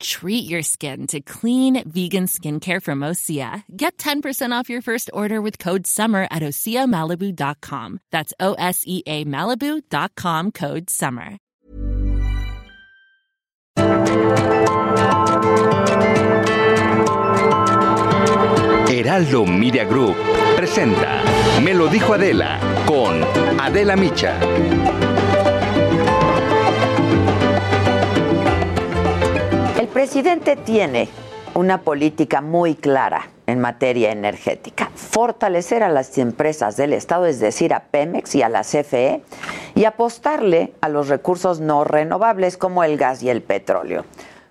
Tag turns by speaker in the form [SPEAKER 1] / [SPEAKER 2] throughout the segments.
[SPEAKER 1] Treat your skin to clean vegan skincare from Osea. Get 10% off your first order with code SUMMER at OseaMalibu.com. That's O S E A Malibu.com code SUMMER.
[SPEAKER 2] Heraldo Media Group presenta Me lo dijo Adela con Adela Micha.
[SPEAKER 3] Presidente tiene una política muy clara en materia energética. Fortalecer a las empresas del Estado, es decir, a Pemex y a la CFE, y apostarle a los recursos no renovables como el gas y el petróleo.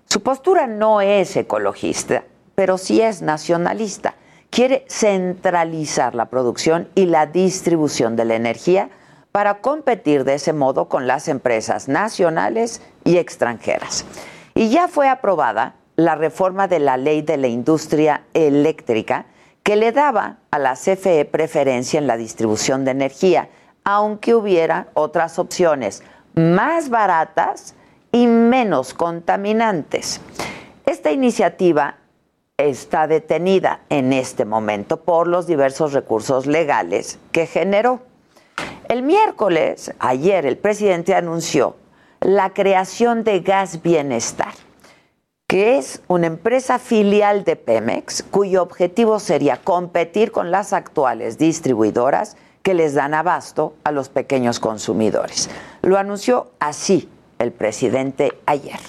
[SPEAKER 3] Su postura no es ecologista, pero sí es nacionalista. Quiere centralizar la producción y la distribución de la energía para competir de ese modo con las empresas nacionales y extranjeras. Y ya fue aprobada la reforma de la ley de la industria eléctrica que le daba a la CFE preferencia en la distribución de energía, aunque hubiera otras opciones más baratas y menos contaminantes. Esta iniciativa está detenida en este momento por los diversos recursos legales que generó. El miércoles, ayer, el presidente anunció la creación de Gas Bienestar, que es una empresa filial de Pemex cuyo objetivo sería competir con las actuales distribuidoras que les dan abasto a los pequeños consumidores. Lo anunció así el presidente ayer.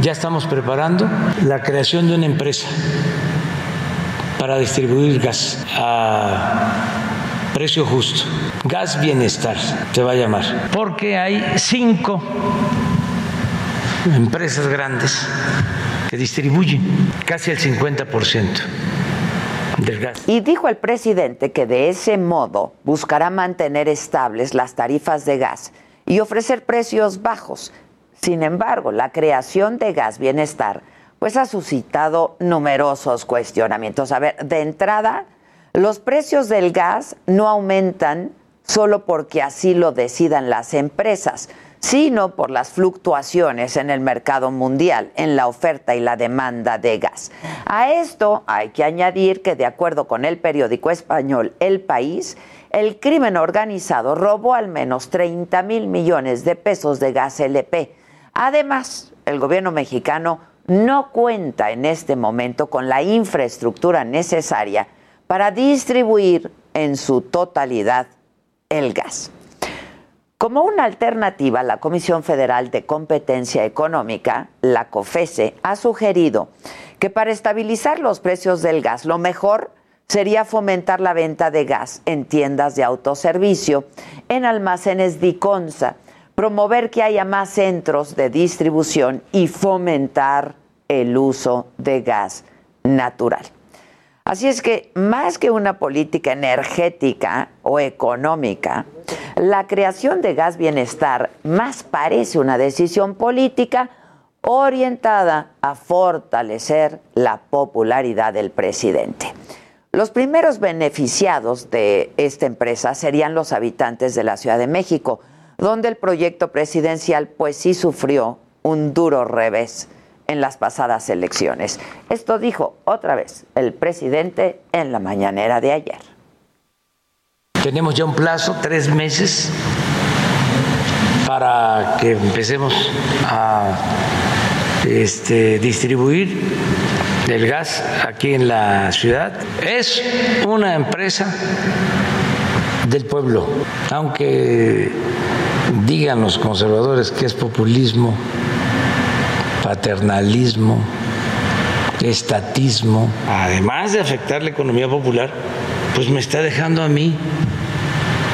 [SPEAKER 4] Ya estamos preparando la creación de una empresa para distribuir gas a precio justo. Gas Bienestar se va a llamar. Porque hay cinco empresas grandes que distribuyen casi el 50% del gas.
[SPEAKER 3] Y dijo el presidente que de ese modo buscará mantener estables las tarifas de gas y ofrecer precios bajos. Sin embargo, la creación de Gas Bienestar pues ha suscitado numerosos cuestionamientos. A ver, de entrada, los precios del gas no aumentan solo porque así lo decidan las empresas, sino por las fluctuaciones en el mercado mundial, en la oferta y la demanda de gas. A esto hay que añadir que, de acuerdo con el periódico español El País, el crimen organizado robó al menos 30 mil millones de pesos de gas LP. Además, el gobierno mexicano no cuenta en este momento con la infraestructura necesaria para distribuir en su totalidad el gas. Como una alternativa, la Comisión Federal de Competencia Económica, la COFESE, ha sugerido que para estabilizar los precios del gas, lo mejor sería fomentar la venta de gas en tiendas de autoservicio, en almacenes Diconsa, promover que haya más centros de distribución y fomentar el uso de gas natural. Así es que más que una política energética o económica, la creación de gas bienestar más parece una decisión política orientada a fortalecer la popularidad del presidente. Los primeros beneficiados de esta empresa serían los habitantes de la Ciudad de México, donde el proyecto presidencial pues sí sufrió un duro revés en las pasadas elecciones. Esto dijo otra vez el presidente en la mañanera de ayer.
[SPEAKER 4] Tenemos ya un plazo, tres meses, para que empecemos a este, distribuir el gas aquí en la ciudad. Es una empresa del pueblo, aunque digan los conservadores que es populismo, paternalismo, estatismo, además de afectar la economía popular, pues me está dejando a mí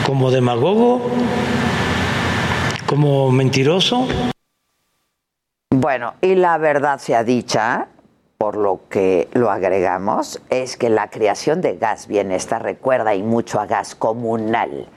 [SPEAKER 4] como demagogo, como mentiroso.
[SPEAKER 3] Bueno, y la verdad sea dicha, por lo que lo agregamos, es que la creación de gas bienestar recuerda y mucho a gas comunal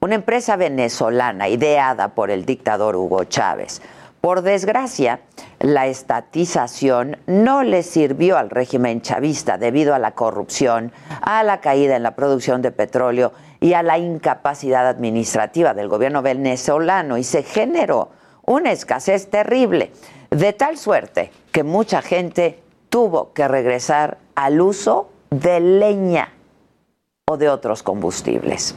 [SPEAKER 3] una empresa venezolana ideada por el dictador Hugo Chávez. Por desgracia, la estatización no le sirvió al régimen chavista debido a la corrupción, a la caída en la producción de petróleo y a la incapacidad administrativa del gobierno venezolano y se generó una escasez terrible, de tal suerte que mucha gente tuvo que regresar al uso de leña o de otros combustibles.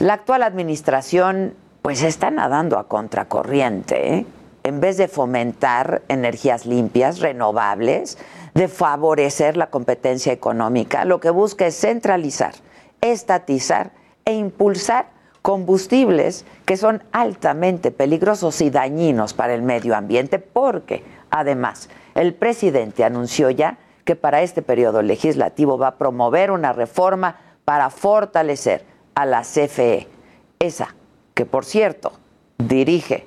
[SPEAKER 3] La actual administración pues está nadando a contracorriente, ¿eh? En vez de fomentar energías limpias, renovables, de favorecer la competencia económica, lo que busca es centralizar, estatizar e impulsar combustibles que son altamente peligrosos y dañinos para el medio ambiente porque, además, el presidente anunció ya que para este periodo legislativo va a promover una reforma para fortalecer a la CFE, esa que, por cierto, dirige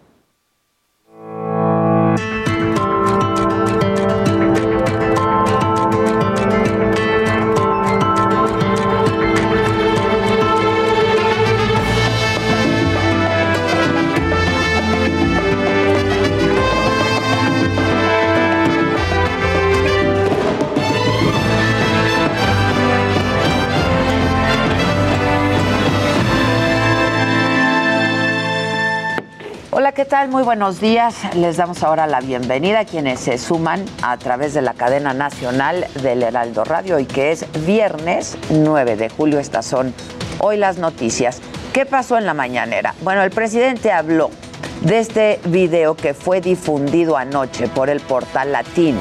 [SPEAKER 3] Tal? Muy buenos días. Les damos ahora la bienvenida a quienes se suman a través de la cadena nacional del Heraldo Radio y que es viernes 9 de julio. Estas son hoy las noticias. ¿Qué pasó en la mañanera? Bueno, el presidente habló de este video que fue difundido anoche por el portal Latino,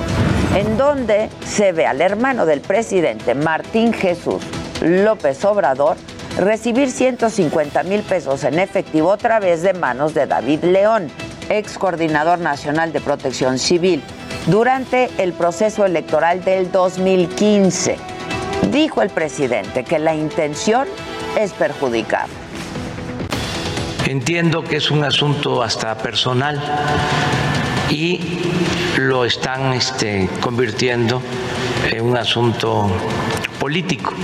[SPEAKER 3] en donde se ve al hermano del presidente, Martín Jesús López Obrador, recibir 150 mil pesos en efectivo a través de manos de David León, ex coordinador nacional de protección civil, durante el proceso electoral del 2015. Dijo el presidente que la intención es perjudicar.
[SPEAKER 4] Entiendo que es un asunto hasta personal y lo están este, convirtiendo en un asunto político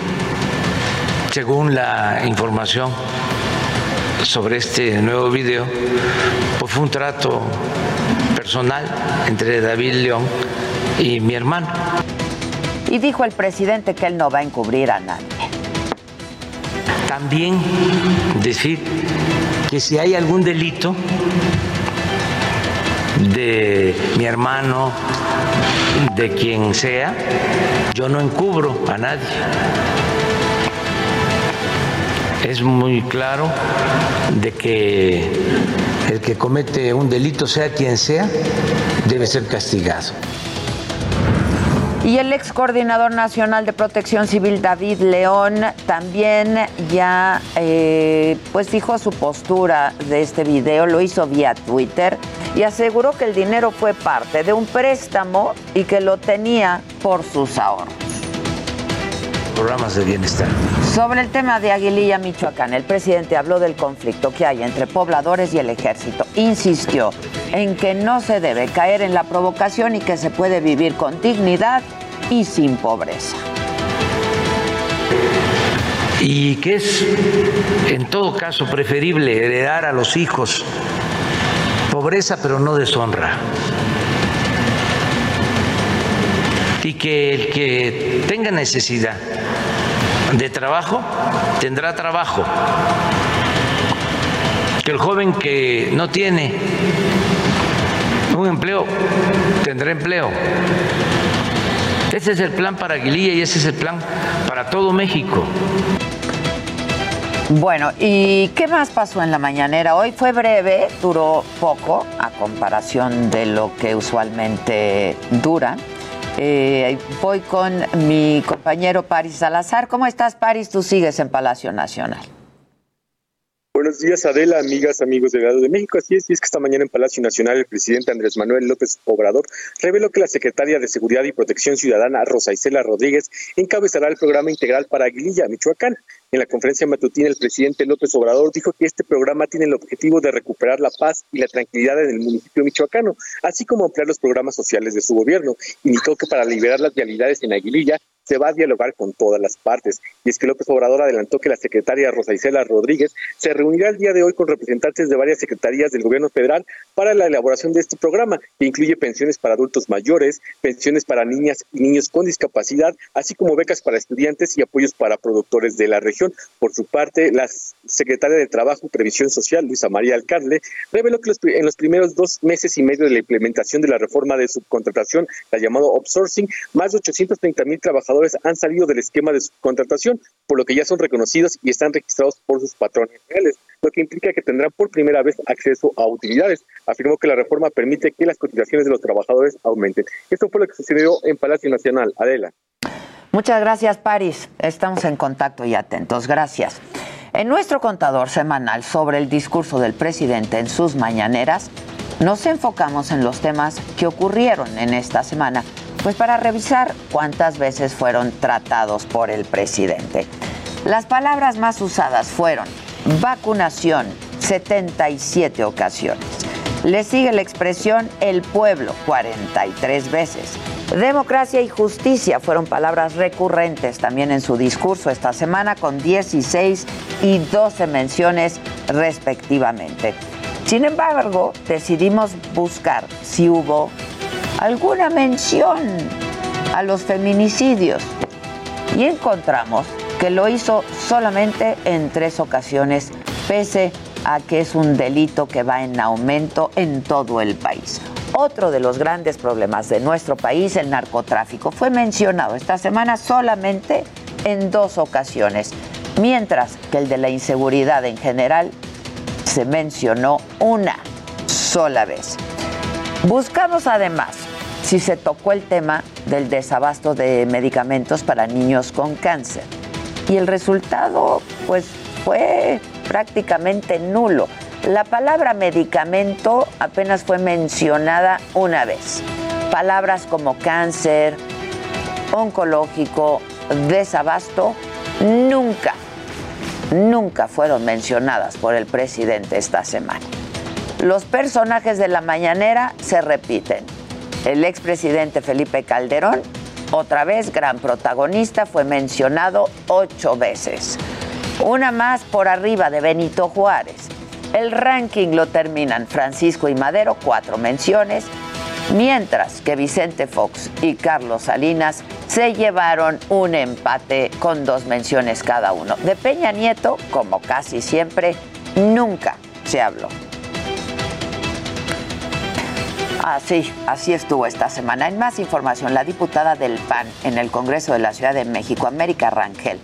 [SPEAKER 4] según la información sobre este nuevo video, pues fue un trato personal entre David León y mi hermano.
[SPEAKER 3] Y dijo el presidente que él no va a encubrir a nadie.
[SPEAKER 4] También decir que si hay algún delito de mi hermano, de quien sea, yo no encubro a nadie es muy claro de que el que comete un delito, sea quien sea, debe ser castigado.
[SPEAKER 3] Y el ex coordinador nacional de protección civil, David León, también ya eh, pues dijo su postura de este video, lo hizo vía Twitter y aseguró que el dinero fue parte de un préstamo y que lo tenía por sus ahorros
[SPEAKER 4] programas de bienestar.
[SPEAKER 3] Sobre el tema de Aguililla, Michoacán, el presidente habló del conflicto que hay entre pobladores y el ejército. Insistió en que no se debe caer en la provocación y que se puede vivir con dignidad y sin pobreza.
[SPEAKER 4] Y que es, en todo caso, preferible heredar a los hijos pobreza, pero no deshonra y que el que tenga necesidad de trabajo tendrá trabajo, que el joven que no tiene un empleo tendrá empleo. Ese es el plan para Aguililla y ese es el plan para todo México.
[SPEAKER 3] Bueno, ¿y qué más pasó en la mañanera? Hoy fue breve, duró poco a comparación de lo que usualmente dura. Eh, voy con mi compañero Paris Salazar. ¿Cómo estás, Paris? Tú sigues en Palacio Nacional.
[SPEAKER 5] Buenos días, Adela, amigas, amigos del Gado de México. Así es, y es que esta mañana en Palacio Nacional el presidente Andrés Manuel López Obrador reveló que la secretaria de Seguridad y Protección Ciudadana, Rosa Isela Rodríguez, encabezará el programa integral para Aguililla, Michoacán. En la conferencia matutina, el presidente López Obrador dijo que este programa tiene el objetivo de recuperar la paz y la tranquilidad en el municipio michoacano, así como ampliar los programas sociales de su gobierno. Indicó que para liberar las vialidades en Aguililla se va a dialogar con todas las partes. Y es que López Obrador adelantó que la secretaria Rosa Isela Rodríguez se reunirá el día de hoy con representantes de varias secretarías del gobierno federal para la elaboración de este programa, que incluye pensiones para adultos mayores, pensiones para niñas y niños con discapacidad, así como becas para estudiantes y apoyos para productores de la región. Por su parte, la secretaria de Trabajo y Previsión Social, Luisa María Alcalde, reveló que en los primeros dos meses y medio de la implementación de la reforma de subcontratación, la llamada outsourcing, más de 830 mil trabajadores han salido del esquema de subcontratación, por lo que ya son reconocidos y están registrados por sus patrones reales, lo que implica que tendrán por primera vez acceso a utilidades. Afirmó que la reforma permite que las cotizaciones de los trabajadores aumenten. Esto fue lo que sucedió en Palacio Nacional. Adela.
[SPEAKER 3] Muchas gracias, Paris. Estamos en contacto y atentos. Gracias. En nuestro contador semanal sobre el discurso del presidente en sus mañaneras, nos enfocamos en los temas que ocurrieron en esta semana pues para revisar cuántas veces fueron tratados por el presidente. Las palabras más usadas fueron vacunación, 77 ocasiones. Le sigue la expresión el pueblo, 43 veces. Democracia y justicia fueron palabras recurrentes también en su discurso esta semana con 16 y 12 menciones respectivamente. Sin embargo, decidimos buscar si hubo alguna mención a los feminicidios y encontramos que lo hizo solamente en tres ocasiones, pese a que es un delito que va en aumento en todo el país. Otro de los grandes problemas de nuestro país, el narcotráfico, fue mencionado esta semana solamente en dos ocasiones, mientras que el de la inseguridad en general se mencionó una sola vez. Buscamos además si se tocó el tema del desabasto de medicamentos para niños con cáncer. Y el resultado, pues, fue prácticamente nulo. La palabra medicamento apenas fue mencionada una vez. Palabras como cáncer, oncológico, desabasto, nunca, nunca fueron mencionadas por el presidente esta semana. Los personajes de la mañanera se repiten el expresidente Felipe Calderón, otra vez gran protagonista, fue mencionado ocho veces. Una más por arriba de Benito Juárez. El ranking lo terminan Francisco y Madero, cuatro menciones, mientras que Vicente Fox y Carlos Salinas se llevaron un empate con dos menciones cada uno. De Peña Nieto, como casi siempre, nunca se habló. Así, así estuvo esta semana. En más información, la diputada del PAN en el Congreso de la Ciudad de México, América Rangel,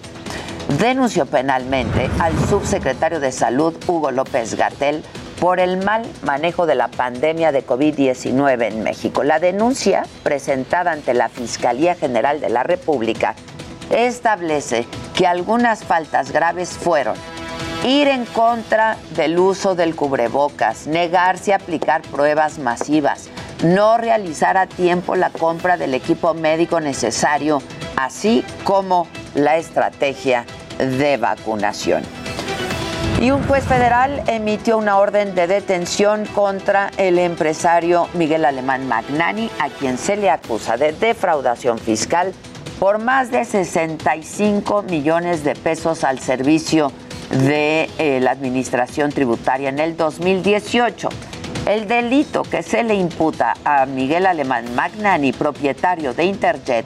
[SPEAKER 3] denunció penalmente al subsecretario de Salud, Hugo López Gatel, por el mal manejo de la pandemia de COVID-19 en México. La denuncia, presentada ante la Fiscalía General de la República, establece que algunas faltas graves fueron ir en contra del uso del cubrebocas, negarse a aplicar pruebas masivas, no realizar a tiempo la compra del equipo médico necesario, así como la estrategia de vacunación. Y un juez federal emitió una orden de detención contra el empresario Miguel Alemán Magnani, a quien se le acusa de defraudación fiscal por más de 65 millones de pesos al servicio de eh, la Administración Tributaria en el 2018. El delito que se le imputa a Miguel Alemán Magnani, propietario de Interjet,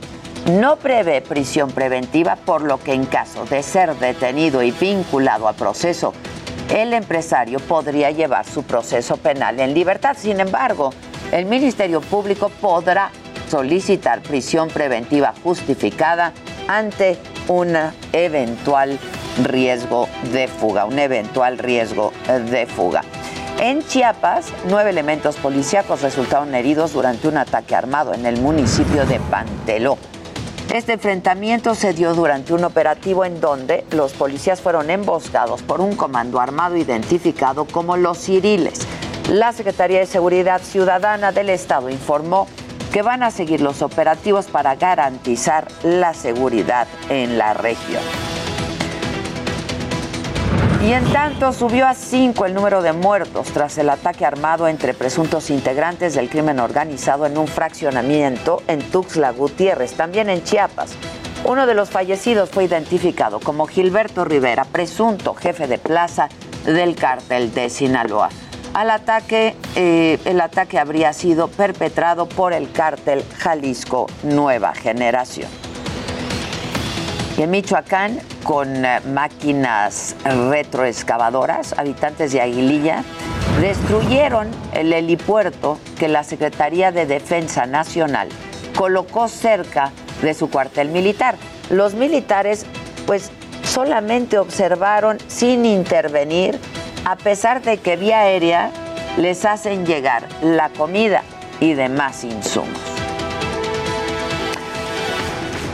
[SPEAKER 3] no prevé prisión preventiva, por lo que en caso de ser detenido y vinculado a proceso, el empresario podría llevar su proceso penal en libertad. Sin embargo, el Ministerio Público podrá solicitar prisión preventiva justificada ante una eventual riesgo de fuga, un eventual riesgo de fuga. En Chiapas, nueve elementos policíacos resultaron heridos durante un ataque armado en el municipio de Panteló. Este enfrentamiento se dio durante un operativo en donde los policías fueron emboscados por un comando armado identificado como los Ciriles. La Secretaría de Seguridad Ciudadana del Estado informó que van a seguir los operativos para garantizar la seguridad en la región. Y en tanto subió a cinco el número de muertos tras el ataque armado entre presuntos integrantes del crimen organizado en un fraccionamiento en Tuxtla Gutiérrez, también en Chiapas. Uno de los fallecidos fue identificado como Gilberto Rivera, presunto jefe de plaza del cártel de Sinaloa. Al ataque, eh, el ataque habría sido perpetrado por el cártel Jalisco Nueva Generación. Y en Michoacán, con eh, máquinas retroexcavadoras, habitantes de Aguililla destruyeron el helipuerto que la Secretaría de Defensa Nacional colocó cerca de su cuartel militar. Los militares pues solamente observaron sin intervenir a pesar de que vía aérea les hacen llegar la comida y demás insumos.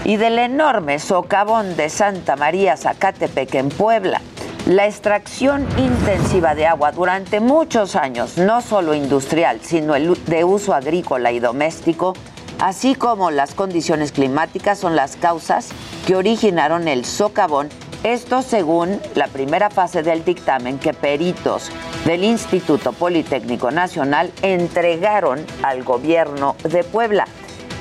[SPEAKER 3] Y del enorme socavón de Santa María Zacatepec en Puebla, la extracción intensiva de agua durante muchos años, no solo industrial, sino de uso agrícola y doméstico, así como las condiciones climáticas son las causas que originaron el socavón esto según la primera fase del dictamen que peritos del Instituto Politécnico Nacional entregaron al gobierno de Puebla.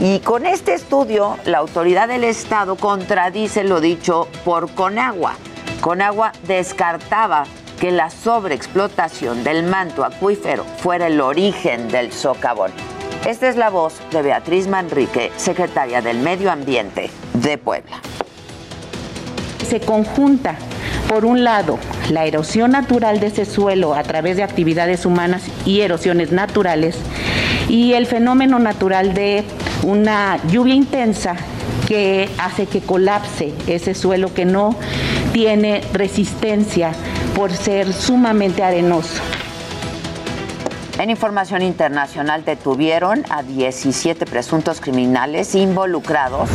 [SPEAKER 3] Y con este estudio, la autoridad del Estado contradice lo dicho por Conagua. Conagua descartaba que la sobreexplotación del manto acuífero fuera el origen del socavón. Esta es la voz de Beatriz Manrique, secretaria del Medio Ambiente de Puebla
[SPEAKER 6] se conjunta, por un lado, la erosión natural de ese suelo a través de actividades humanas y erosiones naturales, y el fenómeno natural de una lluvia intensa que hace que colapse ese suelo que no tiene resistencia por ser sumamente arenoso.
[SPEAKER 3] En información internacional detuvieron a 17 presuntos criminales involucrados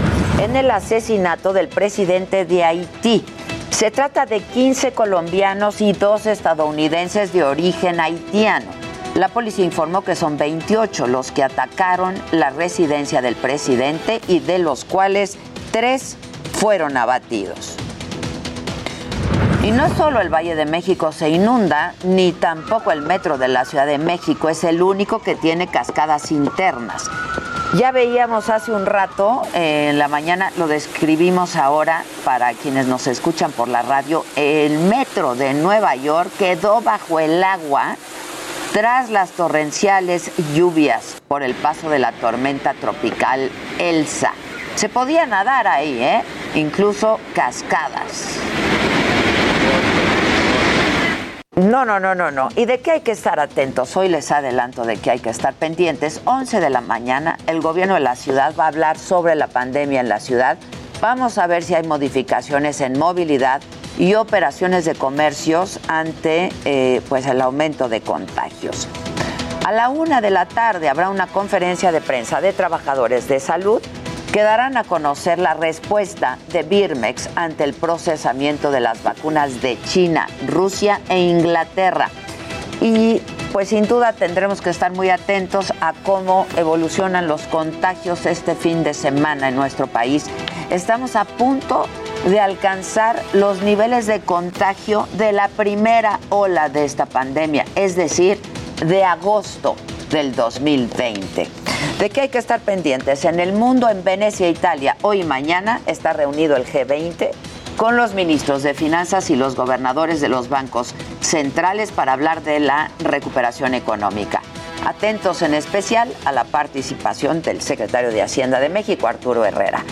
[SPEAKER 3] en el asesinato del presidente de Haití. Se trata de 15 colombianos y dos estadounidenses de origen haitiano. La policía informó que son 28 los que atacaron la residencia del presidente y de los cuales tres fueron abatidos. Y no solo el Valle de México se inunda, ni tampoco el metro de la Ciudad de México es el único que tiene cascadas internas. Ya veíamos hace un rato, eh, en la mañana, lo describimos ahora para quienes nos escuchan por la radio, el metro de Nueva York quedó bajo el agua tras las torrenciales lluvias por el paso de la tormenta tropical Elsa. Se podía nadar ahí, ¿eh? incluso cascadas. No, no, no, no, no. ¿Y de qué hay que estar atentos? Hoy les adelanto de que hay que estar pendientes. 11 de la mañana, el gobierno de la ciudad va a hablar sobre la pandemia en la ciudad. Vamos a ver si hay modificaciones en movilidad y operaciones de comercios ante eh, pues el aumento de contagios. A la una de la tarde habrá una conferencia de prensa de trabajadores de salud que darán a conocer la respuesta de Birmex ante el procesamiento de las vacunas de China, Rusia e Inglaterra. Y pues sin duda tendremos que estar muy atentos a cómo evolucionan los contagios este fin de semana en nuestro país. Estamos a punto de alcanzar los niveles de contagio de la primera ola de esta pandemia, es decir, de agosto del 2020. ¿De qué hay que estar pendientes? En el mundo, en Venecia, Italia, hoy y mañana está reunido el G20 con los ministros de Finanzas y los gobernadores de los bancos centrales para hablar de la recuperación económica. Atentos en especial a la participación del secretario de Hacienda de México, Arturo Herrera.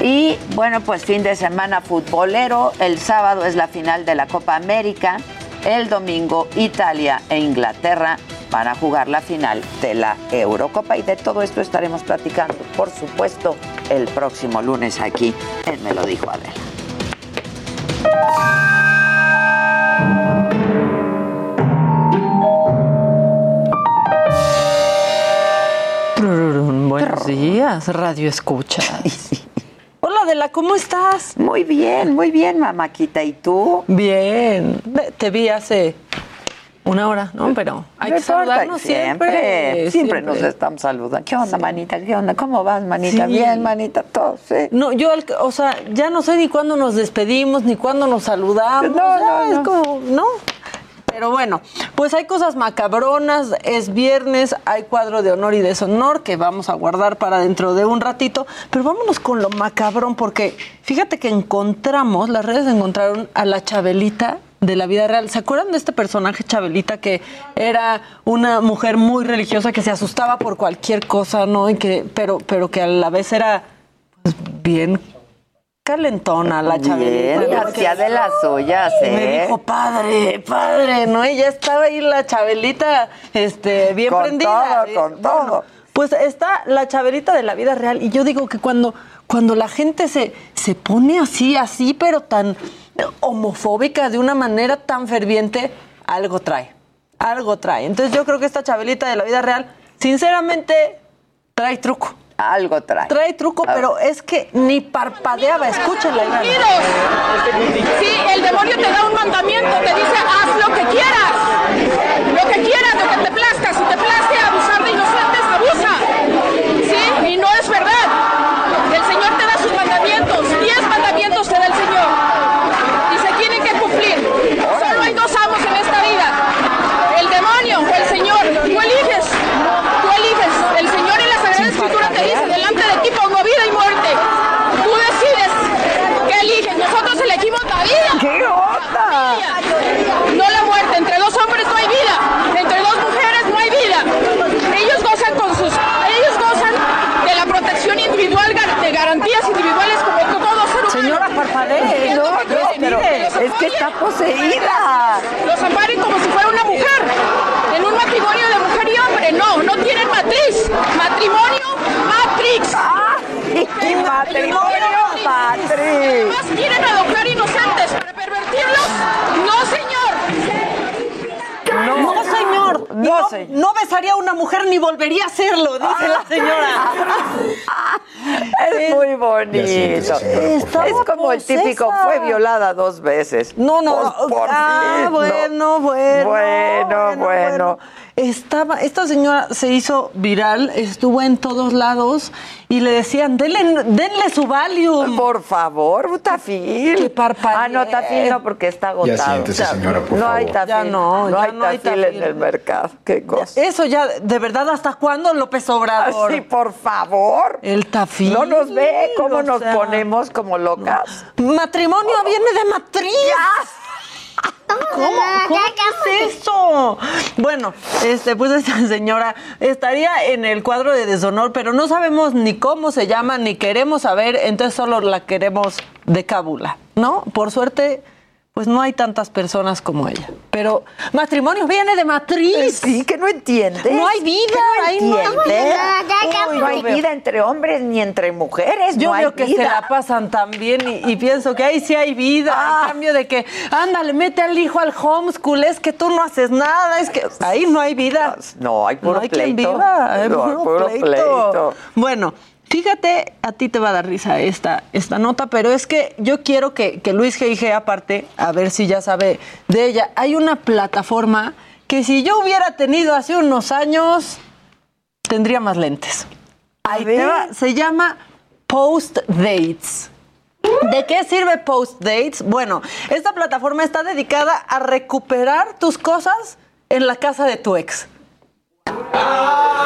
[SPEAKER 3] Y bueno, pues fin de semana futbolero. El sábado es la final de la Copa América. El domingo Italia e Inglaterra van a jugar la final de la Eurocopa y de todo esto estaremos platicando, por supuesto, el próximo lunes aquí en Me lo dijo Adela.
[SPEAKER 7] Buenos días, Radio Escucha. Adela, ¿cómo estás?
[SPEAKER 3] Muy bien, muy bien, mamáquita. ¿Y tú?
[SPEAKER 7] Bien. Te vi hace una hora, ¿no? Pero hay
[SPEAKER 3] No
[SPEAKER 7] que
[SPEAKER 3] importa,
[SPEAKER 7] saludarnos siempre.
[SPEAKER 3] Siempre nos estamos saludando. ¿Qué onda, manita? ¿Qué onda? ¿Cómo vas, manita?
[SPEAKER 7] Sí.
[SPEAKER 3] Bien, manita, todo, sí.
[SPEAKER 7] No, yo, o sea, ya no sé ni cuándo nos despedimos, ni cuándo nos saludamos.
[SPEAKER 3] No, no,
[SPEAKER 7] es
[SPEAKER 3] no.
[SPEAKER 7] como, ¿no? Pero bueno, pues hay cosas macabronas, es viernes, hay cuadro de honor y deshonor que vamos a guardar para dentro de un ratito, pero vámonos con lo macabrón porque fíjate que encontramos, las redes encontraron a la Chabelita de la vida real. ¿Se acuerdan de este personaje Chabelita que era una mujer muy religiosa que se asustaba por cualquier cosa, ¿no? Y que pero pero que a la vez era pues, bien calentona la Chabelita.
[SPEAKER 3] Bien, hacía de las suyas,
[SPEAKER 7] Y Me
[SPEAKER 3] ¿eh?
[SPEAKER 7] dijo, padre, padre, ¿no? Y ya estaba ahí la Chabelita, este, bien
[SPEAKER 3] Con
[SPEAKER 7] prendida.
[SPEAKER 3] todo, con todo.
[SPEAKER 7] Pues está la Chabelita de la vida real. Y yo digo que cuando, cuando la gente se, se pone así, así, pero tan homofóbica, de una manera tan ferviente, algo trae. Algo trae. Entonces yo creo que esta Chabelita de la vida real, sinceramente, trae truco.
[SPEAKER 3] Algo trae.
[SPEAKER 7] Trae truco, pero es que ni parpadeaba. Escúchenla, Iván.
[SPEAKER 8] Sí, el demonio te da un mandamiento, te dice haz lo que quieras, lo que quieras, lo que te plazca. Si te place abusar de inocentes, abusa. Sí, y no es verdad. El Señor te da sus mandamientos, diez mandamientos te da el Señor y se tienen que cumplir. Solo hay dos amos en esta vida, el demonio o el Señor. Tú eliges, tú eliges. El Señor en la Sagrada Escritura te dice delante de ti pongo vida y muerte. Tú decides qué eliges. Nosotros elegimos la vida.
[SPEAKER 3] ¿Qué onda?
[SPEAKER 8] No la muerte. Entre dos hombres no hay vida. Entre dos mujeres no hay vida. Ellos gozan con sus, ellos gozan de la protección individual, gar- de garantías individuales como to- todo ser humano.
[SPEAKER 7] Parpadee.
[SPEAKER 3] No, no, pero es que está poseída.
[SPEAKER 8] Los amparen como si fuera una mujer. En un matrimonio de mujer y hombre. No, no tienen matriz. Matrimonio, matrix.
[SPEAKER 3] Y matrimonio, matriz.
[SPEAKER 8] Además quieren adoptar inocentes para pervertirlos. No, señor.
[SPEAKER 7] No,
[SPEAKER 3] no, señor.
[SPEAKER 7] no besaría a una mujer ni volvería a hacerlo, dice la señora.
[SPEAKER 3] Es muy bonito. Es como el típico,
[SPEAKER 7] posesa.
[SPEAKER 3] fue violada dos veces.
[SPEAKER 7] No, no,
[SPEAKER 3] Pues, por
[SPEAKER 7] ah,
[SPEAKER 3] fin,
[SPEAKER 7] bueno, bueno,
[SPEAKER 3] Bueno, bueno.
[SPEAKER 7] Estaba, esta señora se hizo viral, estuvo en todos lados y le decían, denle, denle su Valium.
[SPEAKER 3] Por favor, tafil.
[SPEAKER 7] Que parpadee.
[SPEAKER 3] Ah, no, tafil no, porque está agotado.
[SPEAKER 9] siéntese, señora, por
[SPEAKER 3] no hay
[SPEAKER 9] favor.
[SPEAKER 3] tafil.
[SPEAKER 7] Ya no, ya
[SPEAKER 3] hay
[SPEAKER 7] no hay
[SPEAKER 3] tafil en el mercado. Qué cosa.
[SPEAKER 7] Eso ya, de verdad, ¿hasta cuándo López Obrador?
[SPEAKER 3] Así, por favor.
[SPEAKER 7] El tafil.
[SPEAKER 3] No nos ve cómo
[SPEAKER 7] o
[SPEAKER 3] nos
[SPEAKER 7] sea,
[SPEAKER 3] ponemos como locas.
[SPEAKER 7] Matrimonio viene de matriz. ¿Cómo? ¿Cómo que es eso? Bueno, este, pues esta señora estaría en el cuadro de deshonor, pero no sabemos ni cómo se llama, ni queremos saber, entonces solo la queremos de cábula, ¿no? Por suerte, pues no hay tantas personas como ella. Pero matrimonio viene de matriz.
[SPEAKER 3] Sí, que no entiendes.
[SPEAKER 7] No hay vida,
[SPEAKER 3] ¿Que
[SPEAKER 7] ahí
[SPEAKER 3] no
[SPEAKER 7] hay vida.
[SPEAKER 3] No hay entre hombres ni entre mujeres.
[SPEAKER 7] Yo
[SPEAKER 3] no
[SPEAKER 7] veo que se la pasan tan bien y, y pienso que ahí sí hay vida.
[SPEAKER 3] Ah.
[SPEAKER 7] En cambio de que, ándale, mete al hijo al homeschool, es que tú no haces nada, es que ahí no hay vida.
[SPEAKER 3] No, hay puro
[SPEAKER 7] no hay quien
[SPEAKER 3] pleito.
[SPEAKER 7] viva, hay puro,
[SPEAKER 3] puro
[SPEAKER 7] pleito.
[SPEAKER 3] pleito.
[SPEAKER 7] Bueno, fíjate, a ti te va a dar risa esta, esta nota, pero es que yo quiero que, que Luis G.I.G. aparte, a ver si ya sabe de ella. Hay una plataforma que si yo hubiera tenido hace unos años, tendría más lentes. Ahí te va. Se llama Post Dates. ¿De qué sirve Post Dates? Bueno, esta plataforma está dedicada a recuperar tus cosas en la casa de tu ex. ¿Cuántas cosas no tendrían?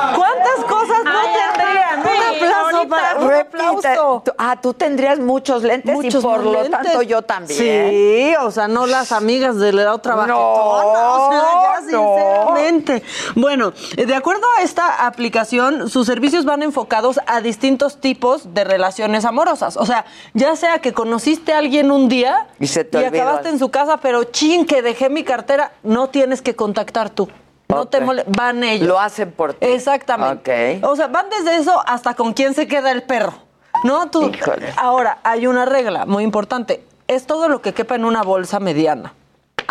[SPEAKER 7] Un.
[SPEAKER 3] Tú- Ah, tú tendrías muchos lentes
[SPEAKER 7] Muchos
[SPEAKER 3] y por lo
[SPEAKER 7] lentes.
[SPEAKER 3] tanto yo también.
[SPEAKER 7] Sí, o sea, no las amigas de la otra
[SPEAKER 3] No,
[SPEAKER 7] o sea, ya
[SPEAKER 3] no.
[SPEAKER 7] sinceramente. Bueno, eh, de acuerdo a esta aplicación, sus servicios van enfocados a distintos tipos de relaciones amorosas. O sea, ya sea que conociste a alguien un día
[SPEAKER 3] Y se te olvidó.
[SPEAKER 7] acabaste en su casa, pero chin, que dejé mi cartera, no tienes que contactar tú. No te mole- van ellos.
[SPEAKER 3] Lo hacen por ti.
[SPEAKER 7] Exactamente.
[SPEAKER 3] Ok.
[SPEAKER 7] O sea, van desde eso hasta con quién se queda el perro. ¿No? Tú.
[SPEAKER 3] Híjole.
[SPEAKER 7] Ahora, hay una regla muy importante. Es todo lo que quepa en una bolsa mediana.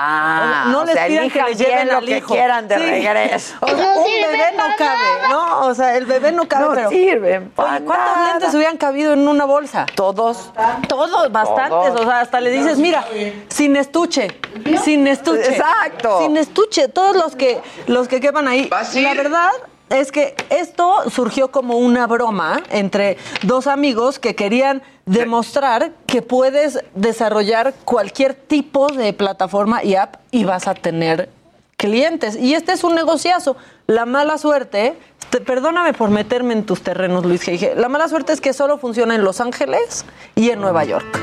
[SPEAKER 3] Ah,
[SPEAKER 7] no les
[SPEAKER 3] sea,
[SPEAKER 7] pidan que lleven
[SPEAKER 3] lo
[SPEAKER 7] al
[SPEAKER 3] que
[SPEAKER 7] hijo.
[SPEAKER 3] quieran de
[SPEAKER 7] Sí.
[SPEAKER 3] regreso.
[SPEAKER 7] O sea, un bebé no cabe, ¿no? O sea, el bebé no cabe,
[SPEAKER 3] No
[SPEAKER 7] pero.
[SPEAKER 3] sirven pa'
[SPEAKER 7] Oye, ¿cuántos
[SPEAKER 3] nada.
[SPEAKER 7] lentes hubieran cabido en una bolsa?
[SPEAKER 3] Todos.
[SPEAKER 7] Todos, bastantes.
[SPEAKER 3] Todos.
[SPEAKER 7] O sea, hasta le dices, mira, sin estuche, sin estuche.
[SPEAKER 3] Exacto.
[SPEAKER 7] Sin estuche, todos los que, los que quepan ahí. La verdad es que esto surgió como una broma entre dos amigos que querían demostrar que puedes desarrollar cualquier tipo de plataforma y app y vas a tener clientes. Y este es un negociazo. La mala suerte, te- perdóname por meterme en tus terrenos, Luis G. La mala suerte es que solo funciona en Los Ángeles y en Nueva York.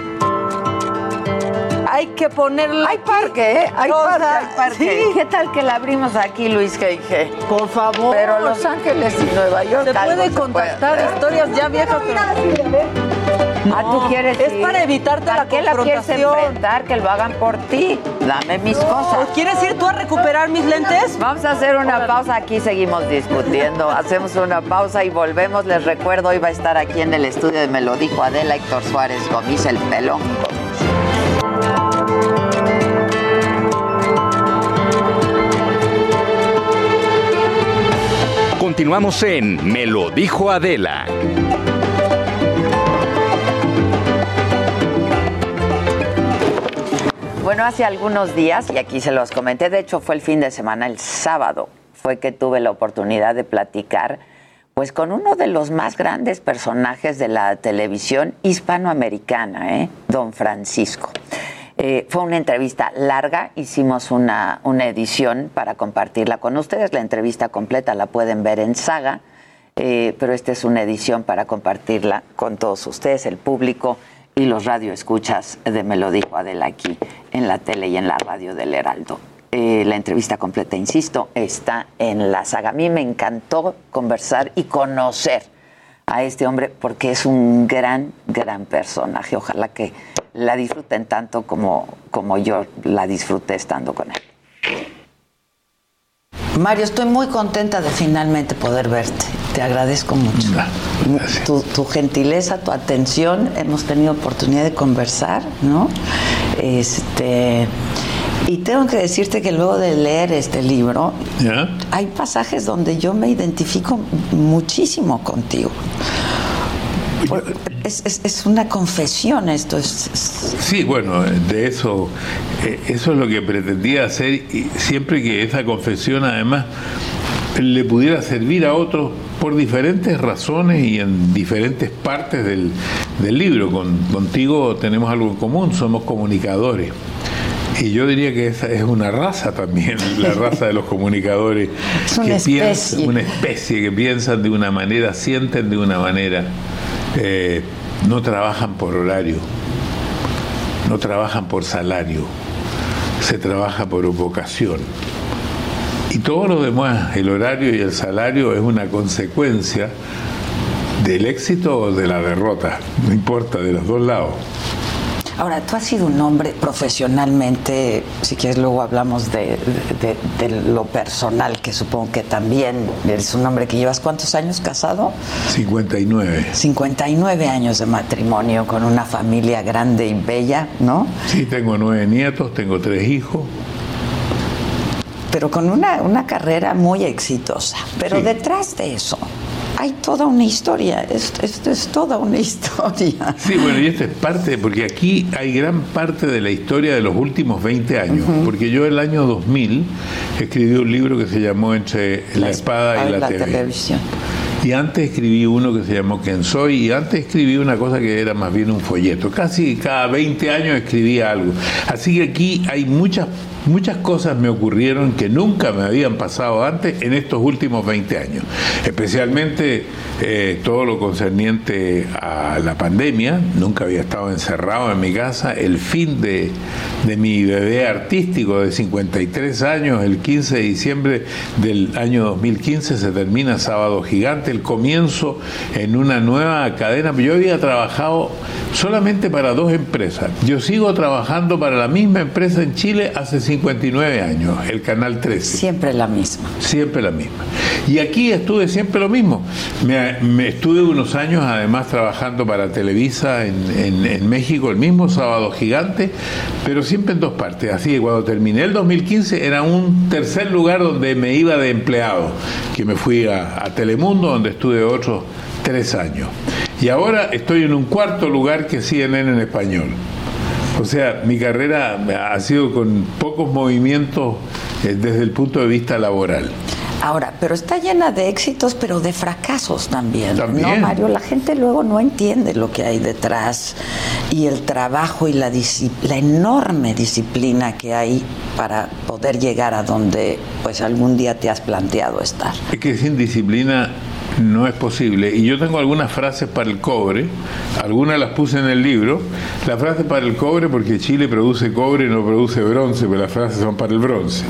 [SPEAKER 7] Hay que ponerle.
[SPEAKER 3] Hay parque, ¿eh? Hay hay parque.
[SPEAKER 7] sí.
[SPEAKER 3] ¿Qué tal que la abrimos aquí, Luis G.G.?
[SPEAKER 7] Por favor.
[SPEAKER 3] Pero Los Ángeles y Nueva York.
[SPEAKER 7] Se puede contactar historias ya viejas. pero-
[SPEAKER 3] Ah, ¿tú quieres
[SPEAKER 7] Es
[SPEAKER 3] ir?
[SPEAKER 7] para evitarte
[SPEAKER 3] ¿Para
[SPEAKER 7] la
[SPEAKER 3] qué la quieres
[SPEAKER 7] confrontación.
[SPEAKER 3] enfrentar? Que lo hagan por ti. Dame mis cosas.
[SPEAKER 7] ¿O quieres ir tú a recuperar mis lentes?
[SPEAKER 3] Vamos a hacer una pausa, aquí seguimos discutiendo. Hacemos una pausa y volvemos. Les recuerdo, hoy va a estar aquí en el estudio de Me lo dijo Adela Héctor Suárez Gomis, el pelón.
[SPEAKER 2] Continuamos en Me lo dijo Adela.
[SPEAKER 3] Bueno, hace algunos días, y aquí se los comenté, de hecho fue el fin de semana, el sábado, fue que tuve la oportunidad de platicar pues con uno de los más grandes personajes de la televisión hispanoamericana, ¿eh? don Francisco. Eh, fue una entrevista larga, hicimos una, una edición para compartirla con ustedes. La entrevista completa la pueden ver en Saga, eh, pero esta es una edición para compartirla con todos ustedes, el público y los radioescuchas de Me lo dijo Adela aquí en la tele y en la radio del Heraldo. Eh, la entrevista completa, insisto, está en la saga. A mí me encantó conversar y conocer a este hombre porque es un gran, gran personaje. Ojalá que la disfruten tanto como, como yo la disfruté estando con él. Mario, estoy muy contenta de finalmente poder verte. Te agradezco mucho. Tu, tu gentileza, tu atención. Hemos tenido oportunidad de conversar, ¿no? Este. Y tengo que decirte que luego de leer este libro, hay pasajes donde yo me identifico muchísimo contigo. Es, es- es una confesión esto. Es, es-
[SPEAKER 9] Sí, bueno, de eso, eh, eso es lo que pretendía hacer y siempre que esa confesión además le pudiera servir a otros por diferentes razones y en diferentes partes del, del libro. Con, contigo tenemos algo en común, somos comunicadores. Y yo diría que esa es una raza también, la raza de los comunicadores.
[SPEAKER 3] Es una
[SPEAKER 9] que
[SPEAKER 3] especie.
[SPEAKER 9] piensan- una especie que piensan de una manera, sienten de una manera, no trabajan por horario, no trabajan por salario, se trabaja por vocación. Y todo lo demás, el horario y el salario es una consecuencia del éxito o de la derrota, no importa, de los dos lados.
[SPEAKER 3] Ahora, tú has sido un hombre profesionalmente, si quieres luego hablamos de, de- de lo personal, que supongo que también eres un hombre que llevas cuántos años casado?
[SPEAKER 9] 59.
[SPEAKER 3] 59 años de matrimonio con una familia grande y bella, ¿no?
[SPEAKER 9] Sí, tengo nueve nietos, tengo tres hijos.
[SPEAKER 3] Pero con una, una carrera muy exitosa. Pero
[SPEAKER 9] Sí.
[SPEAKER 3] detrás de eso hay toda una historia, esto es, es toda una historia.
[SPEAKER 9] Sí, bueno, y esto es parte, porque aquí hay gran parte de la historia de los últimos 20 años, porque yo el año 2000 escribí un libro que se llamó Entre la, espada y la, TV.
[SPEAKER 3] televisión.
[SPEAKER 9] Y antes escribí uno que se llamó Quién Soy, y antes escribí una cosa que era más bien un folleto. Casi cada 20 años escribía algo. Así que aquí hay muchas, muchas cosas me ocurrieron que nunca me habían pasado antes en estos últimos 20 años. Especialmente eh, todo lo concerniente a la pandemia. Nunca había estado encerrado en mi casa. El fin de, de mi bebé artístico de 53 años, el 15 de diciembre del año 2015, se termina Sábado Gigante, el comienzo en una nueva cadena. Yo había trabajado solamente para dos empresas. Yo sigo trabajando para la misma empresa en Chile hace 59 años, el Canal 13.
[SPEAKER 3] Siempre la misma.
[SPEAKER 9] Siempre la misma. Y aquí estuve siempre lo mismo. Me, me estuve unos años además trabajando para Televisa en, en- en México, el mismo sábado gigante, pero siempre en dos partes. Así que cuando terminé el 2015 era un tercer lugar donde me iba de empleado, que me fui a, a Telemundo, donde estuve otros tres años. Y ahora estoy en un cuarto lugar que es CNN en español. O sea, mi carrera ha sido con pocos movimientos eh, desde el punto de vista laboral.
[SPEAKER 3] Ahora, pero está llena de éxitos, pero de fracasos también.
[SPEAKER 9] También.
[SPEAKER 3] No, Mario, la gente luego no entiende lo que hay detrás y el trabajo y la, la enorme disciplina que hay para poder llegar a donde pues algún día te has planteado estar.
[SPEAKER 9] Es que sin disciplina no es posible. Y yo tengo algunas frases para el cobre, algunas las puse en el libro. La frase para el cobre, porque Chile produce cobre y no produce bronce, pero las frases son para el bronce.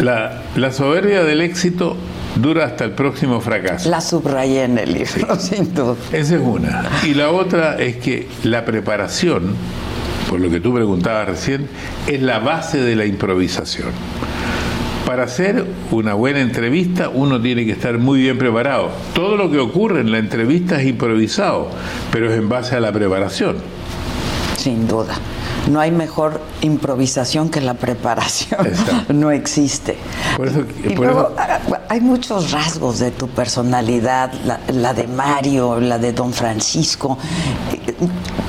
[SPEAKER 9] La, la soberbia del éxito dura hasta el próximo fracaso.
[SPEAKER 3] La subrayé en el libro, sin duda.
[SPEAKER 9] Esa es una. Y la otra es que la preparación, por lo que tú preguntabas recién, es la base de la improvisación. Para hacer una buena entrevista uno tiene que estar muy bien preparado. Todo lo que ocurre en la entrevista es improvisado, pero es en base a la preparación.
[SPEAKER 3] Sin duda. No hay mejor improvisación que la preparación.
[SPEAKER 9] Exacto.
[SPEAKER 3] No existe.
[SPEAKER 9] Por eso-
[SPEAKER 3] y
[SPEAKER 9] por
[SPEAKER 3] luego
[SPEAKER 9] eso-
[SPEAKER 3] ah, hay muchos rasgos de tu personalidad, la, la de Mario, la de Don Francisco. Eh,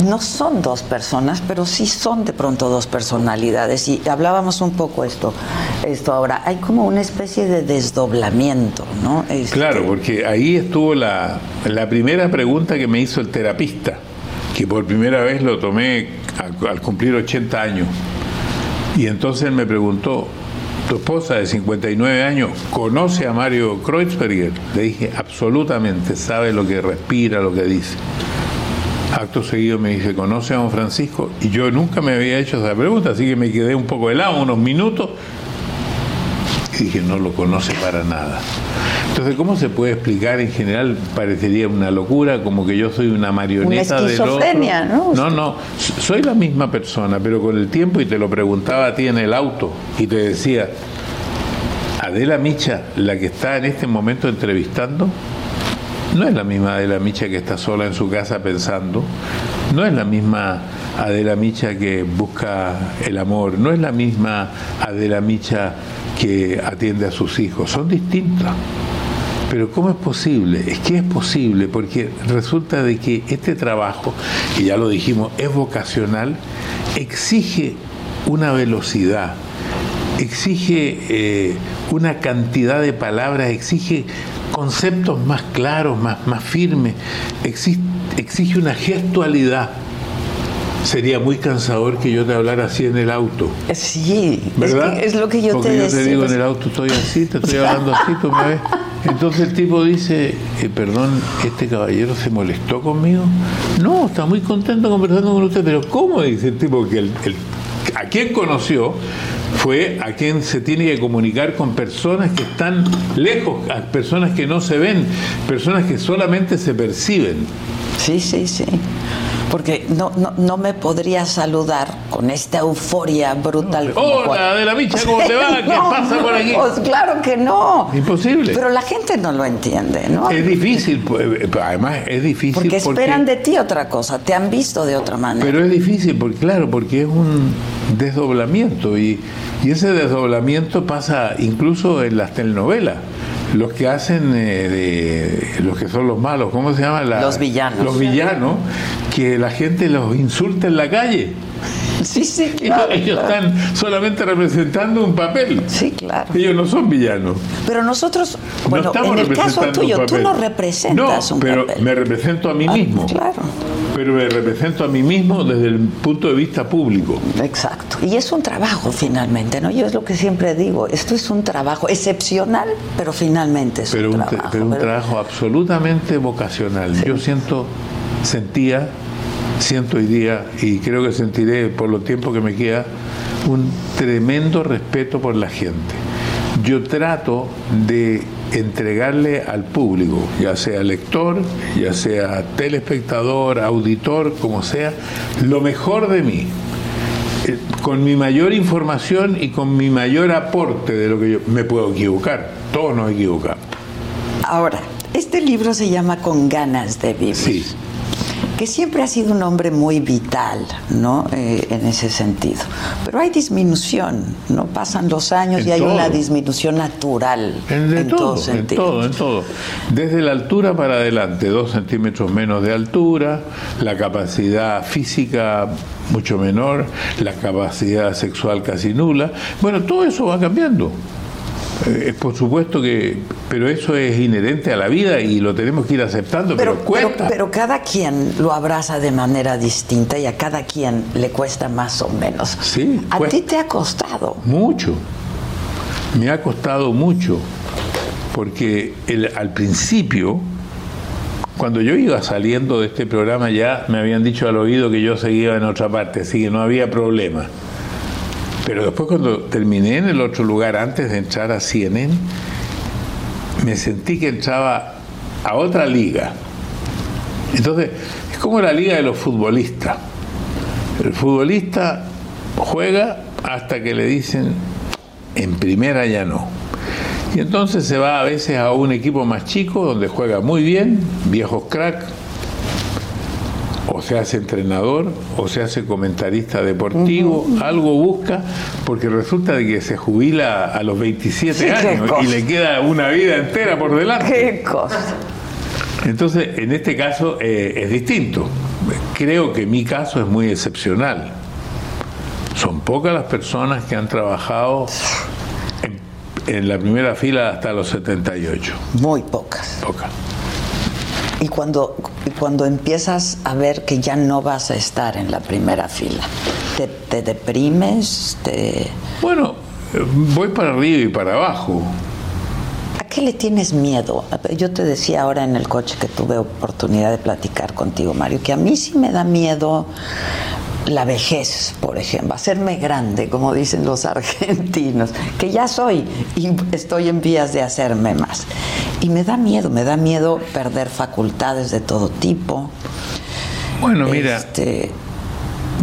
[SPEAKER 3] No son dos personas, pero sí son de pronto dos personalidades. Y hablábamos un poco esto, esto ahora. Hay como una especie de desdoblamiento, ¿no? Este,
[SPEAKER 9] Claro, porque ahí estuvo la, la primera pregunta que me hizo el terapista, que por primera vez lo tomé al, al cumplir 80 años. Y entonces él me preguntó, ¿tu esposa de 59 años conoce a Mario Kreuzberger? Le dije, absolutamente, sabe lo que respira, lo que dice. Acto seguido me dice, ¿conoce a don Francisco? Y yo nunca me había hecho esa pregunta, así que me quedé un poco helado, unos minutos, y dije, no lo conoce para nada. Entonces, ¿cómo se puede explicar? En general parecería una locura, como que yo soy una marioneta
[SPEAKER 3] Una
[SPEAKER 9] del otro.
[SPEAKER 3] esquizofrenia, ¿no?
[SPEAKER 9] No, no, soy la misma persona, pero con el tiempo, y te lo preguntaba a ti en el auto, y te decía, Adela Micha, la que está en este momento entrevistando, no es la misma Adela Micha que está sola en su casa pensando, no es la misma Adela Micha que busca el amor, no es la misma Adela Micha que atiende a sus hijos, son distintas. Pero ¿cómo es posible? Es que es posible porque resulta de que este trabajo, que ya lo dijimos, es vocacional, exige una velocidad, exige eh, una cantidad de palabras, exige conceptos más claros, más, más firmes, exi- exige una gestualidad. Sería muy cansador que yo te hablara así en el auto.
[SPEAKER 3] Sí, es,
[SPEAKER 9] ¿Verdad?
[SPEAKER 3] que es lo que yo
[SPEAKER 9] Porque
[SPEAKER 3] te
[SPEAKER 9] yo
[SPEAKER 3] decía.
[SPEAKER 9] te digo
[SPEAKER 3] pues,
[SPEAKER 9] en el auto, estoy así, te estoy hablando así, tú me ves. Entonces el tipo dice, eh, perdón, ¿este caballero se molestó conmigo? No, está muy contento conversando con usted, pero ¿cómo? Dice el tipo que el, el- a quien conoció fue a quien se tiene que comunicar con personas que están lejos, a personas que no se ven, personas que solamente se perciben.
[SPEAKER 3] Sí, sí, sí. Porque no, no, no me podría saludar con esta euforia brutal.
[SPEAKER 9] Hola,
[SPEAKER 3] cual-
[SPEAKER 9] Adela Micha, ¿cómo te va? ¿Qué
[SPEAKER 3] No,
[SPEAKER 9] pasa por aquí?
[SPEAKER 3] Pues claro que no.
[SPEAKER 9] Imposible.
[SPEAKER 3] Pero la gente no lo entiende, ¿no?
[SPEAKER 9] Es difícil, pues, eh, además es difícil
[SPEAKER 3] Porque esperan de ti otra cosa, te han visto de otra manera.
[SPEAKER 9] Pero es difícil, porque claro, porque es un desdoblamiento y, y ese desdoblamiento pasa incluso en las telenovelas. Los que hacen eh, de los que son los malos, ¿cómo se llama? La-
[SPEAKER 3] Los villanos.
[SPEAKER 9] Los villanos, que la gente los insulta en la calle.
[SPEAKER 3] Sí, sí,
[SPEAKER 9] Ellos,
[SPEAKER 3] claro.
[SPEAKER 9] ellos
[SPEAKER 3] claro.
[SPEAKER 9] están solamente representando un papel.
[SPEAKER 3] Sí, claro.
[SPEAKER 9] Ellos no son villanos.
[SPEAKER 3] Pero nosotros,
[SPEAKER 9] No
[SPEAKER 3] bueno, en el caso tuyo, tú no representas
[SPEAKER 9] No,
[SPEAKER 3] un
[SPEAKER 9] pero
[SPEAKER 3] papel.
[SPEAKER 9] me represento a mí
[SPEAKER 3] Ah,
[SPEAKER 9] mismo.
[SPEAKER 3] claro.
[SPEAKER 9] Pero me represento a mí mismo desde el punto de vista público.
[SPEAKER 3] Exacto. Y es un trabajo finalmente, ¿no? Yo es lo que siempre digo, esto es un trabajo excepcional, pero finalmente es
[SPEAKER 9] pero
[SPEAKER 3] un
[SPEAKER 9] un,
[SPEAKER 3] trabajo.
[SPEAKER 9] pero un trabajo absolutamente vocacional. Yo siento, sentía, siento hoy día, y creo que sentiré por los tiempos que me queda, un tremendo respeto por la gente. Yo trato de entregarle al público, ya sea lector, ya sea telespectador, auditor, como sea, lo mejor de mí. eh, con mi mayor información y con mi mayor aporte de lo que yo me puedo equivocar. Todos nos equivocamos.
[SPEAKER 3] Ahora, este libro se llama Con ganas de vivir.
[SPEAKER 9] Sí.
[SPEAKER 3] Que siempre ha sido un hombre muy vital, ¿no? Eh, en ese sentido. Pero hay disminución, ¿no? Pasan los años
[SPEAKER 9] En
[SPEAKER 3] y hay
[SPEAKER 9] todo.
[SPEAKER 3] una disminución natural.
[SPEAKER 9] En, todo,
[SPEAKER 3] todos
[SPEAKER 9] en
[SPEAKER 3] sentidos.
[SPEAKER 9] todo, en todo. Desde la altura para adelante, dos centímetros menos de altura, la capacidad física mucho menor, la capacidad sexual casi nula. Bueno, todo eso va cambiando. Eh, por supuesto que, pero eso es inherente a la vida y lo tenemos que ir aceptando, pero, cuesta.
[SPEAKER 3] pero cada quien lo abraza de manera distinta y a cada quien le cuesta más o menos.
[SPEAKER 9] Sí,
[SPEAKER 3] A ti te ha costado.
[SPEAKER 9] Mucho. Me ha costado mucho. Porque el- al principio, cuando yo iba saliendo de este programa, ya me habían dicho al oído que yo seguía en otra parte, así que no había problema. Pero después, cuando terminé en el otro lugar, antes de entrar a CNN, me sentí que entraba a otra liga. Entonces, es como la liga de los futbolistas. El futbolista juega hasta que le dicen en primera ya no. Y entonces se va a veces a un equipo más chico donde juega muy bien, viejos crack, o se hace entrenador, o se hace comentarista deportivo, algo busca, porque resulta de que se jubila a los 27
[SPEAKER 3] Sí, qué
[SPEAKER 9] años y le queda una vida entera por delante.
[SPEAKER 3] Qué cosa.
[SPEAKER 9] Entonces, en este caso eh, es distinto. Creo que mi caso es muy excepcional. Son pocas las personas que han trabajado en, en la primera fila hasta los 78.
[SPEAKER 3] Muy pocas.
[SPEAKER 9] Pocas.
[SPEAKER 3] Y cuando, cuando empiezas a ver que ya no vas a estar en la primera fila, te, te deprimes, te...
[SPEAKER 9] Bueno, voy para arriba y para abajo.
[SPEAKER 3] ¿A qué le tienes miedo? Yo te decía ahora en el coche que tuve oportunidad de platicar contigo, Mario, que a mí sí me da miedo la vejez, por ejemplo, hacerme grande, como dicen los argentinos, que ya soy y estoy en vías de hacerme más. Y me da miedo, me da miedo perder facultades de todo tipo.
[SPEAKER 9] Bueno, mira,
[SPEAKER 3] Este,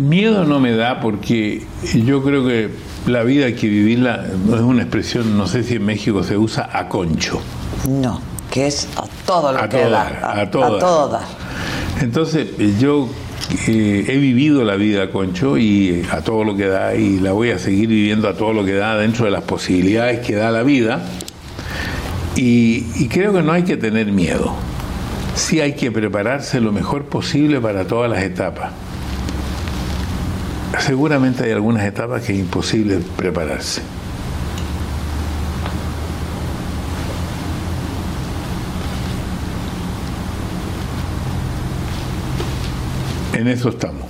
[SPEAKER 9] miedo no me da porque yo creo que la vida hay que vivirla, es una expresión, no sé si en México se usa a concho.
[SPEAKER 3] no, que es a todo lo
[SPEAKER 9] A
[SPEAKER 3] que da, a,
[SPEAKER 9] a todo
[SPEAKER 3] a todo dar.
[SPEAKER 9] Entonces, yo eh, he vivido la vida, Concho, y eh, a todo lo que da, y la voy a seguir viviendo a todo lo que da dentro de las posibilidades que da la vida. Y, y creo que no hay que tener miedo. Sí hay que prepararse lo mejor posible para todas las etapas. Seguramente hay algunas etapas que es imposible prepararse. En eso estamos.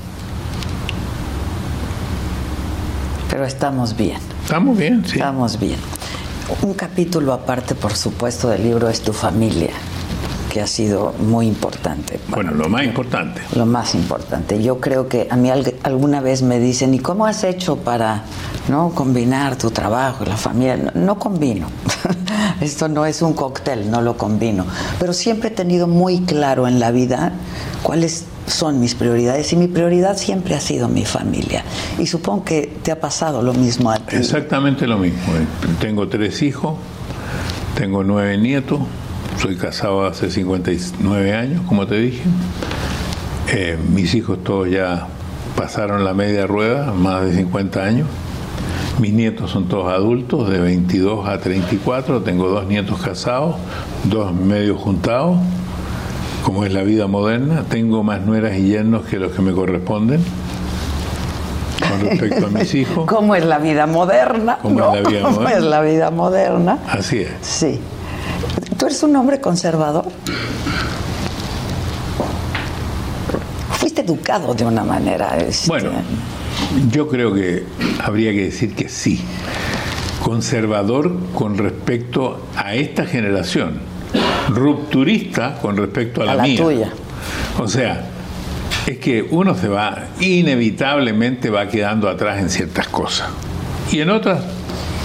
[SPEAKER 3] Pero estamos bien.
[SPEAKER 9] Estamos bien, sí.
[SPEAKER 3] Estamos bien. Un capítulo aparte, por supuesto, del libro es tu familia, que ha sido muy importante.
[SPEAKER 9] Bueno, lo más importante.
[SPEAKER 3] Lo más importante. Yo creo que a mí alg- alguna vez me dicen, ¿y cómo has hecho para no combinar tu trabajo y la familia? No, no combino. Esto no es un cóctel, no lo combino. Pero siempre he tenido muy claro en la vida cuáles son mis prioridades y mi prioridad siempre ha sido mi familia. Y supongo que te ha pasado lo mismo a ti.
[SPEAKER 9] Exactamente lo mismo. Eh, Tengo tres hijos, tengo nueve nietos, soy casado hace 59 años, como te dije. Eh, mis hijos todos ya pasaron la media rueda, más de 50 años. Mis nietos son todos adultos, de 22 a 34. Tengo dos nietos casados, dos medios juntados, como es la vida moderna. Tengo más nueras y yernos que los que me corresponden con respecto a mis hijos.
[SPEAKER 3] ¿Cómo es la vida moderna?
[SPEAKER 9] ¿Cómo es la vida
[SPEAKER 3] ¿Cómo
[SPEAKER 9] moderna?
[SPEAKER 3] es la vida moderna?
[SPEAKER 9] Así es.
[SPEAKER 3] Sí. ¿Tú eres un hombre conservador? Fuiste educado de una manera. este,
[SPEAKER 9] Bueno, yo creo que habría que decir que sí. Conservador con respecto a esta generación. Rupturista con respecto a la,
[SPEAKER 3] A la
[SPEAKER 9] mía.
[SPEAKER 3] tuya.
[SPEAKER 9] O sea, es que uno se va, inevitablemente va quedando atrás en ciertas cosas. Y en otras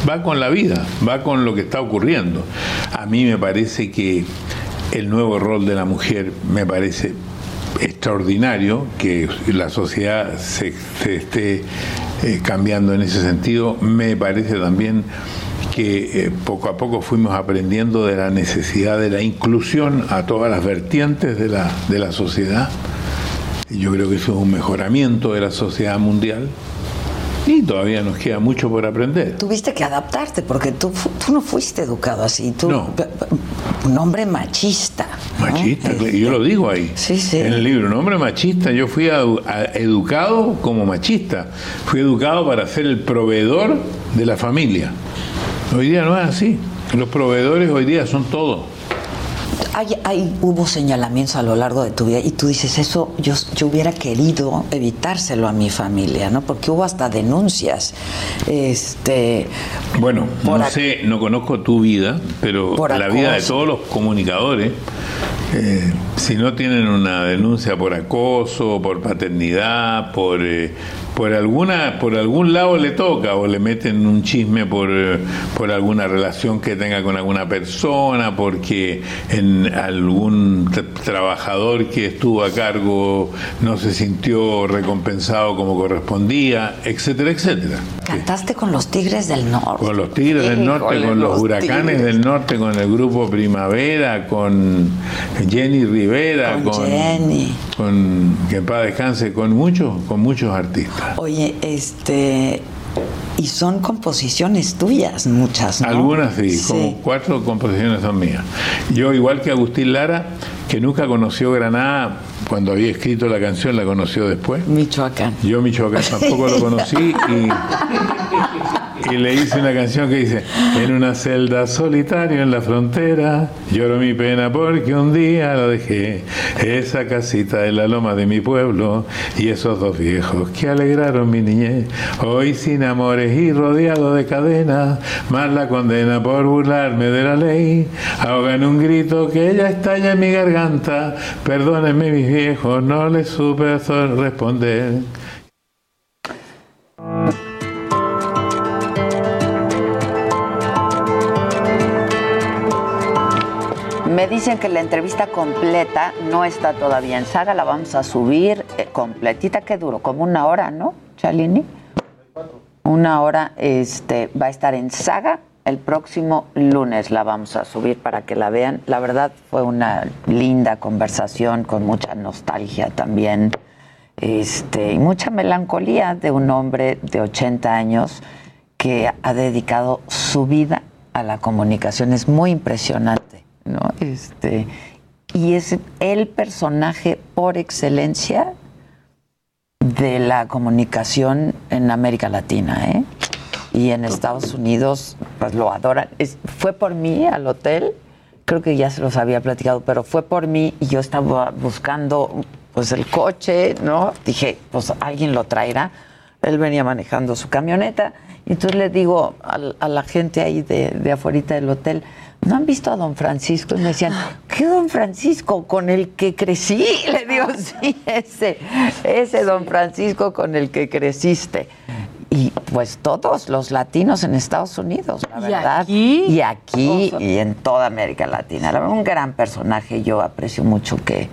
[SPEAKER 9] va con la vida, va con lo que está ocurriendo. A mí me parece que el nuevo rol de la mujer me parece extraordinario que la sociedad se, se esté eh, cambiando en ese sentido. Me parece también que eh, poco a poco fuimos aprendiendo de la necesidad de la inclusión a todas las vertientes de la, de la sociedad. Y yo creo que eso es un mejoramiento de la sociedad mundial. Y todavía nos queda mucho por aprender.
[SPEAKER 3] Tuviste que adaptarte porque tú, tú no fuiste educado así. Tú, Un hombre machista.
[SPEAKER 9] Machista, yo lo digo ahí.
[SPEAKER 3] Sí, sí.
[SPEAKER 9] En el libro, un hombre machista. Yo fui educado como machista. Fui educado para ser el proveedor de la familia. Hoy día no es así. Los proveedores hoy día son todos
[SPEAKER 3] hay, hubo señalamientos a lo largo de tu vida y tú dices, eso yo, yo hubiera querido evitárselo a mi familia, ¿no? Porque hubo hasta denuncias. Este,
[SPEAKER 9] bueno, no sé, no conozco tu vida, pero la vida de todos los comunicadores, eh, si no tienen una denuncia por acoso, por paternidad, por... Eh, por alguna por algún lado le toca o le meten un chisme por, eh, por alguna relación que tenga con alguna persona porque en algún trabajador que estuvo a cargo no se sintió recompensado como correspondía etcétera etcétera.
[SPEAKER 3] Cantaste con los Tigres del Norte.
[SPEAKER 9] Con los Tigres del Norte con los, Huracanes del Norte con el grupo Primavera con Jenny Rivera
[SPEAKER 3] con, Jenny.
[SPEAKER 9] con que paz descanse con muchos con muchos artistas
[SPEAKER 3] Oye, este. Y son composiciones tuyas, muchas, ¿no?
[SPEAKER 9] Algunas sí, como cuatro composiciones son mías. Yo, igual que Agustín Lara, que nunca conoció Granada cuando había escrito la canción, la conoció después.
[SPEAKER 3] Michoacán.
[SPEAKER 9] Yo Michoacán tampoco lo conocí y y le hice una canción que dice, en una celda solitario en la frontera, lloro mi pena porque un día lo dejé, esa casita en la loma de mi pueblo y esos dos viejos que alegraron mi niñez, hoy sin amores y rodeado de cadenas, más la condena por burlarme de la ley, ahoga en un grito que ella estalla en mi garganta, perdónenme mis viejos, no les supe responder.
[SPEAKER 3] Me dicen que la entrevista completa no está todavía en saga, la vamos a subir eh, completita, que duro, como una hora, ¿no, Chalini? Una hora este, va a estar en saga. El próximo lunes la vamos a subir para que la vean. La verdad fue una linda conversación con mucha nostalgia también este, y mucha melancolía de un hombre de 80 años que ha dedicado su vida a la comunicación. Es muy impresionante ¿no? Este, y es el personaje por excelencia de la comunicación en América Latina, ¿eh? Y en Estados Unidos, pues lo adoran. fue por mí al hotel, creo que ya se los había platicado, pero fue por mí y yo estaba buscando pues el coche, ¿no? Dije, pues alguien lo traerá. Él venía manejando su camioneta y entonces le digo a, la gente ahí de, de afuera del hotel, ¿no han visto a don Francisco? Y me decían, ¿qué don Francisco? Con el que crecí. Le digo, sí, ese, ese don Francisco con el que creciste. Y pues todos los latinos en Estados Unidos, la verdad.
[SPEAKER 7] ¿Y
[SPEAKER 3] aquí? Y en toda América Latina. un gran personaje. Yo aprecio mucho que,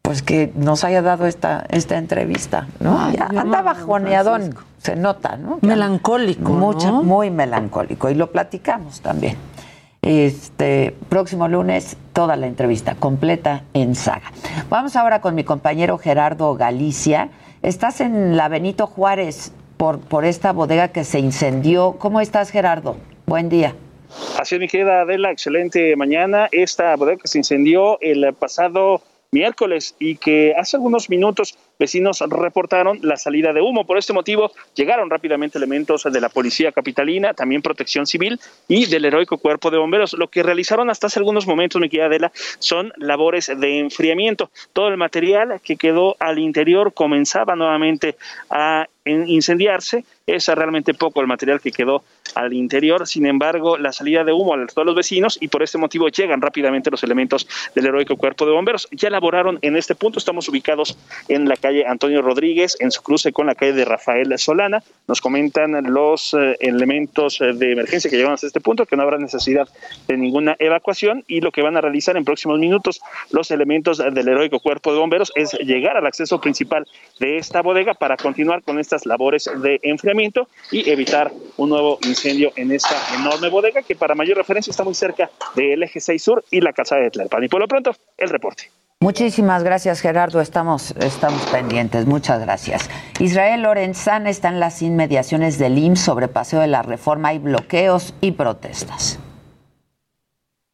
[SPEAKER 3] pues que nos haya dado esta, esta entrevista, ¿no? ya anda bajoneadón, se nota, ¿no?
[SPEAKER 7] Melancólico.
[SPEAKER 3] Mucho, muy melancólico. Y lo platicamos también. Este próximo lunes toda la entrevista completa en saga. Vamos ahora con mi compañero Gerardo Galicia. Estás en la Benito Juárez por, por esta bodega que se incendió. ¿Cómo estás, Gerardo? Buen día.
[SPEAKER 10] Así mi querida Adela, excelente mañana. Esta bodega que se incendió el pasado miércoles y que hace algunos minutos vecinos reportaron la salida de humo. Por este motivo llegaron rápidamente elementos de la Policía Capitalina, también Protección Civil y del Heroico Cuerpo de Bomberos. Lo que realizaron hasta hace algunos momentos, mi querida Adela, son labores de enfriamiento. Todo el material que quedó al interior comenzaba nuevamente a incendiarse. Es realmente poco el material que quedó al interior. Sin embargo, la salida de humo alertó a los vecinos y por este motivo llegan rápidamente los elementos del heroico cuerpo de bomberos. Ya elaboraron en este punto. Estamos ubicados en la calle Antonio Rodríguez, en su cruce con la calle de Rafael Solana. Nos comentan los eh, elementos eh, de emergencia que llegan hasta este punto que no habrá necesidad de ninguna evacuación y lo que van a realizar en próximos minutos los elementos del heroico cuerpo de bomberos es llegar al acceso principal de esta bodega para continuar con estas labores de enfriamiento y evitar un nuevo incendio en esta enorme bodega que para mayor referencia está muy cerca del eje 6 sur y la calzada de Tlalpan. Y por lo pronto, el reporte.
[SPEAKER 3] Muchísimas gracias, Gerardo. Estamos, estamos pendientes. Muchas gracias. Israel Lorenzán está en las inmediaciones del IMSS sobre Paseo de la Reforma. Hay bloqueos y protestas.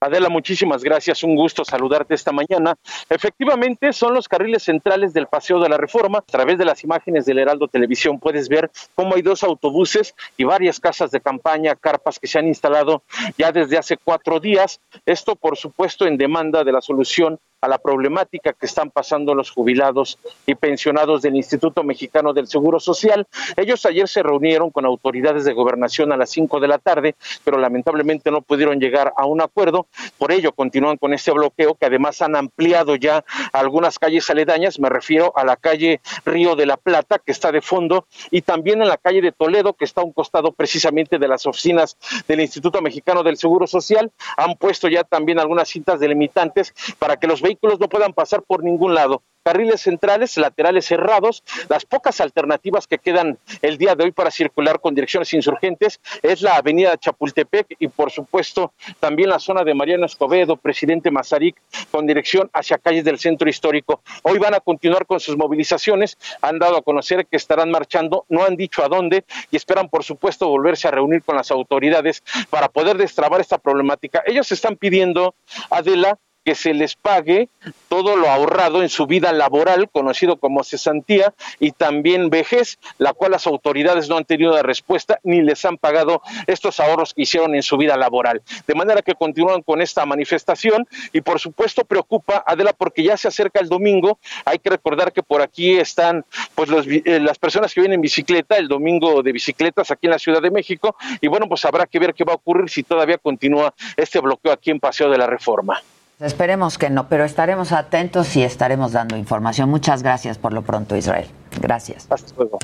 [SPEAKER 11] Adela, muchísimas gracias. Un gusto saludarte esta mañana. Efectivamente, son los carriles centrales del Paseo de la Reforma. A través de las imágenes del Heraldo Televisión puedes ver cómo hay dos autobuses y varias casas de campaña, carpas que se han instalado ya desde hace cuatro días. Esto, por supuesto, en demanda de la solución a la problemática que están pasando los jubilados y pensionados del Instituto Mexicano del Seguro Social. Ellos ayer se reunieron con autoridades de gobernación a las 5 de la tarde, pero lamentablemente no pudieron llegar a un acuerdo. Por ello continúan con este bloqueo que además han ampliado ya algunas calles aledañas. Me refiero a la calle Río de la Plata, que está de fondo, y también en la calle de Toledo, que está a un costado precisamente de las oficinas del Instituto Mexicano del Seguro Social. Han puesto ya también algunas cintas delimitantes para que los vehículos vehículos no puedan pasar por ningún lado carriles centrales, laterales cerrados. Las pocas alternativas que quedan el día de hoy para circular con direcciones insurgentes es la avenida Chapultepec y por supuesto también la zona de Mariano Escobedo, Presidente Mazarik, con dirección hacia calles del centro histórico. Hoy van a continuar con sus movilizaciones, han dado a conocer que estarán marchando, no han dicho a dónde y esperan por supuesto volverse a reunir con las autoridades para poder destrabar esta problemática. Ellos están pidiendo, Adela, que se les pague todo lo ahorrado en su vida laboral, conocido como cesantía, y también vejez, la cual las autoridades no han tenido la respuesta ni les han pagado estos ahorros que hicieron en su vida laboral. De manera que continúan con esta manifestación y por supuesto preocupa, Adela, porque ya se acerca el domingo, hay que recordar que por aquí están pues eh, las personas que vienen en bicicleta, el domingo de bicicletas aquí en la Ciudad de México, y bueno, pues habrá que ver qué va a ocurrir si todavía continúa este bloqueo aquí en Paseo de la Reforma.
[SPEAKER 3] Esperemos que no, pero estaremos atentos y estaremos dando información. Muchas gracias por lo pronto, Israel. Gracias.
[SPEAKER 11] Hasta luego.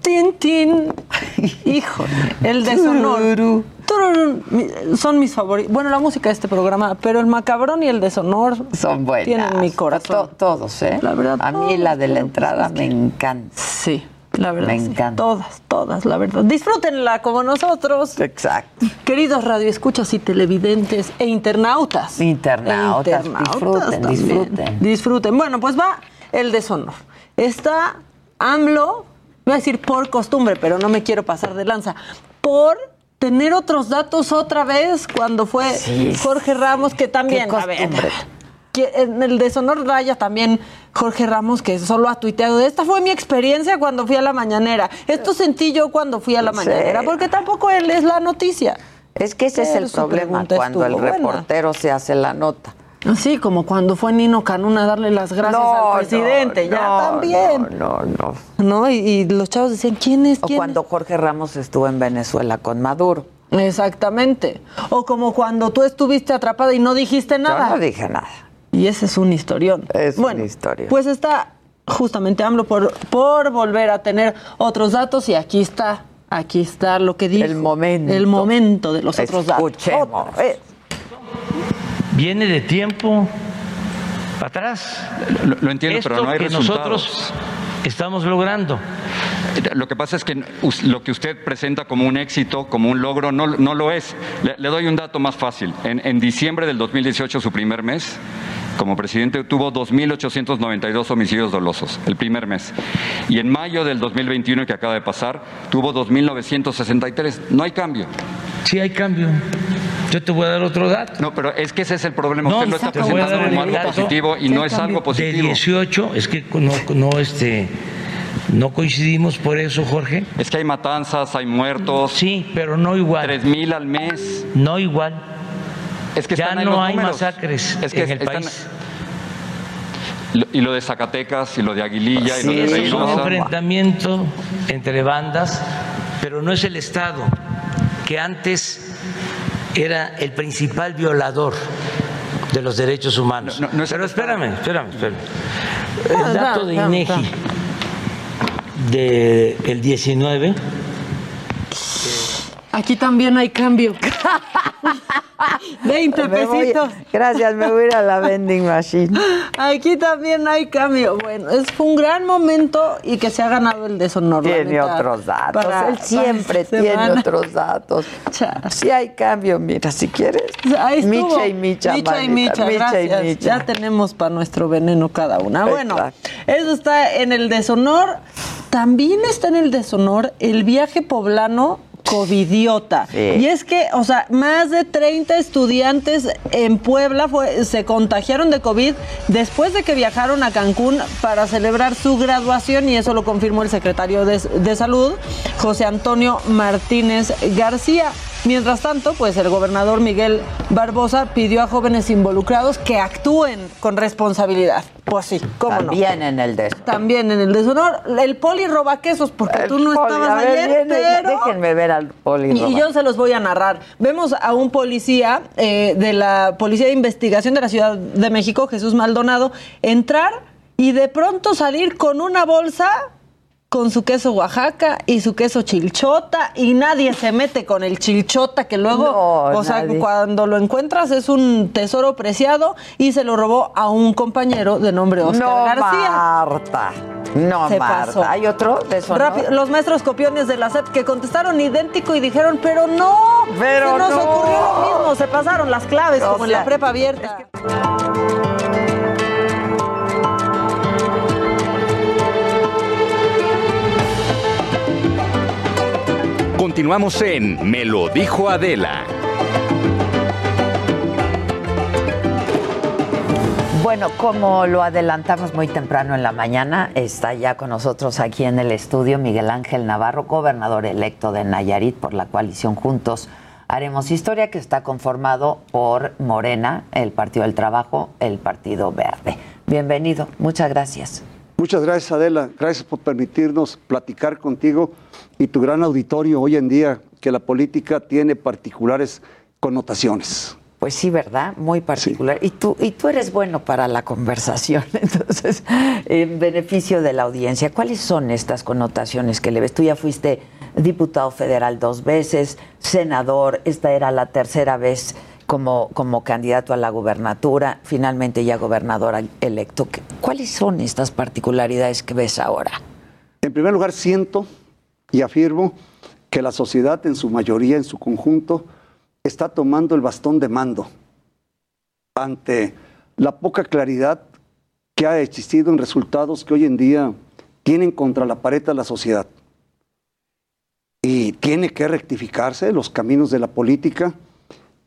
[SPEAKER 7] Tin, tin. Híjole, el deshonor. Son mis favoritos. Bueno, la música de este programa, pero el macabrón y el deshonor
[SPEAKER 3] son buenos.
[SPEAKER 7] Tienen mi corazón.
[SPEAKER 3] todos, ¿eh? La verdad. A mí la de la entrada me encanta.
[SPEAKER 7] Sí. La verdad.
[SPEAKER 3] Me encanta.
[SPEAKER 7] Todas, todas, la verdad. Disfrútenla como nosotros.
[SPEAKER 3] Exacto.
[SPEAKER 7] Queridos radioescuchas y televidentes e internautas.
[SPEAKER 3] Internautas. disfruten, disfruten.
[SPEAKER 7] Disfruten. Bueno, pues va el deshonor. Está AMLO, voy a decir por costumbre, pero no me quiero pasar de lanza, por tener otros datos otra vez cuando fue Jorge Ramos, que también,
[SPEAKER 3] Qué costumbre
[SPEAKER 7] en el deshonor raya también Jorge Ramos, que solo ha tuiteado, esta fue mi experiencia cuando fui a la mañanera. Esto sentí yo cuando fui a la mañanera, porque tampoco él es la noticia.
[SPEAKER 3] Es que ese es el problema cuando el reportero se hace la nota.
[SPEAKER 7] Sí, como cuando fue Nino Canún a darle las gracias al presidente, ya también.
[SPEAKER 3] No, no,
[SPEAKER 7] no. Y, los chavos decían, ¿quién es?
[SPEAKER 3] o cuando Jorge Ramos estuvo en Venezuela con Maduro.
[SPEAKER 7] Exactamente. O como cuando tú estuviste atrapada y no dijiste nada.
[SPEAKER 3] Yo no dije nada.
[SPEAKER 7] Y ese es un historión.
[SPEAKER 3] Es
[SPEAKER 7] bueno,
[SPEAKER 3] una historia.
[SPEAKER 7] Pues está justamente AMLO por, por volver a tener otros datos y aquí está, aquí está lo que dijo.
[SPEAKER 3] El momento.
[SPEAKER 7] El momento de los otros datos.
[SPEAKER 3] Escuchemos.
[SPEAKER 4] Viene de tiempo atrás.
[SPEAKER 12] Lo, entiendo, pero no hay
[SPEAKER 4] que nosotros estamos logrando.
[SPEAKER 12] Lo que pasa es que lo que usted presenta como un éxito, como un logro, no, no lo es. Le, doy un dato más fácil. En, en diciembre del 2018, su primer mes, como presidente tuvo 2.892 homicidios dolosos el primer mes. Y en mayo del 2021, que acaba de pasar, tuvo 2.963. No hay cambio.
[SPEAKER 4] Sí hay cambio. Yo te voy a dar otro dato.
[SPEAKER 12] No, pero es que ese es el problema. Usted lo está presentando como algo positivo y no es algo positivo.
[SPEAKER 4] De 18, es que no, no este no coincidimos por eso, Jorge.
[SPEAKER 12] Es que hay matanzas, hay muertos.
[SPEAKER 4] Sí, pero no igual.
[SPEAKER 12] Tres mil al mes.
[SPEAKER 4] No igual.
[SPEAKER 12] Es que
[SPEAKER 4] ya no hay masacres es que en el país.
[SPEAKER 12] Y lo de Zacatecas y lo de Aguililla y lo de
[SPEAKER 4] Es un enfrentamiento entre bandas, pero no es el Estado, que antes era el principal violador de los derechos humanos. pero espérame, espérame, espérame. El dato de INEGI del 19.
[SPEAKER 7] Aquí también hay cambio. 20
[SPEAKER 3] Me voy-
[SPEAKER 7] pesitos.
[SPEAKER 3] gracias, me voy a ir a la vending machine.
[SPEAKER 7] Aquí también hay cambio. Bueno, es, fue un gran momento y que se ha ganado el deshonor.
[SPEAKER 3] Tiene otros datos.
[SPEAKER 7] para-
[SPEAKER 3] Él siempre tiene otros datos. Si hay cambio, mira, si quieres.
[SPEAKER 7] Ahí estuvo.
[SPEAKER 3] Micha y Micha.
[SPEAKER 7] Micha y Micha,
[SPEAKER 3] Micha y
[SPEAKER 7] gracias.
[SPEAKER 3] Micha.
[SPEAKER 7] Ya tenemos para nuestro veneno cada una. Bueno,
[SPEAKER 3] Exacto.
[SPEAKER 7] eso está en el deshonor. También está en el deshonor el viaje poblano covidiota.
[SPEAKER 3] Sí.
[SPEAKER 7] Y es que, o sea, más de 30 estudiantes en Puebla fue- se contagiaron de COVID después de que viajaron a Cancún para celebrar su graduación y eso lo confirmó el secretario de, de Salud, José Antonio Martínez García. Mientras tanto, pues el gobernador Miguel Barbosa pidió a jóvenes involucrados que actúen con responsabilidad. Pues sí, cómo no.
[SPEAKER 3] También en el deshonor.
[SPEAKER 7] También en el deshonor. El poli roba quesos, porque tú no
[SPEAKER 3] Poli,
[SPEAKER 7] estabas
[SPEAKER 3] ver,
[SPEAKER 7] ayer,
[SPEAKER 3] viene,
[SPEAKER 7] pero...
[SPEAKER 3] Déjenme ver al poli.
[SPEAKER 7] Y
[SPEAKER 3] Roba.
[SPEAKER 7] yo se los voy a narrar. Vemos a un policía eh, de la Policía de Investigación de la Ciudad de México, Jesús Maldonado, entrar y de pronto salir con una bolsa con su queso Oaxaca y su queso chilchota y nadie se mete con el chilchota que luego,
[SPEAKER 3] No,
[SPEAKER 7] o sea, cuando lo encuentras es un tesoro preciado y se lo robó a un compañero de nombre Oscar
[SPEAKER 3] No,
[SPEAKER 7] García.
[SPEAKER 3] Marta. No,
[SPEAKER 7] Se
[SPEAKER 3] Marta.
[SPEAKER 7] pasó.
[SPEAKER 3] ¿Hay otro?
[SPEAKER 7] Rápido, los maestros copiones de la SEP que contestaron idéntico y dijeron, pero no,
[SPEAKER 3] Pero
[SPEAKER 7] se nos
[SPEAKER 3] no.
[SPEAKER 7] ocurrió lo mismo, se pasaron las claves
[SPEAKER 3] O
[SPEAKER 7] como en la prepa abierta.
[SPEAKER 2] Continuamos en Me lo dijo Adela.
[SPEAKER 3] Bueno, como lo adelantamos muy temprano en la mañana, está ya con nosotros aquí en el estudio Miguel Ángel Navarro, gobernador electo de Nayarit por la coalición Juntos Haremos Historia, que está conformado por Morena, el Partido del Trabajo, el Partido Verde. Bienvenido, muchas gracias.
[SPEAKER 13] Muchas gracias, Adela. Gracias por permitirnos platicar contigo y tu gran auditorio hoy en día, que la política tiene particulares connotaciones.
[SPEAKER 3] Pues sí, ¿verdad? Muy particular. Y tú, y tú eres bueno para la conversación, entonces, en beneficio de la audiencia, ¿cuáles son estas connotaciones que le ves? Tú ya fuiste diputado federal dos veces, senador, esta era la tercera vez como, como candidato a la gubernatura, finalmente ya gobernador electo. ¿Qué- ¿Cuáles son estas particularidades que ves ahora?
[SPEAKER 13] En primer lugar, siento y afirmo que la sociedad en su mayoría, en su conjunto, está tomando el bastón de mando ante la poca claridad que ha existido en resultados que hoy en día tienen contra la pared a la sociedad. Y tiene que rectificarse los caminos de la política,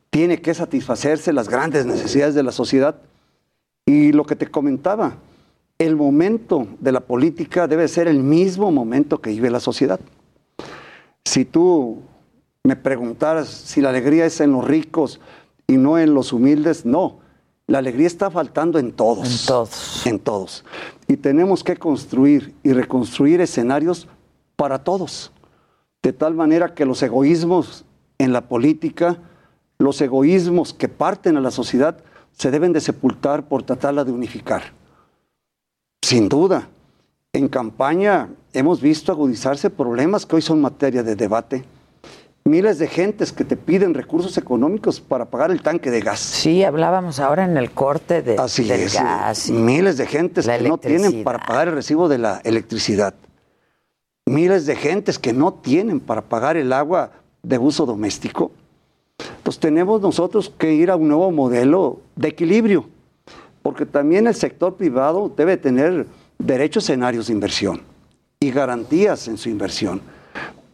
[SPEAKER 13] tiene que satisfacerse las grandes necesidades de la sociedad. Y lo que te comentaba, el momento de la política debe ser el mismo momento que vive la sociedad. Si tú me preguntaras si la alegría es en los ricos y no en los humildes, no. La alegría está faltando en todos.
[SPEAKER 3] En todos.
[SPEAKER 13] En todos. Y tenemos que construir y reconstruir escenarios para todos. De tal manera que los egoísmos en la política, los egoísmos que parten a la sociedad, se deben de sepultar por tratarla de unificar. Sin duda, en campaña hemos visto agudizarse problemas que hoy son materia de debate. Miles de gentes que te piden recursos económicos para pagar el tanque de gas.
[SPEAKER 3] Sí, hablábamos ahora en el corte de,
[SPEAKER 13] Así
[SPEAKER 3] del
[SPEAKER 13] es.
[SPEAKER 3] gas.
[SPEAKER 13] Miles de gentes que no tienen para pagar el recibo de la electricidad. Miles de gentes que no tienen para pagar el agua de uso doméstico. Pues tenemos nosotros que ir a un nuevo modelo de equilibrio, porque también el sector privado debe tener derechos en áreas de inversión y garantías en su inversión,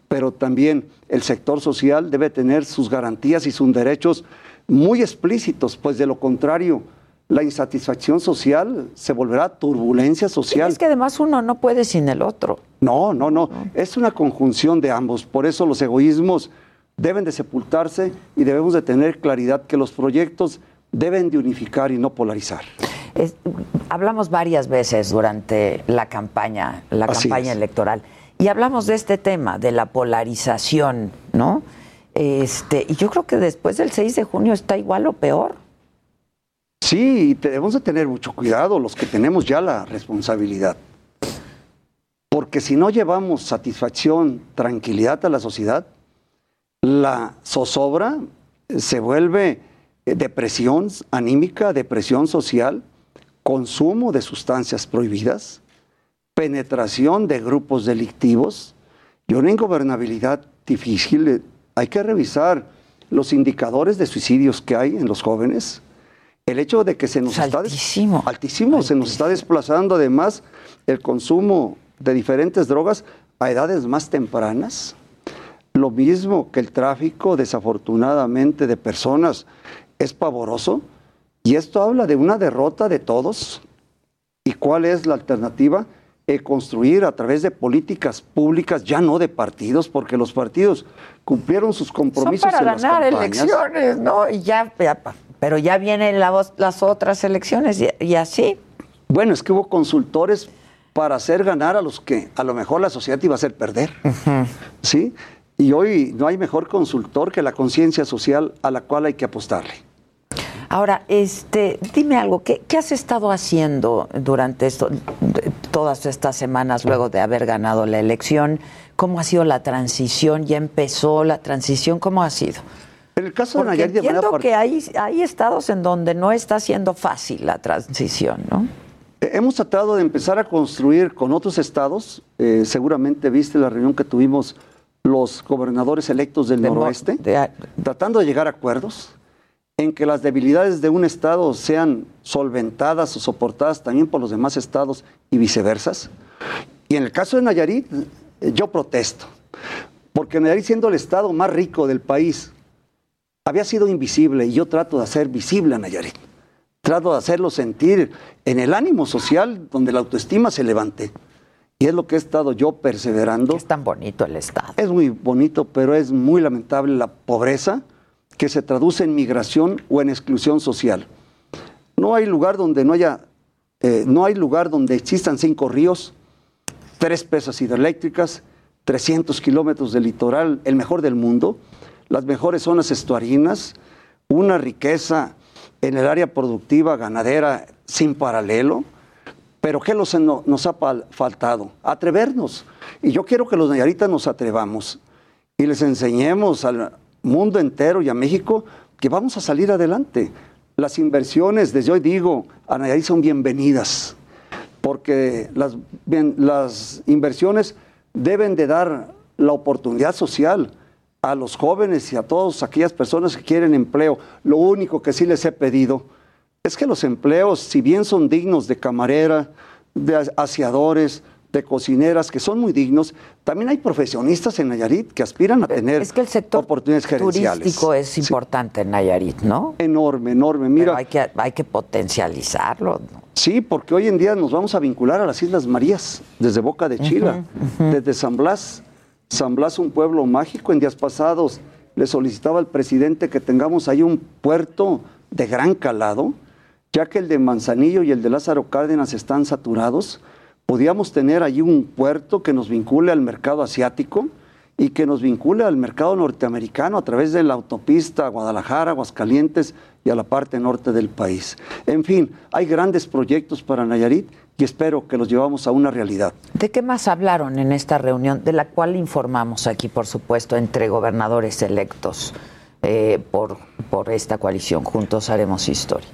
[SPEAKER 13] pero también el sector social debe tener sus garantías y sus derechos muy explícitos, pues de lo contrario, la insatisfacción social se volverá turbulencia social.
[SPEAKER 3] Es que además uno no puede sin el otro.
[SPEAKER 13] No, no, no. Es una conjunción de ambos. Por eso los egoísmos deben de sepultarse y debemos de tener claridad que los proyectos deben de unificar y no polarizar.
[SPEAKER 3] Es- hablamos varias veces durante la campaña, la
[SPEAKER 13] Así
[SPEAKER 3] campaña
[SPEAKER 13] es.
[SPEAKER 3] electoral, y hablamos de este tema, de la polarización, ¿no? Este, y yo creo que después del 6 de junio está igual o peor.
[SPEAKER 13] Sí, y debemos de tener mucho cuidado los que tenemos ya la responsabilidad. Porque si no llevamos satisfacción, tranquilidad a la sociedad, la zozobra se vuelve eh, depresión anímica, depresión social, consumo de sustancias prohibidas, penetración de grupos delictivos y una ingobernabilidad difícil. Hay que revisar los indicadores de suicidios que hay en los jóvenes. El hecho de que se nos está
[SPEAKER 3] altísimo.
[SPEAKER 13] altísimo, se nos está desplazando además el consumo de diferentes drogas a edades más tempranas. Lo mismo que el tráfico, desafortunadamente, de personas es pavoroso. Y esto habla de una derrota de todos. ¿Y cuál es la alternativa? Eh, construir a través de políticas públicas, ya no de partidos, porque los partidos cumplieron sus
[SPEAKER 3] Son
[SPEAKER 13] compromisos
[SPEAKER 3] para
[SPEAKER 13] en las
[SPEAKER 3] ganar
[SPEAKER 13] campañas.
[SPEAKER 3] elecciones, ¿no? Y ya, pero ya vienen la- las otras elecciones y, y así.
[SPEAKER 13] Bueno, es que hubo consultores para hacer ganar a los que a lo mejor la sociedad iba a hacer perder. ¿Sí? Y hoy no hay mejor consultor que la conciencia social a la cual hay que apostarle.
[SPEAKER 3] Ahora, este, dime algo, ¿qué, qué has estado haciendo durante esto, de- todas estas semanas luego de haber ganado la elección? ¿Cómo ha sido la transición? ¿Ya empezó la transición? ¿Cómo ha sido?
[SPEAKER 13] En el caso
[SPEAKER 3] Porque
[SPEAKER 13] de Nayarit, de manera
[SPEAKER 3] entiendo
[SPEAKER 13] par-
[SPEAKER 3] que hay, hay estados en donde no está siendo fácil la transición, ¿no?
[SPEAKER 13] Eh, Hemos tratado de empezar a construir con otros estados, eh, seguramente viste la reunión que tuvimos los gobernadores electos del
[SPEAKER 3] De
[SPEAKER 13] noroeste,
[SPEAKER 3] de-
[SPEAKER 13] tratando de llegar a acuerdos en que las debilidades de un estado sean solventadas o soportadas también por los demás estados y viceversas. Y en el caso de Nayarit, yo protesto, porque Nayarit siendo el estado más rico del país, había sido invisible y yo trato de hacer visible a Nayarit. Trato de hacerlo sentir en el ánimo social donde la autoestima se levante. Y es lo que he estado yo perseverando.
[SPEAKER 3] Es tan bonito el Estado.
[SPEAKER 13] Es muy bonito, pero es muy lamentable la pobreza que se traduce en migración o en exclusión social. No hay lugar donde no haya, eh, no hay lugar donde existan cinco ríos, tres presas hidroeléctricas, 300 kilómetros de litoral, el mejor del mundo, las mejores zonas estuarinas, una riqueza en el área productiva ganadera sin paralelo. Pero ¿qué nos, no- nos ha faltado? Atrevernos. Y yo quiero que los nayaritas nos atrevamos y les enseñemos al mundo entero y a México que vamos a salir adelante. Las inversiones, desde hoy digo, a son bienvenidas, porque las, las inversiones deben de dar la oportunidad social a los jóvenes y a todas aquellas personas que quieren empleo. Lo único que sí les he pedido es que los empleos, si bien son dignos de camarera, de as- aseadores, de cocineras, que son muy dignos, también hay profesionistas en Nayarit que aspiran a tener
[SPEAKER 3] Es que el sector
[SPEAKER 13] oportunidades gerenciales.
[SPEAKER 3] turístico es importante en Nayarit, ¿no?
[SPEAKER 13] Enorme, enorme. Mira,
[SPEAKER 3] Pero hay que, hay que potencializarlo. ¿no?
[SPEAKER 13] Sí, porque hoy en día nos vamos a vincular a las Islas Marías, desde Boca de Chila, desde San Blas. San Blas, un pueblo mágico. En días pasados le solicitaba al presidente que tengamos ahí un puerto de gran calado, ya que el de Manzanillo y el de Lázaro Cárdenas están saturados. Podíamos tener allí un puerto que nos vincule al mercado asiático y que nos vincule al mercado norteamericano a través de la autopista Guadalajara, Aguascalientes y a la parte norte del país. En fin, hay grandes proyectos para Nayarit y espero que los llevamos a una realidad.
[SPEAKER 3] ¿De qué más hablaron en esta reunión, de la cual informamos aquí, por supuesto, entre gobernadores electos eh, por, por esta coalición? Juntos haremos historia.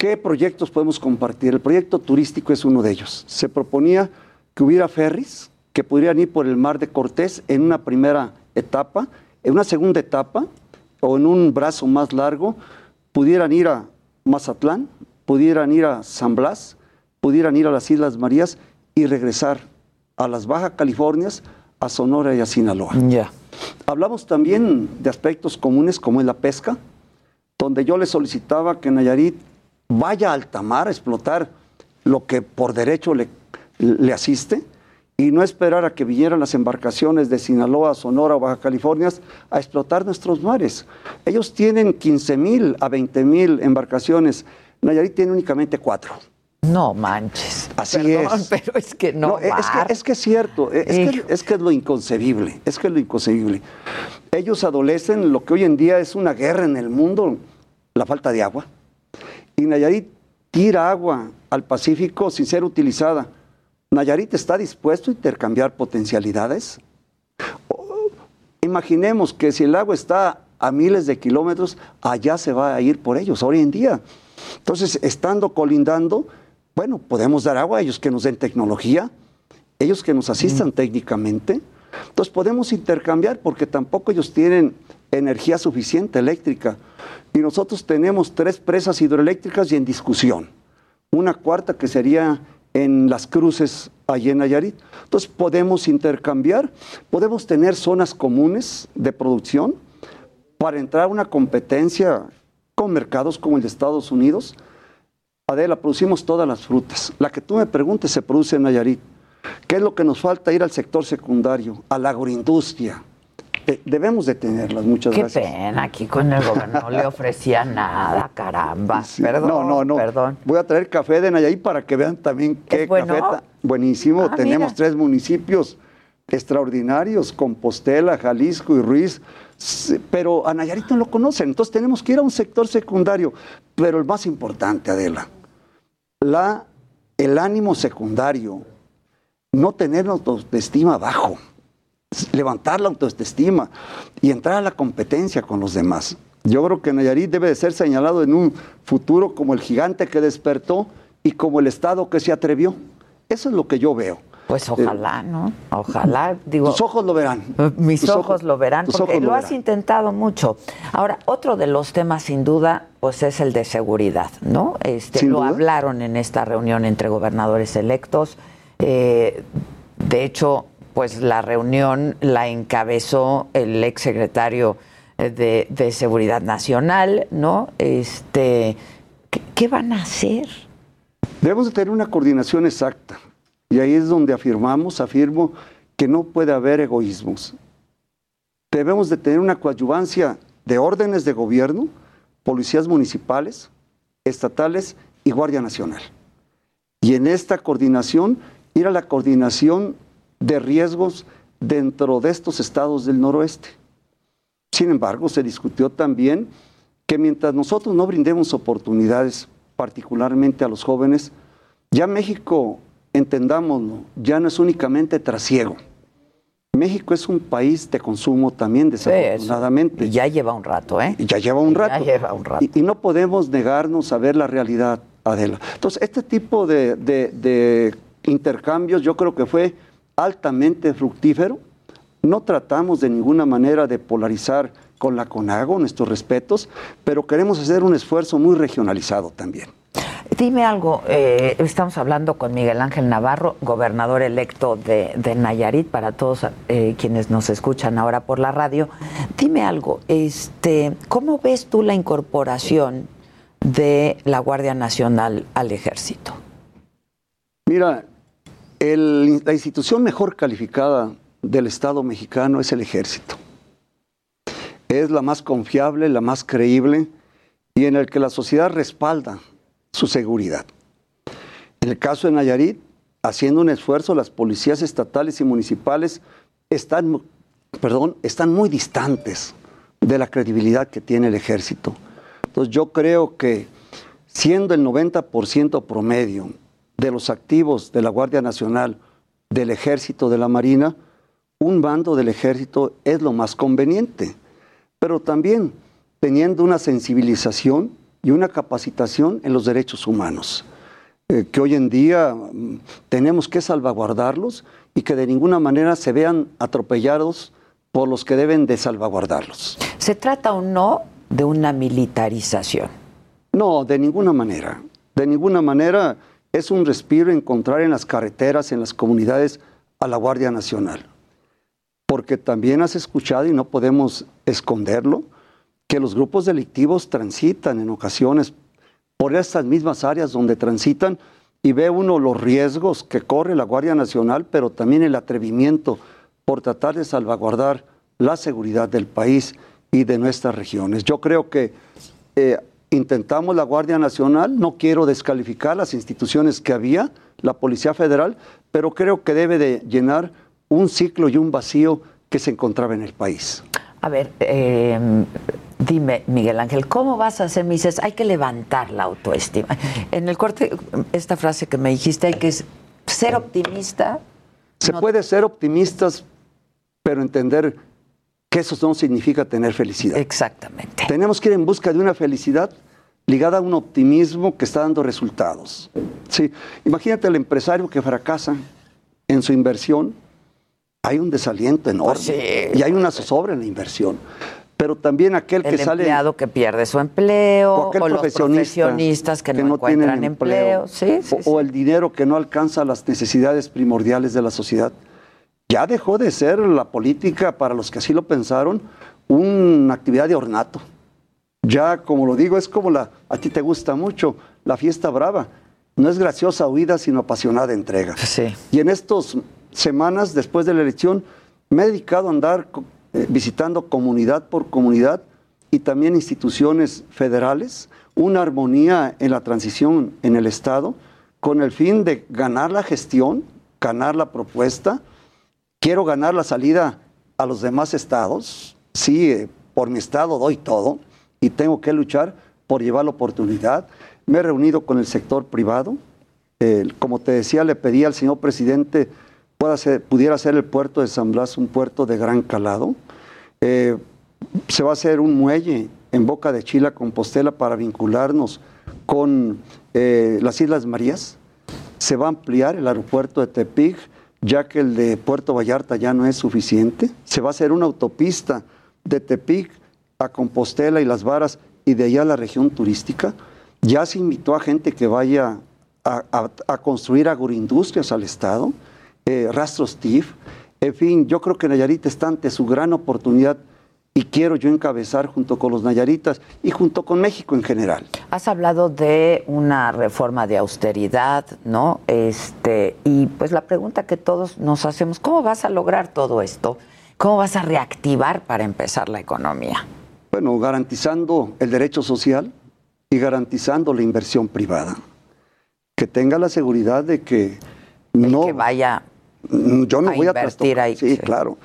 [SPEAKER 13] ¿Qué proyectos podemos compartir? El proyecto turístico es uno de ellos. Se proponía que hubiera ferries que pudieran ir por el mar de Cortés en una primera etapa, en una segunda etapa o en un brazo más largo, pudieran ir a Mazatlán, pudieran ir a San Blas, pudieran ir a las Islas Marías y regresar a las Baja Californias, a Sonora y a Sinaloa.
[SPEAKER 3] Ya.
[SPEAKER 13] Hablamos también de aspectos comunes como es la pesca, donde yo le solicitaba que Nayarit vaya a alta mar a explotar lo que por derecho le, le asiste y no esperar a que vinieran las embarcaciones de Sinaloa, Sonora o Baja California a explotar nuestros mares. Ellos tienen 15 mil a 20 mil embarcaciones, Nayarit tiene únicamente cuatro.
[SPEAKER 3] No manches.
[SPEAKER 13] Así
[SPEAKER 3] Perdón,
[SPEAKER 13] es.
[SPEAKER 3] pero es que no,
[SPEAKER 13] es,
[SPEAKER 3] va.
[SPEAKER 13] que, es que es cierto, es que, es que es lo inconcebible, es que es lo inconcebible. Ellos adolecen lo que hoy en día es una guerra en el mundo, la falta de agua. Y Nayarit tira agua al Pacífico sin ser utilizada. Nayarit está dispuesto a intercambiar potencialidades. O- Imaginemos que si el agua está a miles de kilómetros, allá se va a ir por ellos, hoy en día. Entonces, estando colindando, bueno, podemos dar agua a ellos que nos den tecnología, ellos que nos asistan técnicamente. Entonces podemos intercambiar porque tampoco ellos tienen energía suficiente eléctrica. Y nosotros tenemos tres presas hidroeléctricas y en discusión. Una cuarta que sería en las cruces allí en Nayarit. Entonces podemos intercambiar, podemos tener zonas comunes de producción para entrar a una competencia con mercados como el de Estados Unidos. Adela, producimos todas las frutas. La que tú me preguntes se produce en Nayarit. ¿Qué es lo que nos falta? Ir al sector secundario, a la agroindustria. Debemos de tenerlas, muchas
[SPEAKER 3] Qué
[SPEAKER 13] gracias.
[SPEAKER 3] pena, aquí con el gobierno no le ofrecía nada, caramba.
[SPEAKER 13] Sí,
[SPEAKER 3] Perdón,
[SPEAKER 13] no, no, no.
[SPEAKER 3] perdón.
[SPEAKER 13] Voy a traer café de Nayarit para que vean también qué
[SPEAKER 3] ¿Es bueno?
[SPEAKER 13] café. ta- Buenísimo.
[SPEAKER 3] Ah,
[SPEAKER 13] Tenemos
[SPEAKER 3] mira.
[SPEAKER 13] tres municipios extraordinarios, Compostela, Jalisco y Ruiz, pero a Nayarit no lo conocen. Entonces tenemos que ir a un sector secundario. Pero el más importante, Adela, la, el ánimo secundario, no tener la autoestima bajo, levantar la autoestima y entrar a la competencia con los demás. Yo creo que Nayarit debe de ser señalado en un futuro como el gigante que despertó y como el Estado que se atrevió. Eso es lo que yo veo.
[SPEAKER 3] Pues ojalá, ¿no? Ojalá, digo.
[SPEAKER 13] Tus ojos lo verán.
[SPEAKER 3] Mis
[SPEAKER 13] Tus
[SPEAKER 3] ojos, lo verán, porque lo, has intentado mucho. Ahora, otro de los temas, sin duda, pues es el de seguridad, ¿no? Este, lo
[SPEAKER 13] duda.
[SPEAKER 3] hablaron en esta reunión entre gobernadores electos. Eh, de hecho, pues la reunión la encabezó el exsecretario de, de Seguridad Nacional, ¿no? Este, ¿qué, qué van a hacer?
[SPEAKER 13] Debemos de tener una coordinación exacta. Y ahí es donde afirmamos, afirmo, que no puede haber egoísmos. Debemos de tener una coadyuvancia de órdenes de gobierno, policías municipales, estatales y Guardia Nacional. Y en esta coordinación, ir a la coordinación de riesgos dentro de estos estados del noroeste. Sin embargo, se discutió también que mientras nosotros no brindemos oportunidades, particularmente a los jóvenes, ya México, entendámoslo, ya no es únicamente trasiego. México es un país de consumo también, desafortunadamente.
[SPEAKER 3] Y ya lleva un rato, ¿eh?
[SPEAKER 13] Y ya lleva un
[SPEAKER 3] Y ya
[SPEAKER 13] rato.
[SPEAKER 3] lleva un rato.
[SPEAKER 13] Y, y no podemos negarnos a ver la realidad, Adela. Entonces, este tipo de, de- de intercambios yo creo que fue altamente fructífero. No tratamos de ninguna manera de polarizar con la CONAGO, nuestros respetos, pero queremos hacer un esfuerzo muy regionalizado también.
[SPEAKER 3] Dime algo, eh, estamos hablando con Miguel Ángel Navarro, gobernador electo de, de Nayarit, para todos eh, quienes nos escuchan ahora por la radio. Dime algo, este, ¿cómo ves tú la incorporación de la Guardia Nacional al ejército?
[SPEAKER 13] Mira, la institución mejor calificada del Estado mexicano es el ejército. Es la más confiable, la más creíble y en el que la sociedad respalda su seguridad. En el caso de Nayarit, haciendo un esfuerzo, las policías estatales y municipales están, perdón, están muy distantes de la credibilidad que tiene el ejército. Entonces yo creo que siendo el 90% promedio de los activos de la Guardia Nacional, del Ejército, de la Marina, un bando del Ejército es lo más conveniente. Pero también teniendo una sensibilización y una capacitación en los derechos humanos, eh, que hoy en día mm, tenemos que salvaguardarlos y que de ninguna manera se vean atropellados por los que deben de salvaguardarlos.
[SPEAKER 3] ¿Se trata o no de una militarización?
[SPEAKER 13] No, de ninguna manera. De ninguna manera es un respiro encontrar en las carreteras, en las comunidades, a la Guardia Nacional. Porque también has escuchado, y no podemos esconderlo, que los grupos delictivos transitan en ocasiones por estas mismas áreas donde transitan y ve uno los riesgos que corre la Guardia Nacional, pero también el atrevimiento por tratar de salvaguardar la seguridad del país y de nuestras regiones. Yo creo que eh, intentamos la Guardia Nacional, no quiero descalificar las instituciones que había, la Policía Federal, pero creo que debe de llenar un ciclo y un vacío que se encontraba en el país.
[SPEAKER 3] A ver, eh, dime, Miguel Ángel, ¿cómo vas a hacer? Me dices, hay que levantar la autoestima. En el corte, esta frase que me dijiste, hay que ser optimista.
[SPEAKER 13] Se puede ser optimistas, pero entender que eso no significa tener felicidad.
[SPEAKER 3] Exactamente.
[SPEAKER 13] Tenemos que ir en busca de una felicidad ligada a un optimismo que está dando resultados. Sí, imagínate al empresario que fracasa en su inversión, hay un desaliento enorme
[SPEAKER 3] Pues sí,
[SPEAKER 13] y hay una zozobra en la inversión. Pero también aquel
[SPEAKER 3] El
[SPEAKER 13] que sale
[SPEAKER 3] empleado que pierde su empleo,
[SPEAKER 13] o aquel
[SPEAKER 3] o los
[SPEAKER 13] profesionista
[SPEAKER 3] profesionistas que, no,
[SPEAKER 13] tienen
[SPEAKER 3] encuentran empleo. Sí, sí,
[SPEAKER 13] o, o el dinero que no alcanza las necesidades primordiales de la sociedad. Ya dejó de ser la política, para los que así lo pensaron, una actividad de ornato. Ya, como lo digo, es como la, a ti te gusta mucho, la fiesta brava. No es graciosa huida, sino apasionada entrega.
[SPEAKER 3] Sí.
[SPEAKER 13] Y en estas semanas, después de la elección, me he dedicado a andar eh, visitando comunidad por comunidad y también instituciones federales, una armonía en la transición en el Estado, con el fin de ganar la gestión, ganar la propuesta. Quiero ganar la salida a los demás estados. Sí, eh, por mi estado doy todo y tengo que luchar por llevar la oportunidad. Me he reunido con el sector privado. Como te decía, le pedí al señor presidente pueda ser- pudiera ser el puerto de San Blas un puerto de gran calado. Eh, se va a hacer un muelle en Boca de Chila, Compostela, para vincularnos con eh, las Islas Marías. Se va a ampliar el aeropuerto de Tepic, ya que el de Puerto Vallarta ya no es suficiente. Se va a hacer una autopista de Tepic a Compostela y Las Varas y de allá a la región turística. Ya se invitó a gente que vaya a, construir agroindustrias al Estado, eh, rastros TIF. En fin, yo creo que Nayarit está ante su gran oportunidad y quiero yo encabezar junto con los Nayaritas y junto con México en general.
[SPEAKER 3] Has hablado de una reforma de austeridad, ¿no? Este, y pues la pregunta que todos nos hacemos, ¿cómo vas a lograr todo esto? ¿Cómo vas a reactivar para empezar la economía?
[SPEAKER 13] Bueno, garantizando el derecho social y garantizando la inversión privada. Que tenga la seguridad de que no
[SPEAKER 3] que vaya
[SPEAKER 13] yo no
[SPEAKER 3] a
[SPEAKER 13] voy a
[SPEAKER 3] invertir ahí,
[SPEAKER 13] Sí,
[SPEAKER 3] sí.
[SPEAKER 13] claro.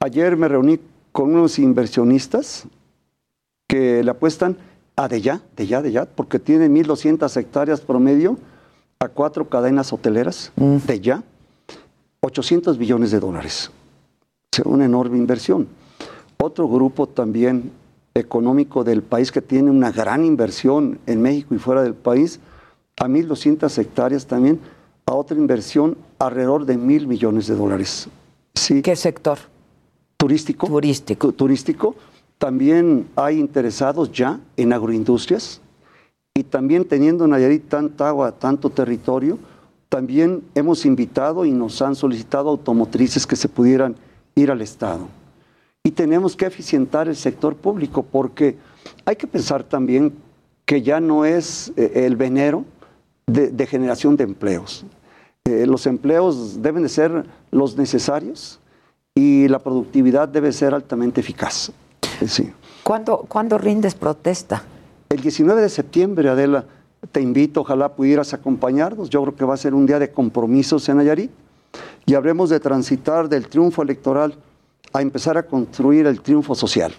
[SPEAKER 13] Ayer me reuní con unos inversionistas que le apuestan a de ya, de ya, de ya, porque tienen 1.200 hectáreas promedio a cuatro cadenas hoteleras,
[SPEAKER 3] Mm.
[SPEAKER 13] de ya, 800 billones de dólares. O sea, una enorme inversión. Otro grupo también económico del país que tiene una gran inversión en México y fuera del país, a 1.200 hectáreas también, a otra inversión alrededor de mil millones de dólares. Sí.
[SPEAKER 3] ¿Qué sector?
[SPEAKER 13] Turístico.
[SPEAKER 3] Turístico.
[SPEAKER 13] Turístico. También hay interesados ya en agroindustrias y también teniendo Nayarit tanta agua, tanto territorio, también hemos invitado y nos han solicitado automotrices que se pudieran ir al Estado. Y tenemos que eficientar el sector público porque hay que pensar también que ya no es eh, el venero de, de generación de empleos. Eh, los empleos deben de ser los necesarios y la productividad debe ser altamente eficaz. Sí.
[SPEAKER 3] ¿Cuándo, ¿Cuándo rindes protesta?
[SPEAKER 13] El 19 de septiembre, Adela, te invito, ojalá pudieras acompañarnos. Yo creo que va a ser un día de compromisos en Nayarit y habremos de transitar del triunfo electoral a empezar a construir el triunfo social.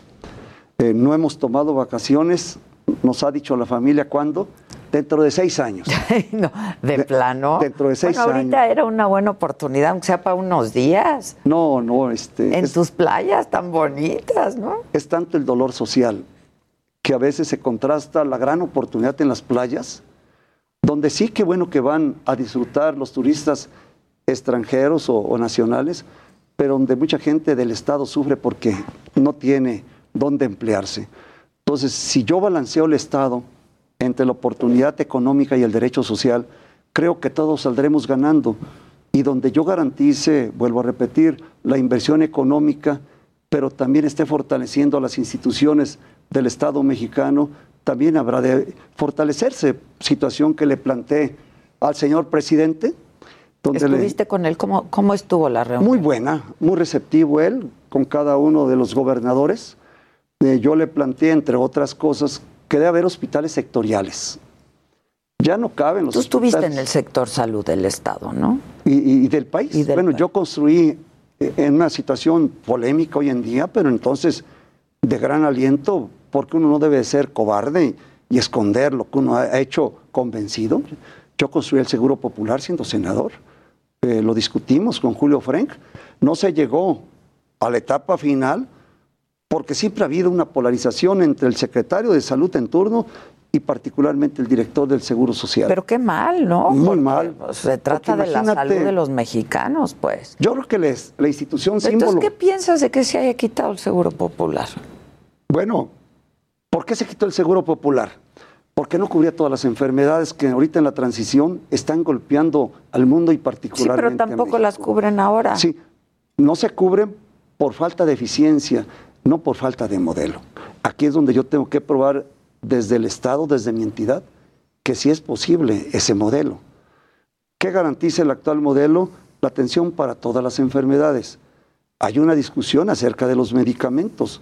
[SPEAKER 13] Eh, no hemos tomado vacaciones, nos ha dicho la familia cuándo, dentro de seis años.
[SPEAKER 3] no, de, plano.
[SPEAKER 13] Dentro de seis
[SPEAKER 3] Bueno, ahorita
[SPEAKER 13] años.
[SPEAKER 3] era una buena oportunidad, aunque sea para unos días.
[SPEAKER 13] No, no, este.
[SPEAKER 3] En
[SPEAKER 13] es-
[SPEAKER 3] tus playas tan bonitas, ¿no?
[SPEAKER 13] es tanto el dolor social que a veces se contrasta la gran oportunidad en las playas, donde sí que bueno que van a disfrutar los turistas extranjeros o, o nacionales, pero donde mucha gente del Estado sufre porque no tiene dónde emplearse. Entonces, si yo balanceo el Estado entre la oportunidad económica y el derecho social, creo que todos saldremos ganando. Y donde yo garantice, vuelvo a repetir, la inversión económica, pero también esté fortaleciendo a las instituciones del Estado mexicano, también habrá de fortalecerse, situación que le planteé al señor presidente. Donde le-
[SPEAKER 3] ¿Estuviste con él? ¿Cómo, ¿Cómo estuvo la reunión?
[SPEAKER 13] muy buena, muy receptivo él con cada uno de los gobernadores. Eh, yo le planteé, entre otras cosas, que debe haber hospitales sectoriales. Ya no caben los
[SPEAKER 3] Tú estuviste en
[SPEAKER 13] hospitales.
[SPEAKER 3] el sector salud del Estado, ¿no?
[SPEAKER 13] y, y- y del país.
[SPEAKER 3] Y del
[SPEAKER 13] bueno,
[SPEAKER 3] país.
[SPEAKER 13] yo construí eh, en una situación polémica hoy en día, pero entonces de gran aliento, porque uno no debe ser cobarde y, y esconder lo que uno ha hecho convencido. Yo construí el Seguro Popular siendo senador. Eh, lo discutimos con Julio Frank. No se llegó a la etapa final porque siempre ha habido una polarización entre el secretario de salud en turno y particularmente el director del Seguro Social.
[SPEAKER 3] Pero qué mal, ¿no?
[SPEAKER 13] Muy
[SPEAKER 3] Porque,
[SPEAKER 13] mal.
[SPEAKER 3] pues, se trata de la salud de los mexicanos, pues.
[SPEAKER 13] Yo creo que les- la institución
[SPEAKER 3] Entonces,
[SPEAKER 13] símbolo...
[SPEAKER 3] ¿qué piensas de que se haya quitado el seguro popular?
[SPEAKER 13] Bueno, ¿por qué se quitó el seguro popular? Porque no cubría todas las enfermedades que ahorita en la transición están golpeando al mundo y
[SPEAKER 3] Sí,
[SPEAKER 13] particularmente
[SPEAKER 3] pero
[SPEAKER 13] a
[SPEAKER 3] tampoco las cubren ahora.
[SPEAKER 13] Sí, no se cubren por falta de eficiencia, no por falta de modelo. Aquí es donde yo tengo que probar desde el Estado, desde mi entidad, que sí es posible ese modelo. ¿Qué garantiza el actual modelo? La atención para todas las enfermedades. Hay una discusión acerca de los medicamentos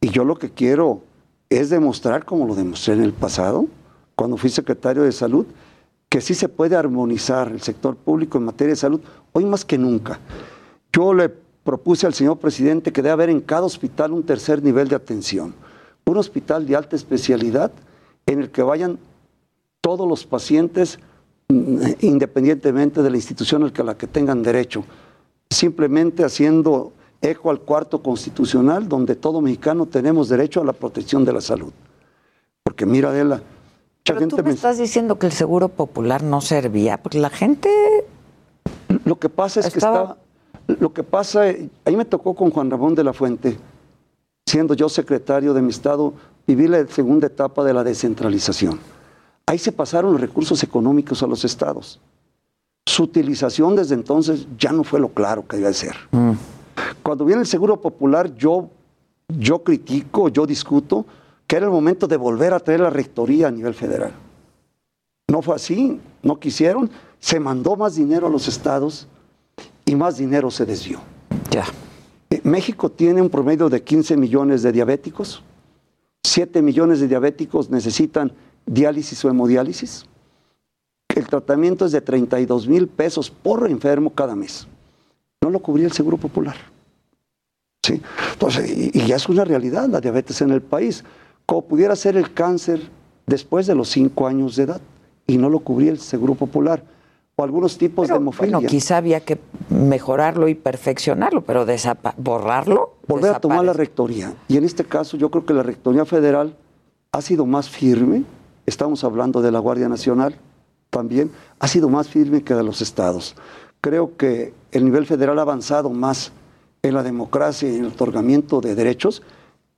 [SPEAKER 13] y yo lo que quiero es demostrar, como lo demostré en el pasado, cuando fui secretario de salud, que sí se puede armonizar el sector público en materia de salud, hoy más que nunca. Yo le propuse al señor presidente que debe haber en cada hospital un tercer nivel de atención, un hospital de alta especialidad en el que vayan todos los pacientes mm, independientemente de la institución a la que tengan derecho, simplemente haciendo eco al cuarto constitucional donde todo mexicano tenemos derecho a la protección de la salud. Porque mira, Adela, mucha
[SPEAKER 3] Pero tú me estás diciendo que el seguro popular no servía, porque la gente
[SPEAKER 13] Lo que pasa es
[SPEAKER 3] Estaba-
[SPEAKER 13] que estaba. Lo que pasa, ahí me tocó con Juan Ramón de la Fuente, siendo yo secretario de mi estado, viví la segunda etapa de la descentralización. Ahí se pasaron los recursos económicos a los estados. Su utilización desde entonces ya no fue lo claro que debe ser. Cuando viene el seguro popular, yo, yo critico, yo discuto que era el momento de volver a traer la rectoría a nivel federal. No fue así, no quisieron, se mandó más dinero a los estados y más dinero se desvió.
[SPEAKER 3] Ya.
[SPEAKER 13] Eh, México tiene un promedio de 15 millones de diabéticos, 7 millones de diabéticos necesitan diálisis o hemodiálisis. El tratamiento es de 32 mil pesos por enfermo cada mes. No lo cubría el Seguro Popular. ¿Sí? Entonces, y, y ya es una realidad la diabetes en el país. Como pudiera ser el cáncer después de los 5 años de edad y no lo cubría el Seguro Popular. O algunos tipos de hemofilia.
[SPEAKER 3] Bueno, quizá había que mejorarlo y perfeccionarlo, pero borrarlo.
[SPEAKER 13] volver a tomar la rectoría. Y en este caso yo creo que la rectoría federal ha sido más firme, estamos hablando de la Guardia Nacional también, ha sido más firme que de los estados. Creo que el nivel federal ha avanzado más en la democracia y en el otorgamiento de derechos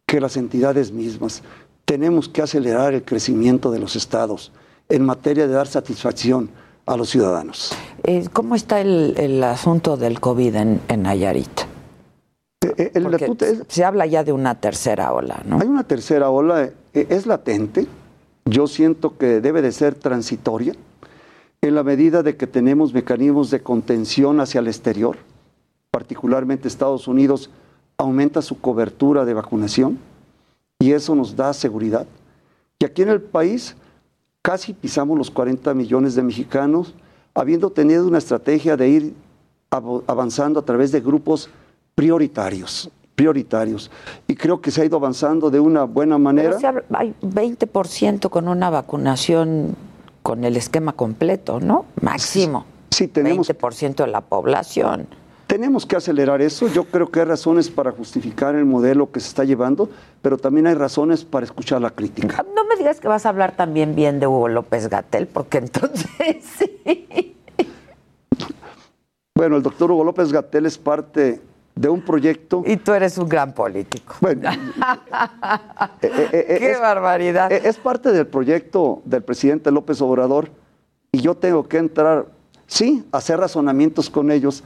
[SPEAKER 13] que las entidades mismas. Tenemos que acelerar el crecimiento de los estados en materia de dar satisfacción a los ciudadanos.
[SPEAKER 3] Eh, ¿Cómo está el, el asunto del COVID en, en Nayarit?
[SPEAKER 13] el latute es-
[SPEAKER 3] se habla ya de una tercera ola, ¿no?
[SPEAKER 13] Hay una tercera ola, eh, es latente, yo siento que debe de ser transitoria, en la medida de que tenemos mecanismos de contención hacia el exterior, particularmente Estados Unidos aumenta su cobertura de vacunación y eso nos da seguridad. Y aquí en el país casi pisamos los 40 millones de mexicanos, habiendo tenido una estrategia de ir av- avanzando a través de grupos prioritarios, prioritarios. Y creo que se ha ido avanzando de una buena manera.
[SPEAKER 3] Pero hay 20% con una vacunación con el esquema completo, ¿no? Máximo.
[SPEAKER 13] Sí, tenemos
[SPEAKER 3] 20% de la población.
[SPEAKER 13] Tenemos que acelerar eso. Yo creo que hay razones para justificar el modelo que se está llevando, pero también hay razones para escuchar la crítica.
[SPEAKER 3] No me digas que vas a hablar también bien de Hugo López Gatel, porque entonces sí.
[SPEAKER 13] Bueno, el doctor Hugo López Gatel es parte de un proyecto.
[SPEAKER 3] Y tú eres un gran político.
[SPEAKER 13] Bueno,
[SPEAKER 3] Qué
[SPEAKER 13] es-
[SPEAKER 3] barbaridad.
[SPEAKER 13] eh, Es parte del proyecto del presidente López Obrador y yo tengo que entrar, sí, a hacer razonamientos con ellos,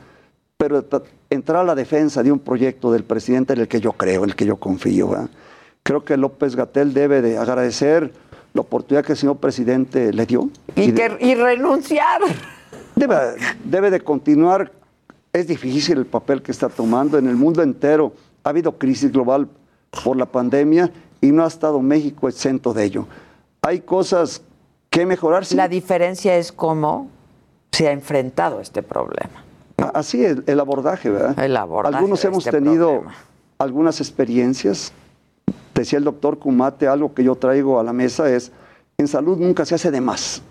[SPEAKER 13] pero entrar a la defensa de un proyecto del presidente en el que yo creo, en el que yo confío. ¿verdad? Creo que López Gatel debe de agradecer la oportunidad que el señor presidente le dio.
[SPEAKER 3] Y,
[SPEAKER 13] de-
[SPEAKER 3] que, y renunciar.
[SPEAKER 13] debe, debe de continuar. Es difícil el papel que está tomando en el mundo entero. Ha habido crisis global por la pandemia y no ha estado México exento de ello. Hay cosas que mejorar.
[SPEAKER 3] La diferencia es cómo se ha enfrentado este problema.
[SPEAKER 13] Así es, el abordaje, ¿verdad?
[SPEAKER 3] El abordaje
[SPEAKER 13] Algunos
[SPEAKER 3] de
[SPEAKER 13] hemos
[SPEAKER 3] este
[SPEAKER 13] tenido
[SPEAKER 3] problema.
[SPEAKER 13] algunas experiencias. Decía el doctor Kumate, algo que yo traigo a la mesa es, en salud nunca se hace de más.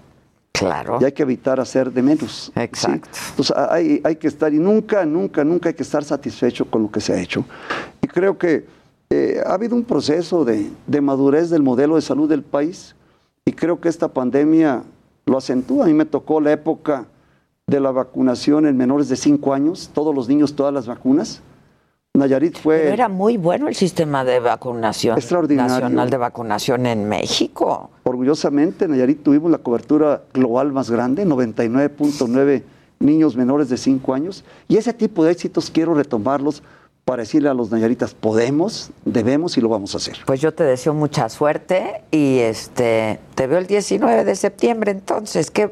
[SPEAKER 3] Claro.
[SPEAKER 13] Y hay que evitar hacer de menos.
[SPEAKER 3] Exacto.
[SPEAKER 13] ¿sí? Entonces hay, hay que estar, y nunca, nunca, nunca hay que estar satisfecho con lo que se ha hecho. Y creo que eh, ha habido un proceso de, de madurez del modelo de salud del país y creo que esta pandemia lo acentúa. A mí me tocó la época de la vacunación en menores de 5 años, todos los niños, todas las vacunas. Nayarit fue...
[SPEAKER 3] Pero era muy bueno el sistema de vacunación
[SPEAKER 13] Extraordinario.
[SPEAKER 3] nacional de vacunación en México.
[SPEAKER 13] Orgullosamente, en Nayarit tuvimos la cobertura global más grande, 99.9 niños menores de 5 años. Y ese tipo de éxitos quiero retomarlos para decirle a los nayaritas, podemos, debemos y lo vamos a hacer.
[SPEAKER 3] Pues yo te deseo mucha suerte y este te veo el 19 de septiembre entonces, ¿qué?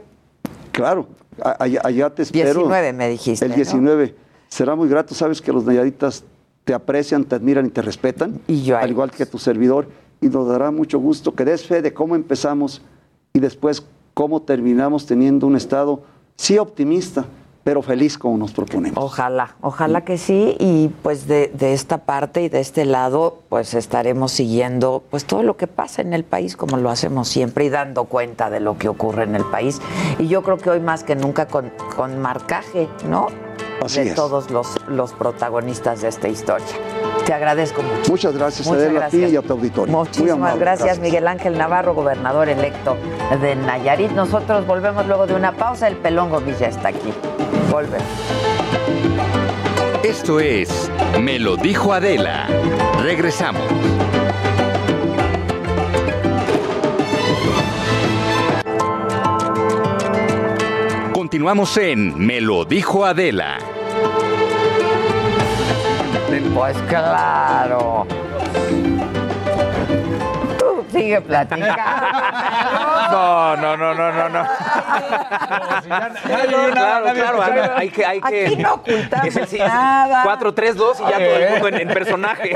[SPEAKER 13] Claro, allá, allá te espero.
[SPEAKER 3] 19 me dijiste,
[SPEAKER 13] El
[SPEAKER 3] ¿no?
[SPEAKER 13] 19. Será muy grato, sabes que los nayaritas te aprecian, te admiran y te respetan,
[SPEAKER 3] Y yo
[SPEAKER 13] al igual que tu servidor, y nos dará mucho gusto que des fe de cómo empezamos y después cómo terminamos teniendo un estado, sí optimista, pero feliz como nos proponemos.
[SPEAKER 3] Ojalá, ojalá que sí. Y pues de, de esta parte y de este lado, pues estaremos siguiendo pues todo lo que pasa en el país, como lo hacemos siempre, y dando cuenta de lo que ocurre en el país. Y yo creo que hoy más que nunca con, con marcaje, ¿no?
[SPEAKER 13] Así
[SPEAKER 3] de
[SPEAKER 13] es.
[SPEAKER 3] todos los, los protagonistas de esta historia. Te agradezco mucho.
[SPEAKER 13] Muchas gracias,
[SPEAKER 3] Muchas
[SPEAKER 13] Adela, a ti
[SPEAKER 3] gracias.
[SPEAKER 13] y a tu auditorio.
[SPEAKER 3] Muchísimas
[SPEAKER 13] amable,
[SPEAKER 3] gracias, Miguel Ángel Navarro, gobernador electo de Nayarit. Nosotros volvemos luego de una pausa. El pelón Gomis ya está aquí. Volvemos.
[SPEAKER 2] Esto es Me lo dijo Adela. Regresamos. Continuamos en Me lo dijo Adela.
[SPEAKER 3] Pues claro. Tú sigue platicando.
[SPEAKER 14] No, no, no, no, no, no. Claro, claro, hay que, hay que.
[SPEAKER 3] Aquí no ocultamos
[SPEAKER 14] Es el
[SPEAKER 3] nada.
[SPEAKER 14] 4, 3, 2 y ya todo el mundo en, en personaje.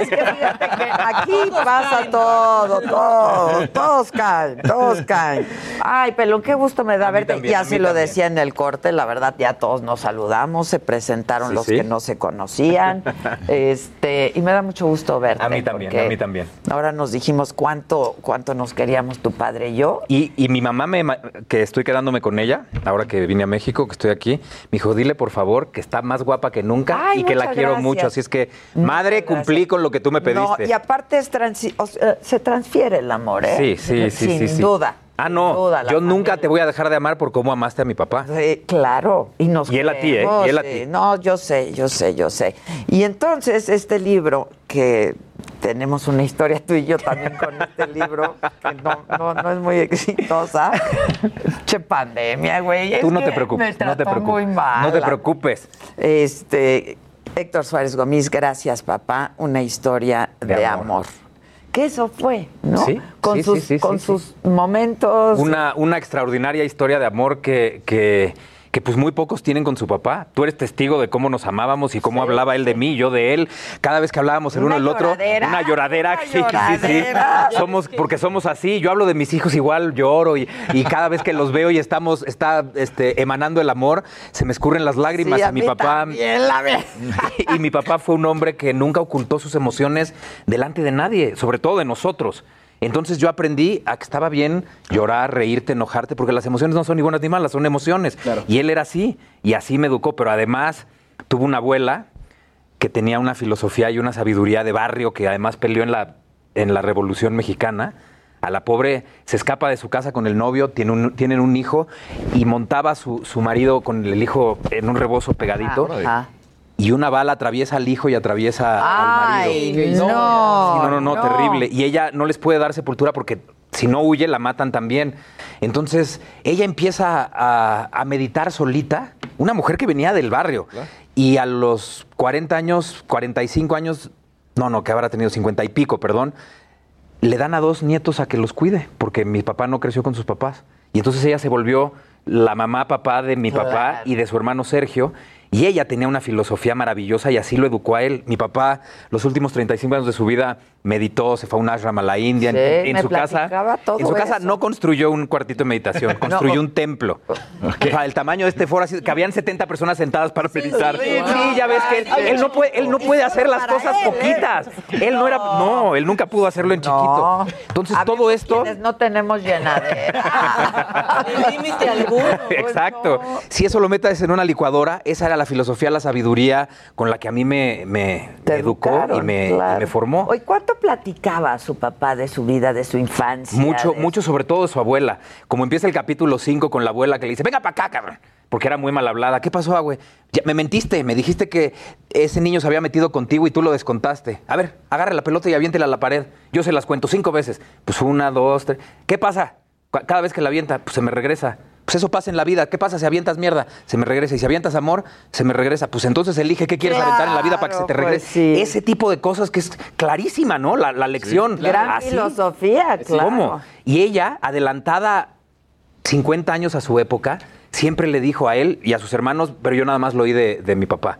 [SPEAKER 3] Aquí pasa todo, todo. Todos caen, todos caen. Ay, Pelón, qué gusto me da verte.
[SPEAKER 14] también,
[SPEAKER 3] y
[SPEAKER 14] a
[SPEAKER 3] así
[SPEAKER 14] mí
[SPEAKER 3] lo
[SPEAKER 14] también.
[SPEAKER 3] decía en el corte, la verdad, ya todos nos saludamos, se presentaron
[SPEAKER 14] Sí,
[SPEAKER 3] los
[SPEAKER 14] sí.
[SPEAKER 3] que no se conocían. este, y me da mucho gusto verte.
[SPEAKER 14] A mí también, a mí también.
[SPEAKER 3] Ahora nos dijimos cuánto, cuánto nos queríamos tu padre y yo.
[SPEAKER 14] Y, y mi mamá, me, que estoy quedándome con ella, ahora que vine a México, que estoy aquí, me dijo, dile por favor que está más guapa que nunca
[SPEAKER 3] Ay,
[SPEAKER 14] y que la quiero
[SPEAKER 3] gracias.
[SPEAKER 14] mucho. Así es que,
[SPEAKER 3] Muchas
[SPEAKER 14] madre,
[SPEAKER 3] gracias.
[SPEAKER 14] cumplí con lo que tú me
[SPEAKER 3] No,
[SPEAKER 14] pediste.
[SPEAKER 3] y aparte es transi- o sea, se transfiere el amor, ¿eh?
[SPEAKER 14] Sí, sí, sí,
[SPEAKER 3] Sin
[SPEAKER 14] sí, sí.
[SPEAKER 3] duda.
[SPEAKER 14] Ah, no.
[SPEAKER 3] duda,
[SPEAKER 14] yo nunca te voy a dejar de amar por cómo amaste a mi papá.
[SPEAKER 3] Sí, claro. Y nos
[SPEAKER 14] Y él a ti, ¿eh? Y él a
[SPEAKER 3] sí.
[SPEAKER 14] ti.
[SPEAKER 3] No, yo sé, yo sé, yo sé. Y entonces este libro, que tenemos una historia tú y yo también con este libro, que no, no, no es muy exitosa. che pandemia, güey.
[SPEAKER 14] Tú no te preocupes,
[SPEAKER 3] me
[SPEAKER 14] no te preocupes.
[SPEAKER 3] muy mal.
[SPEAKER 14] No te preocupes.
[SPEAKER 3] Este, Héctor Suárez Gómez, gracias, papá. Una historia de,
[SPEAKER 14] De
[SPEAKER 3] amor.
[SPEAKER 14] amor.
[SPEAKER 3] Que eso fue, ¿no?
[SPEAKER 14] Sí,
[SPEAKER 3] con
[SPEAKER 14] sí,
[SPEAKER 3] sus,
[SPEAKER 14] sí, sí,
[SPEAKER 3] con sus momentos.
[SPEAKER 14] Una, una extraordinaria historia de amor que, que, que, pues muy pocos tienen con su papá. Tú eres testigo de cómo nos amábamos y cómo hablaba él de mí, yo de él. Cada vez que hablábamos el uno del otro, una lloradera.
[SPEAKER 3] una
[SPEAKER 14] sí, sí,
[SPEAKER 3] lloradera.
[SPEAKER 14] sí. Somos, porque somos así. Yo hablo de mis hijos igual, lloro y, y cada vez que los veo y estamos, está este, emanando el amor, se me escurren las lágrimas
[SPEAKER 3] Sí, a
[SPEAKER 14] y mi papá.
[SPEAKER 3] la
[SPEAKER 14] y mi papá fue un hombre que nunca ocultó sus emociones delante de nadie, sobre todo de nosotros. Entonces yo aprendí a que estaba bien llorar, reírte, enojarte, porque las emociones no son ni buenas ni malas, son emociones. Y él era así, y así me educó, pero además tuvo una abuela que tenía una filosofía y una sabiduría de barrio que además peleó en la, en la Revolución Mexicana. A la pobre se escapa de su casa con el novio, tiene un- tienen un hijo y montaba su, su marido con el hijo en un rebozo pegadito.
[SPEAKER 3] Ajá.
[SPEAKER 14] Y una bala atraviesa al hijo y atraviesa
[SPEAKER 3] Ay,
[SPEAKER 14] al marido.
[SPEAKER 3] no,
[SPEAKER 14] no, no, no,
[SPEAKER 3] no.
[SPEAKER 14] terrible. Y ella no les puede dar sepultura porque si no huye la matan también. Entonces ella empieza a, a meditar solita, una mujer que venía del barrio. Y a los 40 años, 45 años, no, no, que habrá tenido 50 y pico, perdón, le dan a dos nietos a que los cuide, porque mi papá no creció con sus papás. Y entonces ella se volvió la mamá papá de mi papá
[SPEAKER 3] Claro.
[SPEAKER 14] y de su hermano Sergio. Y ella tenía una filosofía maravillosa y así lo educó a él. Mi papá, los últimos 35 años de su vida, meditó, se fue a un ashram a la India.
[SPEAKER 3] Sí,
[SPEAKER 14] en, en
[SPEAKER 3] me
[SPEAKER 14] su casa,
[SPEAKER 3] todo
[SPEAKER 14] en su casa
[SPEAKER 3] eso.
[SPEAKER 14] no construyó un cuartito de meditación, construyó un templo. O sea, el tamaño de este foro, así, que habían 70 personas sentadas para meditar. Sí, ya ves que él, él no puede, él no puede hacer las cosas poquitas. Él no era, no, él nunca pudo hacerlo en chiquito. Entonces todo esto...
[SPEAKER 3] No tenemos llenadera.
[SPEAKER 7] límite alguno.
[SPEAKER 14] Exacto. Si eso lo metes en una licuadora, esa era la filosofía, la sabiduría con la que a mí me, me educó y me, y
[SPEAKER 3] claro.
[SPEAKER 14] me formó.
[SPEAKER 3] Oye, ¿cuánto platicaba su papá de su vida, de su infancia?
[SPEAKER 14] Mucho,
[SPEAKER 3] de-
[SPEAKER 14] mucho sobre todo de su abuela. Como empieza el capítulo 5 con la abuela que le dice, venga para acá, cabrón. Porque era muy mal hablada. ¿Qué pasó, güey? Me mentiste, me dijiste que ese niño se había metido contigo y tú lo descontaste. A ver, agarre la pelota y aviéntela a la pared. Yo se las cuento cinco veces. Pues una, dos, tres. ¿Qué pasa? Cada vez que la avienta, pues se me regresa. Pues eso pasa en la vida. ¿Qué pasa si avientas mierda? Se me regresa. Y si avientas amor, se me regresa. Pues entonces elige qué quieres aventar en la vida para que se te regrese.
[SPEAKER 3] pues sí.
[SPEAKER 14] Ese tipo de cosas que es clarísima, ¿no? La, la lección.
[SPEAKER 3] Gran
[SPEAKER 14] Así.
[SPEAKER 3] filosofía, claro.
[SPEAKER 14] ¿Cómo? Y ella, adelantada 50 años a su época, siempre le dijo a él y a sus hermanos, pero yo nada más lo oí de, de mi papá,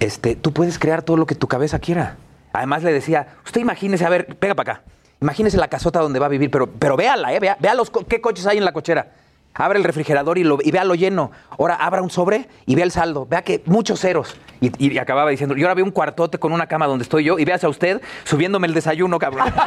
[SPEAKER 14] este, tú puedes crear todo lo que tu cabeza quiera. Además le decía, usted imagínese, a ver, pega para acá, imagínese la casota donde va a vivir, pero, pero véala, eh, vea, vea los, co- qué coches hay en la cochera. Abre el refrigerador y, lo, y vea lo lleno. Ahora abra un sobre y vea el saldo. Vea que muchos ceros. Y, y acababa diciendo, y ahora veo un cuartote con una cama donde estoy yo y véase a usted subiéndome el desayuno, cabrón.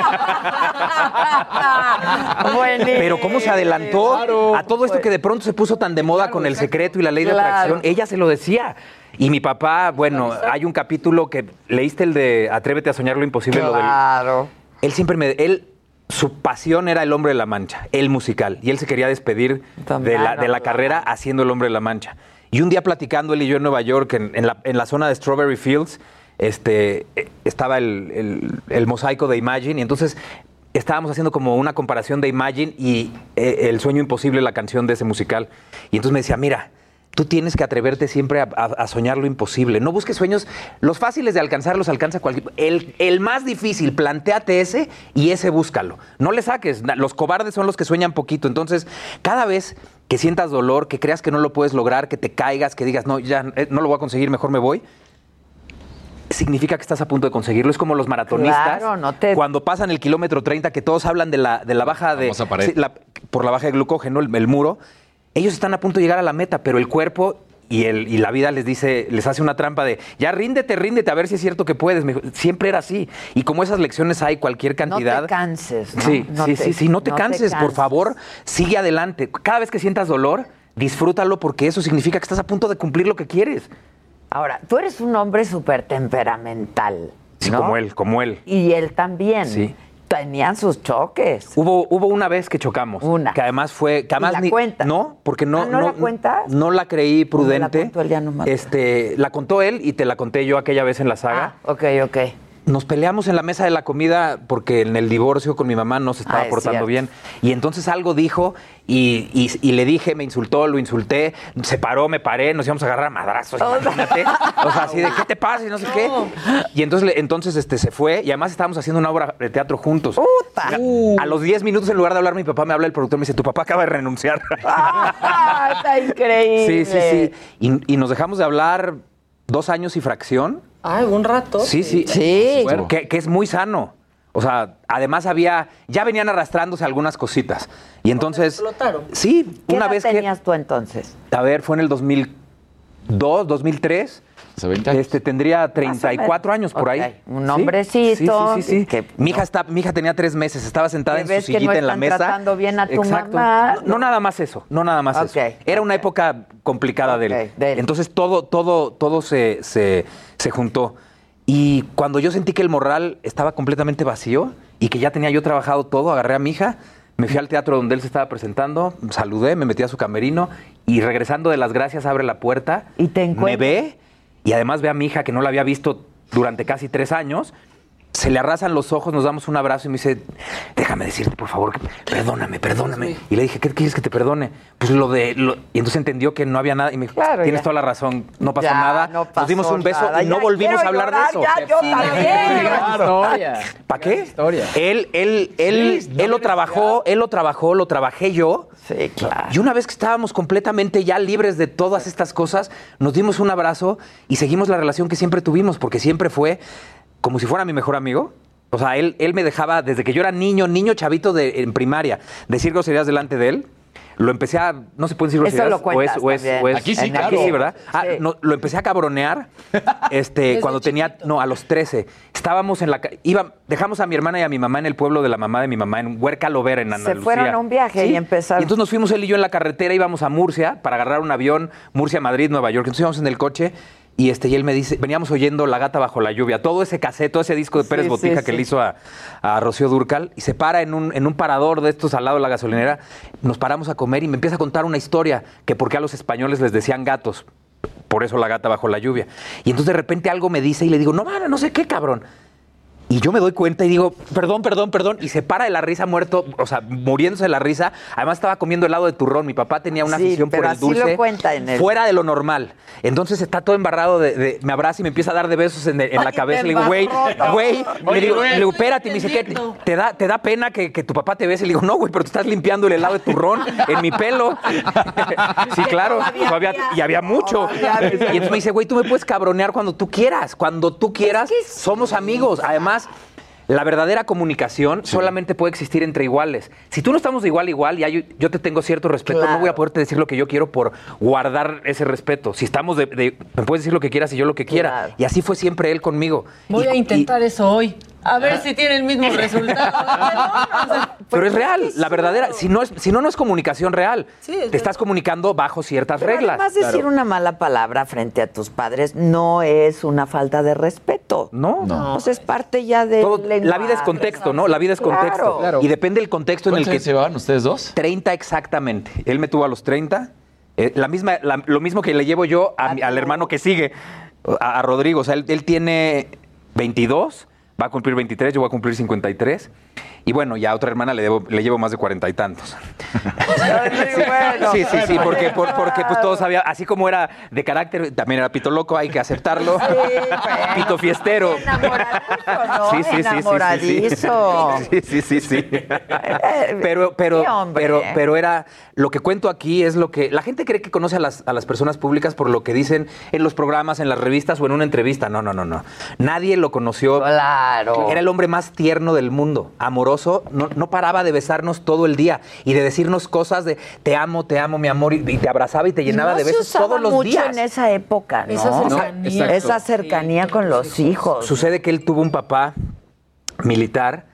[SPEAKER 14] Pero cómo se adelantó a todo esto que de pronto se puso tan de moda con el secreto y la ley de
[SPEAKER 3] Claro.
[SPEAKER 14] atracción. Ella se lo decía. Y mi papá, bueno, hay un capítulo que leíste el de Atrévete a soñar lo imposible. lo del-
[SPEAKER 3] Claro.
[SPEAKER 14] él siempre me. Él, su pasión era el hombre de la mancha, el musical. Y él se quería despedir de la, de la carrera haciendo el hombre de la mancha. Y un día platicando él y yo en Nueva York, en, en la, en la zona de Strawberry Fields, este, eh, estaba el, el- el mosaico de Imagine. Y entonces estábamos haciendo como una comparación de Imagine y eh, El sueño imposible, la canción de ese musical. Y entonces me decía, mira. Tú tienes que atreverte siempre a, a- a soñar lo imposible. No busques sueños. Los fáciles de alcanzar los alcanza cualquier. El, el más difícil, planteate ese y ese búscalo. No le saques. Los cobardes son los que sueñan poquito. Entonces, cada vez que sientas dolor, que creas que no lo puedes lograr, que te caigas, que digas, no, ya eh, no lo voy a conseguir, mejor me voy, significa que estás a punto de conseguirlo. Es como los maratonistas.
[SPEAKER 3] Claro, no te-
[SPEAKER 14] Cuando pasan el kilómetro 30, que todos hablan de la, de la baja de. La- por la baja de glucógeno, el, el muro. Ellos están a punto de llegar a la meta, pero el cuerpo y, el, y la vida les dice, les hace una trampa de ya ríndete, ríndete, a ver si es cierto que puedes. Me dijo, Siempre era así. Y como esas lecciones hay cualquier cantidad.
[SPEAKER 3] No te canses, ¿no?
[SPEAKER 14] Sí,
[SPEAKER 3] No
[SPEAKER 14] sí,
[SPEAKER 3] te-
[SPEAKER 14] sí, sí, no te
[SPEAKER 3] no te
[SPEAKER 14] canses, por
[SPEAKER 3] canses.
[SPEAKER 14] favor, sigue adelante. Cada vez que sientas dolor, disfrútalo porque eso significa que estás a punto de cumplir lo que quieres.
[SPEAKER 3] Ahora, tú eres un hombre súper temperamental.
[SPEAKER 14] Sí, como él, como él.
[SPEAKER 3] Y él también.
[SPEAKER 14] Sí.
[SPEAKER 3] Tenían sus choques.
[SPEAKER 14] Hubo, hubo una vez que chocamos.
[SPEAKER 3] Una.
[SPEAKER 14] Que además fue. Que además
[SPEAKER 3] la
[SPEAKER 14] ni-
[SPEAKER 3] cuentas?
[SPEAKER 14] No, porque no.
[SPEAKER 3] Ah, ¿no la cuentas?
[SPEAKER 14] No la creí
[SPEAKER 3] ¿Cómo la
[SPEAKER 14] prudente.
[SPEAKER 3] contó él? Ya no me acuerdo.
[SPEAKER 14] este, la contó él y te la conté yo aquella vez en la saga.
[SPEAKER 3] Ah, ok, ok.
[SPEAKER 14] Nos peleamos en la mesa de la comida porque en el divorcio con mi mamá no se estaba
[SPEAKER 3] Ah,
[SPEAKER 14] portando bien. Y entonces algo dijo y, y- y le dije, me insultó, lo insulté, se paró, me paré, nos íbamos a agarrar a madrazos, imagínate. O sea, así de, ¿qué te pasa? Y no sé qué. Y entonces, entonces este, se fue y además estábamos haciendo una obra de teatro juntos. A los 10 minutos, en lugar de hablar, mi papá me habla el productor y me dice, tu papá acaba de renunciar.
[SPEAKER 3] Ah, está increíble.
[SPEAKER 14] sí, sí, sí. Y, y nos dejamos de hablar dos años y fracción.
[SPEAKER 7] Ay, un rato.
[SPEAKER 14] Sí, sí.
[SPEAKER 3] Sí.
[SPEAKER 14] Que, que es muy sano. O sea, además había, ya venían arrastrándose algunas cositas. Y entonces,
[SPEAKER 7] Explotaron.
[SPEAKER 14] sí,
[SPEAKER 3] ¿Qué
[SPEAKER 14] una
[SPEAKER 3] edad
[SPEAKER 14] vez
[SPEAKER 3] tenías tú entonces?
[SPEAKER 14] que, a ver, fue en el 2002, 2003.
[SPEAKER 15] Hace 20 años.
[SPEAKER 14] Este, tendría 34
[SPEAKER 3] menos.
[SPEAKER 14] años por ahí.
[SPEAKER 3] un hombrecito,
[SPEAKER 14] Sí, sí, sí. sí.
[SPEAKER 3] que-
[SPEAKER 14] mi, hija está, mi hija tenía tres meses, estaba sentada
[SPEAKER 3] Que
[SPEAKER 14] en su
[SPEAKER 3] que no
[SPEAKER 14] sillita en la mesa.
[SPEAKER 3] tratando bien a tu
[SPEAKER 14] Exacto.
[SPEAKER 3] mamá.
[SPEAKER 14] No, no nada más eso, no nada más eso. Era una época complicada de, él.
[SPEAKER 3] de él.
[SPEAKER 14] Entonces todo, todo, todo se, se, se juntó. Y cuando yo sentí que el morral estaba completamente vacío y que ya tenía yo trabajado todo, agarré a mi hija, me fui al teatro donde él se estaba presentando, saludé, me metí a su camerino y regresando de las gracias abre la puerta,
[SPEAKER 3] Y te
[SPEAKER 14] me ve y además ve a mi hija que no la había visto durante casi tres años. Se le arrasan los ojos, nos damos un abrazo y me dice, déjame decirte, por favor, que- perdóname, perdóname. Y le dije, ¿qué quieres que te perdone? Pues lo de... lo- Y entonces entendió que no había nada y me dijo,
[SPEAKER 3] Claro,
[SPEAKER 14] tienes
[SPEAKER 3] ya.
[SPEAKER 14] toda la razón, no pasó
[SPEAKER 3] Ya,
[SPEAKER 14] nada.
[SPEAKER 3] no
[SPEAKER 14] nos dimos un beso
[SPEAKER 3] nada.
[SPEAKER 14] y no
[SPEAKER 3] Ya
[SPEAKER 14] volvimos a hablar
[SPEAKER 3] llorar,
[SPEAKER 14] de eso.
[SPEAKER 3] ya, yo también.
[SPEAKER 15] historia.
[SPEAKER 14] ¿Para qué?
[SPEAKER 15] historia.
[SPEAKER 14] Él, él, él,
[SPEAKER 15] Sí, no
[SPEAKER 14] él lo trabajó, él lo trabajó, lo trabajé yo.
[SPEAKER 3] Sí, claro.
[SPEAKER 14] Y una vez que estábamos completamente ya libres de todas estas cosas, nos dimos un abrazo y seguimos la relación que siempre tuvimos, porque siempre fue como si fuera mi mejor amigo. O sea, él, él me dejaba, desde que yo era niño, niño chavito de, en primaria, decir groserías delante de él, lo empecé a, no se pueden decir
[SPEAKER 3] Eso
[SPEAKER 14] groserías,
[SPEAKER 3] lo
[SPEAKER 14] o es,
[SPEAKER 3] cuentas
[SPEAKER 14] o es,
[SPEAKER 3] también.
[SPEAKER 14] o es-
[SPEAKER 3] Aquí sí, claro.
[SPEAKER 14] sí, ¿verdad? Ah,
[SPEAKER 3] Sí.
[SPEAKER 14] no, lo empecé a cabronear este, cuando tenía, no, a los 13. Estábamos en la, iba, dejamos a mi hermana y a mi mamá en el pueblo de la mamá de mi mamá, en Huerca Lovera, en Andalucía.
[SPEAKER 3] fueron a un viaje y empezaron.
[SPEAKER 14] Y entonces nos fuimos él y yo en la carretera, íbamos a Murcia para agarrar un avión, Murcia, Madrid, Nueva York. Entonces íbamos en el coche y, este, y él me dice, veníamos oyendo La Gata Bajo la Lluvia, todo ese cassette, todo ese disco de Pérez
[SPEAKER 3] Sí,
[SPEAKER 14] Botija
[SPEAKER 3] sí,
[SPEAKER 14] que
[SPEAKER 3] sí.
[SPEAKER 14] le hizo a, a Rocío Durcal y se para en un, en un parador de estos al lado de la gasolinera. Nos paramos a comer y me empieza a contar una historia que por qué a los españoles les decían gatos. Por eso la gata bajo la lluvia. Y entonces de repente algo me dice y le digo, no, mano, no sé qué, cabrón. Y yo me doy cuenta y digo, perdón, perdón, perdón. Y se para de la risa muerto, o sea, muriéndose de la risa. Además estaba comiendo helado de turrón. Mi papá tenía una
[SPEAKER 3] Sí,
[SPEAKER 14] afición por el
[SPEAKER 3] así
[SPEAKER 14] dulce.
[SPEAKER 3] lo cuenta en el-
[SPEAKER 14] Fuera de lo normal. Entonces está todo embarrado de, de- me abraza y me empieza a dar de besos en, en la
[SPEAKER 3] Ay,
[SPEAKER 14] cabeza. Le digo, güey, güey. Le digo, espérate. Y me dice, ¿qué? ¿Te da, ¿Te da pena que, que tu papá te bese? Le digo, no, güey, pero tú estás limpiando el helado de turrón en mi pelo. sí, claro. todavía- y había mucho. Y entonces me dice, güey, tú me puedes cabronear cuando tú quieras. Cuando tú quieras, somos amigos. Además, la verdadera comunicación solamente puede existir entre iguales. Si tú no estamos de igual a igual y hay- yo te tengo cierto respeto, no voy a poderte decir lo que yo quiero por guardar ese respeto. Si estamos de, de- me puedes decir lo que quieras y yo lo que quiera. Y así fue siempre él conmigo.
[SPEAKER 7] Voy a intentar eso hoy. A ver si tiene el mismo resultado.
[SPEAKER 14] Pero es real, la verdadera. Si no, es, si no, no es comunicación real.
[SPEAKER 7] Sí, es
[SPEAKER 14] te estás comunicando bajo ciertas
[SPEAKER 3] Pero
[SPEAKER 14] reglas.
[SPEAKER 3] Además, decir una mala palabra frente a tus padres no es una falta de respeto.
[SPEAKER 14] No.
[SPEAKER 3] No. Pues es parte ya de
[SPEAKER 14] Todo- la vida es contexto, ¿no? La vida es contexto.
[SPEAKER 3] Claro.
[SPEAKER 14] Y depende del contexto en el
[SPEAKER 15] ¿Cuántos
[SPEAKER 14] que.
[SPEAKER 15] años llevaban ustedes dos?
[SPEAKER 14] 30 exactamente. Él me tuvo a los 30. eh, la misma, la- lo mismo que le llevo yo a mi- al hermano que sigue, a, a Rodrigo. O sea, él, él tiene 22, va a cumplir 23, yo voy a cumplir 53. Y bueno, ya a otra hermana le, debo- le llevo más de cuarenta y tantos. Sí, sí, sí, porque, por- porque pues todos sabían, así como era de carácter, también era pito loco, hay que aceptarlo. Pito fiestero.
[SPEAKER 3] ¿no?
[SPEAKER 14] Sí, sí, sí, sí, sí, sí.
[SPEAKER 3] Enamoradizo.
[SPEAKER 14] Sí, sí, sí, sí. Pero, pero, pero, pero era, lo que cuento aquí es lo que, la gente cree que conoce a las, a las personas públicas por lo que dicen en los programas, en las revistas o en una entrevista. No, no, no, no. Nadie lo conoció.
[SPEAKER 3] Claro.
[SPEAKER 14] Era el hombre más tierno del mundo, amoroso, no, no paraba de besarnos todo el día y de decirnos cosas de te amo, te amo, mi amor, y, y te abrazaba y te llenaba
[SPEAKER 3] no
[SPEAKER 14] de besos todos los
[SPEAKER 3] mucho
[SPEAKER 14] días.
[SPEAKER 3] en esa época, ¿no?
[SPEAKER 14] Esa cercanía.
[SPEAKER 3] Esa cercanía con los hijos.
[SPEAKER 14] Sucede que él tuvo un papá militar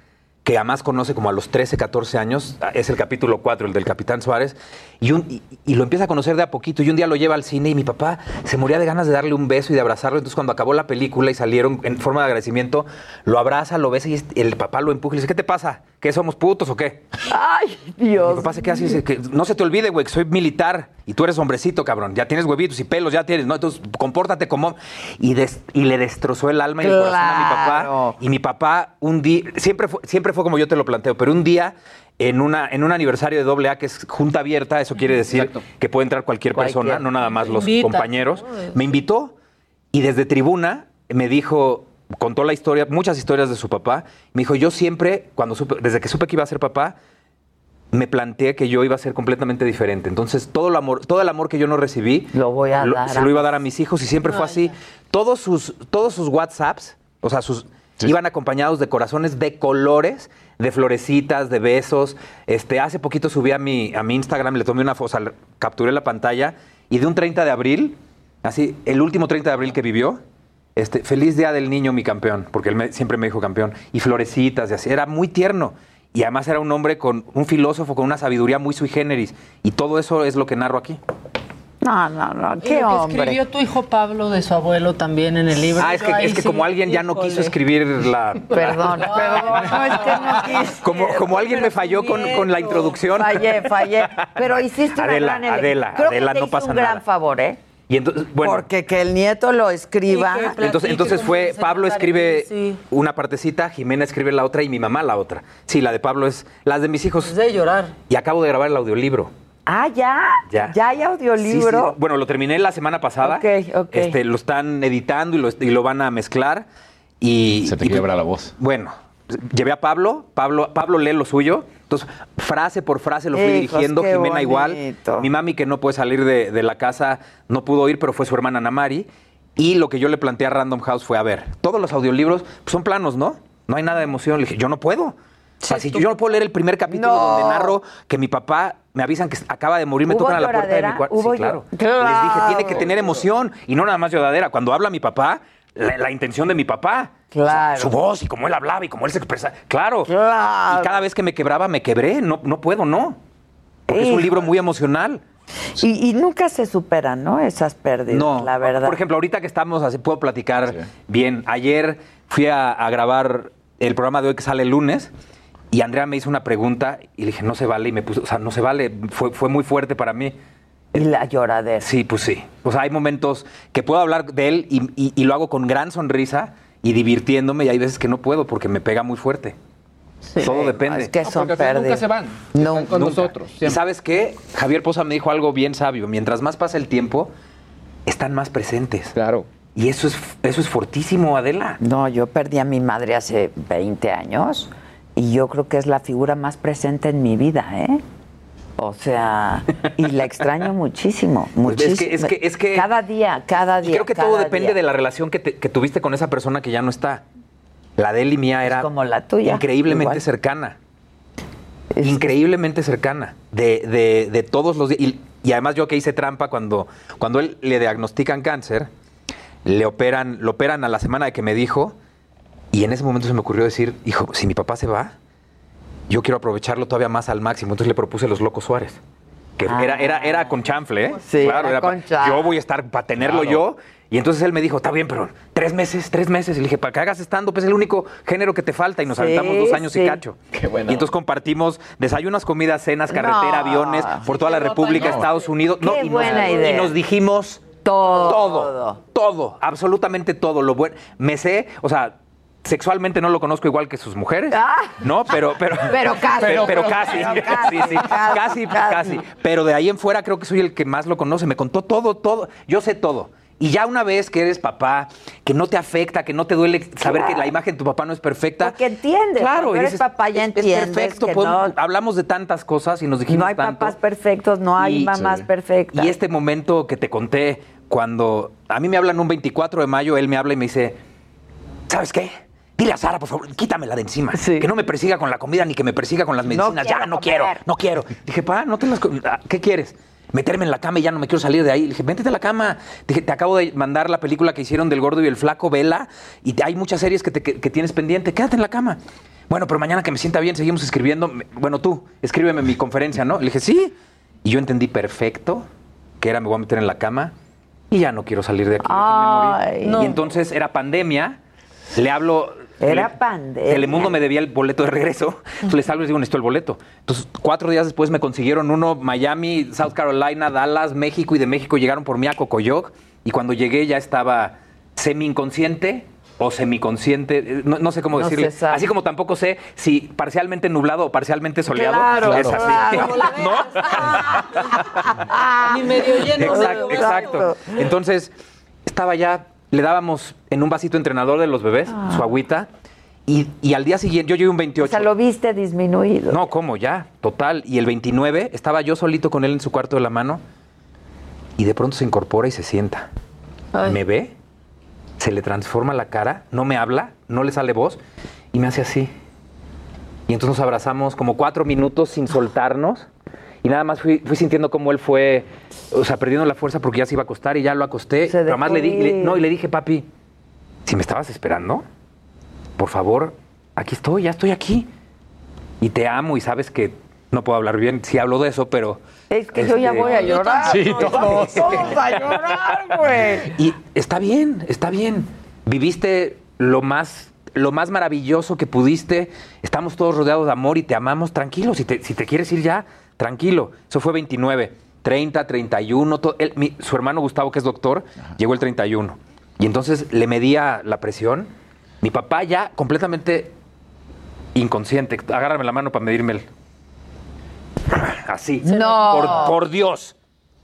[SPEAKER 14] que además conoce como a los 13, 14 años, es el capítulo 4, el del Capitán Suárez, y, un- y- y lo empieza a conocer de a poquito, y un día lo lleva al cine y mi papá se moría de ganas de darle un beso y de abrazarlo, entonces cuando acabó la película y salieron en forma de agradecimiento, lo abraza, lo besa y el papá lo empuja y le dice, ¿qué te pasa? ¿Qué somos putos o qué?
[SPEAKER 3] Ay, Dios.
[SPEAKER 14] Mi papá se queda así dice, que no se te olvide, güey, que soy militar y tú eres hombrecito, cabrón. Ya tienes huevitos y pelos, ya tienes, ¿no? Entonces, compórtate como... Y, des- y le destrozó el alma y el corazón a mi papá. Y mi papá un día, siempre fue, siempre fue como yo te lo planteo, pero un día... En, una, en un aniversario de AA, que es junta abierta, eso quiere decir que puede entrar cualquier, persona, no nada más los
[SPEAKER 3] Invita.
[SPEAKER 14] compañeros. Me invitó y desde tribuna me dijo, contó la historia, muchas historias de su papá. Me dijo, yo siempre, cuando supe, desde que supe que iba a ser papá, me planteé que yo iba a ser completamente diferente. Entonces, todo el amor, todo el amor que yo no recibí,
[SPEAKER 3] lo voy a dar
[SPEAKER 14] se
[SPEAKER 3] a
[SPEAKER 14] lo iba a dar a mis hijos y siempre fue así. Todos sus, todos sus WhatsApps, o sea, sus iban acompañados de corazones de colores, de florecitas, de besos. Este, hace poquito subí a mi, a mi Instagram, le tomé una foto, sea, capturé la pantalla y de un 30 de abril, así, el último 30 de abril que vivió, este, feliz día del niño, mi campeón, porque él siempre me dijo campeón, y florecitas y así, era muy tierno. Y además era un hombre con un filósofo con una sabiduría muy sui generis. Y todo eso es lo que narro aquí.
[SPEAKER 3] No, no, no,
[SPEAKER 7] Y
[SPEAKER 3] qué
[SPEAKER 7] lo que
[SPEAKER 3] hombre.
[SPEAKER 7] escribió tu hijo Pablo de su abuelo también en el libro.
[SPEAKER 14] Ah, es que, es que
[SPEAKER 7] sí,
[SPEAKER 14] como alguien ya no
[SPEAKER 7] híjole.
[SPEAKER 14] quiso escribir la...
[SPEAKER 3] Perdón, perdón, no es que no quise.
[SPEAKER 14] Como, como alguien me falló con, con la introducción.
[SPEAKER 3] Fallé, fallé. Pero hiciste una
[SPEAKER 14] Adela,
[SPEAKER 3] gran ele-
[SPEAKER 14] Adela,
[SPEAKER 3] Creo
[SPEAKER 14] Adela,
[SPEAKER 3] que te
[SPEAKER 14] no
[SPEAKER 3] hizo
[SPEAKER 14] pasa
[SPEAKER 3] un gran
[SPEAKER 14] nada.
[SPEAKER 3] favor, ¿eh?
[SPEAKER 14] Y entonces, bueno,
[SPEAKER 3] Porque que el nieto lo escriba.
[SPEAKER 14] entonces, entonces fue, Pablo escribe una partecita, Jimena escribe la otra y mi mamá la otra. Sí, la de Pablo es, las de mis hijos.
[SPEAKER 7] de llorar.
[SPEAKER 14] Y acabo de grabar el audiolibro.
[SPEAKER 3] Ah, ya.
[SPEAKER 14] Ya.
[SPEAKER 3] Ya hay audiolibro.
[SPEAKER 14] Sí, sí. Bueno, lo terminé la semana pasada.
[SPEAKER 3] Ok, ok.
[SPEAKER 14] Este, lo están editando y lo, y lo van a mezclar. Y,
[SPEAKER 15] Se te
[SPEAKER 14] y-
[SPEAKER 15] quiebra la voz.
[SPEAKER 14] Bueno, llevé a Pablo, Pablo, Pablo lee lo suyo. Entonces, frase por frase lo fui
[SPEAKER 3] Hijos,
[SPEAKER 14] dirigiendo, Jimena igual. Mi mami, que no puede salir de, de la casa, no pudo ir, pero fue su hermana Namari. Y lo que yo le planteé a Random House fue, a ver, todos los audiolibros pues, son planos, ¿no? No hay nada de emoción. Le dije, yo no puedo. O sea, si yo no puedo leer el primer capítulo
[SPEAKER 3] No.
[SPEAKER 14] donde narro que mi papá me avisan que acaba de morir, me
[SPEAKER 3] ¿Hubo
[SPEAKER 14] tocan a la puerta de mi cuarto.
[SPEAKER 3] ¿Hubo
[SPEAKER 14] Sí, claro. Les dije, tiene que tener emoción y no nada más lloradera. Cuando habla mi papá, la, la intención de mi papá.
[SPEAKER 3] Claro.
[SPEAKER 14] Su voz y cómo él hablaba y cómo él se expresaba. Claro.
[SPEAKER 3] Claro.
[SPEAKER 14] Y cada vez que me quebraba, me quebré. No, no puedo, no. Porque es un libro muy emocional.
[SPEAKER 3] Y, y nunca se superan, ¿no? Esas pérdidas,
[SPEAKER 14] No,
[SPEAKER 3] la verdad.
[SPEAKER 14] Por ejemplo, ahorita que estamos así, puedo platicar bien. Ayer fui a, a grabar el programa de hoy que sale el lunes y Andrea me hizo una pregunta y le dije, no se vale. Y me puso, o sea, no se vale. Fue, fue muy fuerte para mí.
[SPEAKER 3] Y la lloradera.
[SPEAKER 14] Sí, pues sí. O sea, hay momentos que puedo hablar de él y, y- y lo hago con gran sonrisa y divirtiéndome y hay veces que no puedo porque me pega muy fuerte. Todo depende.
[SPEAKER 3] Es que
[SPEAKER 15] No,
[SPEAKER 3] son
[SPEAKER 15] final nunca se van.
[SPEAKER 3] No,
[SPEAKER 15] Están con
[SPEAKER 14] Nunca.
[SPEAKER 15] nosotros.
[SPEAKER 14] ¿Y
[SPEAKER 15] siempre.
[SPEAKER 14] sabes qué? Javier Poza me dijo algo bien sabio. Mientras más pasa el tiempo, están más presentes.
[SPEAKER 15] Claro.
[SPEAKER 14] Y eso es, eso es fortísimo, Adela.
[SPEAKER 3] No, yo perdí a mi madre hace 20 años y yo creo que es la figura más presente en mi vida, ¿eh? O sea, y la extraño muchísimo,
[SPEAKER 14] Pues es
[SPEAKER 3] muchísimo.
[SPEAKER 14] que- es que- es que-
[SPEAKER 3] cada día, cada día.
[SPEAKER 14] creo que todo depende
[SPEAKER 3] día.
[SPEAKER 14] de la relación que, te- que tuviste con esa persona que ya no está. La de él y mía era
[SPEAKER 3] como la tuya,
[SPEAKER 14] increíblemente
[SPEAKER 3] igual.
[SPEAKER 14] cercana.
[SPEAKER 3] Es-
[SPEAKER 14] increíblemente cercana. De, de- de todos los días. Y, y además yo que hice trampa cuando, cuando él le diagnostican cáncer, le operan, lo operan a la semana de que me dijo, y en ese momento se me ocurrió decir, hijo, si mi papá se va, yo quiero aprovecharlo todavía más al máximo. Entonces le propuse los Locos Suárez. Que
[SPEAKER 3] Ah.
[SPEAKER 14] era, era, era con chanfle, ¿eh?
[SPEAKER 3] Sí,
[SPEAKER 14] claro,
[SPEAKER 3] era
[SPEAKER 14] pa-
[SPEAKER 3] con chanfle.
[SPEAKER 14] Yo voy a estar para tenerlo yo. Y entonces él me dijo, está bien, pero tres meses, tres meses. Y le dije, para que hagas estando, pues es el único género que te falta. Y nos
[SPEAKER 3] Sí,
[SPEAKER 14] aventamos dos años
[SPEAKER 3] sí.
[SPEAKER 14] y cacho.
[SPEAKER 15] Qué buena
[SPEAKER 14] Y entonces compartimos desayunos, comidas, cenas, carretera,
[SPEAKER 3] No.
[SPEAKER 14] aviones, por toda la República, Estados Unidos.
[SPEAKER 3] Qué
[SPEAKER 14] y nos-
[SPEAKER 3] buena
[SPEAKER 14] y
[SPEAKER 3] idea.
[SPEAKER 14] nos dijimos
[SPEAKER 3] Todo.
[SPEAKER 14] todo, todo, absolutamente todo. Lo bueno, me sé, o sea, sexualmente no lo conozco igual que sus mujeres,
[SPEAKER 3] Ah.
[SPEAKER 14] ¿no? Pero, pero,
[SPEAKER 3] Pero casi.
[SPEAKER 14] pero, pero
[SPEAKER 3] Pero
[SPEAKER 14] casi,
[SPEAKER 3] casi,
[SPEAKER 14] sí, sí,
[SPEAKER 3] casi,
[SPEAKER 14] casi,
[SPEAKER 3] casi.
[SPEAKER 14] casi. Pero de ahí en fuera creo que soy el que más lo conoce. Me contó todo, todo. Yo sé todo. Y ya una vez que eres papá, que no te afecta, que no te duele saber que la imagen de tu papá no es perfecta.
[SPEAKER 3] Porque entiendes,
[SPEAKER 14] Claro,
[SPEAKER 3] eres
[SPEAKER 14] dices,
[SPEAKER 3] papá ya
[SPEAKER 14] es- es
[SPEAKER 3] entiendes
[SPEAKER 14] perfecto.
[SPEAKER 3] que
[SPEAKER 14] podemos-
[SPEAKER 3] no-
[SPEAKER 14] Hablamos de tantas cosas y nos dijimos
[SPEAKER 3] No hay
[SPEAKER 14] tanto.
[SPEAKER 3] papás perfectos, no hay
[SPEAKER 14] Y-
[SPEAKER 3] mamás
[SPEAKER 15] Sí.
[SPEAKER 3] perfectas.
[SPEAKER 14] Y este momento que te conté, cuando a mí me hablan un 24 de mayo, él me habla y me dice, ¿sabes qué? Dile a Sara, por favor, quítamela de encima.
[SPEAKER 3] Sí.
[SPEAKER 14] Que no me persiga con la comida ni que me persiga con las medicinas. ya, no
[SPEAKER 3] comer.
[SPEAKER 14] quiero, no quiero. Dije, pa, no te las... ah, ¿Qué quieres? Meterme en la cama y ya no me quiero salir de ahí. Le dije, véntete a la cama. Dije, te acabo de mandar la película que hicieron del gordo y el flaco, vela. Y hay muchas series que, te- que- que tienes pendiente. Quédate en la cama. Bueno, pero mañana que me sienta bien, seguimos escribiendo. Bueno, tú, escríbeme mi conferencia, ¿no? Le dije, sí. Y yo entendí perfecto que era me voy a meter en la cama y ya no quiero salir de aquí.
[SPEAKER 3] Ay.
[SPEAKER 14] Y entonces era pandemia. Le hablo.
[SPEAKER 3] Era pandemia.
[SPEAKER 14] Telemundo me debía el boleto de regreso. Entonces les hablo y les digo, necesito el boleto. Entonces, cuatro días después me consiguieron uno, Miami, South Carolina, Dallas, México, y de México llegaron por mí a Cocoyoc. Y cuando llegué ya estaba semi-inconsciente o semiconsciente, eh, no, no sé cómo
[SPEAKER 3] No
[SPEAKER 14] decirle. Así como tampoco sé si parcialmente nublado o parcialmente soleado.
[SPEAKER 3] Claro,
[SPEAKER 14] es así.
[SPEAKER 3] claro.
[SPEAKER 7] Como la
[SPEAKER 14] ¿No?
[SPEAKER 7] Ni medio lleno.
[SPEAKER 14] Exacto,
[SPEAKER 7] medio
[SPEAKER 14] exacto. Entonces, estaba ya, le dábamos en un vasito entrenador de los bebés, su agüita, y, y al día siguiente, yo llegué un
[SPEAKER 3] O
[SPEAKER 14] 28.
[SPEAKER 3] sea, lo viste disminuido.
[SPEAKER 14] No, ¿cómo? Ya, total. Y el 29 estaba yo solito con él en su cuarto de la mano, y de pronto se incorpora y se sienta.
[SPEAKER 7] Ay.
[SPEAKER 14] Me ve, se le transforma la cara, no me habla, no le sale voz, y me hace así. Y entonces nos abrazamos como cuatro minutos sin soltarnos. Y nada más fui, fui sintiendo cómo él fue, o sea, perdiendo la fuerza porque ya se iba a acostar y ya lo acosté. Pero además le, di- le- no, y le dije, papi, si me estabas esperando, por favor, aquí estoy, ya estoy aquí. Y te amo y sabes que no puedo hablar bien si hablo de eso, pero...
[SPEAKER 3] Es que yo ya
[SPEAKER 14] este,
[SPEAKER 3] voy a llorar.
[SPEAKER 14] Sí, todos.
[SPEAKER 3] Todos a llorar, güey.
[SPEAKER 14] Y está bien, está bien. Viviste lo más, lo más maravilloso que pudiste. Estamos todos rodeados de amor y te amamos. Tranquilo, si te, si te quieres ir ya, tranquilo. Eso fue 29, 30, 31. to- él- mi- su hermano Gustavo, que es doctor, llegó el 31. Y entonces le medía la presión. Mi papá ya completamente inconsciente. Agárrame la mano para medirme el... Así.
[SPEAKER 3] No.
[SPEAKER 14] Por, por Dios.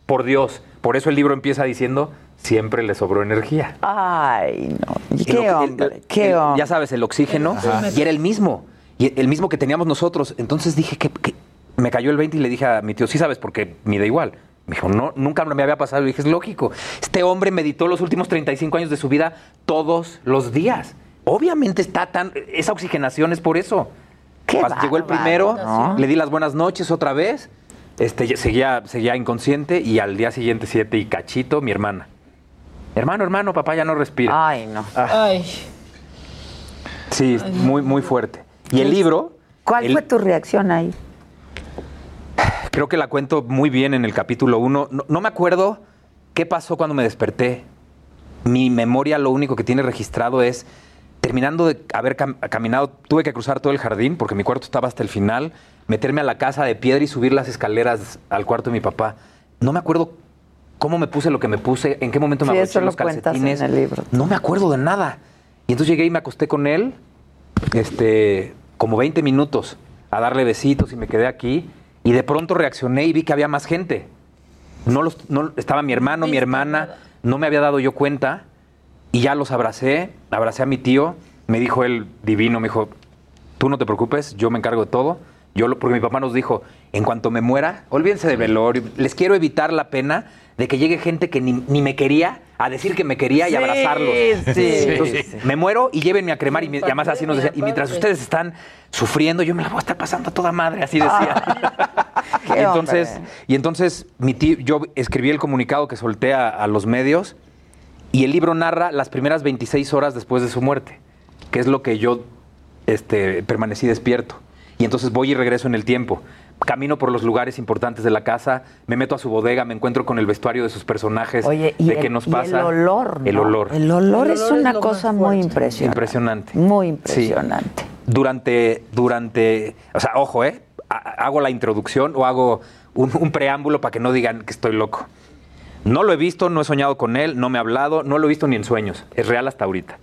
[SPEAKER 14] Por Dios. Por eso el libro empieza diciendo, siempre le sobró energía.
[SPEAKER 3] Ay, no. Qué
[SPEAKER 14] el-
[SPEAKER 3] hombre,
[SPEAKER 14] el-
[SPEAKER 3] qué
[SPEAKER 14] el-
[SPEAKER 3] hombre.
[SPEAKER 14] Ya sabes, el oxígeno. Y era el mismo. Y el mismo que teníamos nosotros. Entonces dije que- me cayó el 20 y le dije a mi tío, sí sabes, porque mide igual. Me dijo, no, nunca me había pasado. Y dije, es lógico. Este hombre meditó los últimos 35 años de su vida todos los días. Obviamente está tan. Esa oxigenación es por eso.
[SPEAKER 3] Qué
[SPEAKER 14] Pas- Llegó el primero,
[SPEAKER 3] ¿no?
[SPEAKER 14] le di las buenas noches otra vez, este, seguía, seguía inconsciente y al día siguiente, siete y cachito, mi hermana. Hermano, hermano, papá ya no respira.
[SPEAKER 3] Ay, no.
[SPEAKER 7] Ay.
[SPEAKER 14] Sí, muy, muy fuerte. Y el libro,
[SPEAKER 3] ¿Cuál
[SPEAKER 14] el-
[SPEAKER 3] fue tu reacción ahí?
[SPEAKER 14] Creo que la cuento muy bien en el capítulo 1. No, no me acuerdo qué pasó cuando me desperté. Mi memoria lo único que tiene registrado es, terminando de haber cam- caminado, tuve que cruzar todo el jardín porque mi cuarto estaba hasta el final, meterme a la casa de piedra y subir las escaleras al cuarto de mi papá. No me acuerdo cómo me puse lo que me puse, en qué momento me
[SPEAKER 3] Sí,
[SPEAKER 14] abroché los calcetines.
[SPEAKER 3] en el libro.
[SPEAKER 14] No me acuerdo de nada. Y entonces llegué y me acosté con él, este, como 20 minutos, a darle besitos y me quedé aquí. Y de pronto reaccioné y vi que había más gente. No los, no, estaba mi hermano, mi hermana, no me había dado yo cuenta. Y ya los abracé, abracé a mi tío. Me dijo él, divino, me dijo, tú no te preocupes, yo me encargo de todo. Yo lo, porque mi papá nos dijo, en cuanto me muera, olvídense de velorio, les quiero evitar la pena de que llegue gente que ni, ni me quería a decir que me quería y
[SPEAKER 3] Sí,
[SPEAKER 14] abrazarlos.
[SPEAKER 3] sí,
[SPEAKER 14] Entonces,
[SPEAKER 3] sí.
[SPEAKER 14] me muero y llévenme a cremar. Y, mi- y además así nos decía, y mientras ustedes están sufriendo, yo me la voy a estar pasando a toda madre, así decía. Y entonces,
[SPEAKER 3] hombre.
[SPEAKER 14] y entonces mi tío, yo escribí el comunicado que solté a, a los medios y el libro narra las primeras 26 horas después de su muerte, que es lo que yo este, permanecí despierto. Y entonces voy y regreso en el tiempo. Camino por los lugares importantes de la casa, me meto a su bodega, me encuentro con el vestuario de sus personajes,
[SPEAKER 3] Oye, y
[SPEAKER 14] de
[SPEAKER 3] el,
[SPEAKER 14] qué nos
[SPEAKER 3] y
[SPEAKER 14] pasa.
[SPEAKER 3] el olor,
[SPEAKER 14] El olor.
[SPEAKER 3] El olor
[SPEAKER 7] El
[SPEAKER 3] es
[SPEAKER 7] olor es
[SPEAKER 3] una cosa muy impresionante.
[SPEAKER 14] Impresionante.
[SPEAKER 3] Muy
[SPEAKER 14] Sí.
[SPEAKER 3] impresionante.
[SPEAKER 14] Durante, durante, o sea, ojo, ¿eh? Ha- Hago la introducción o hago un, un preámbulo para que no digan que estoy loco. No lo he visto, no he soñado con él, no me ha hablado, no lo he visto ni en sueños. Es real hasta ahorita.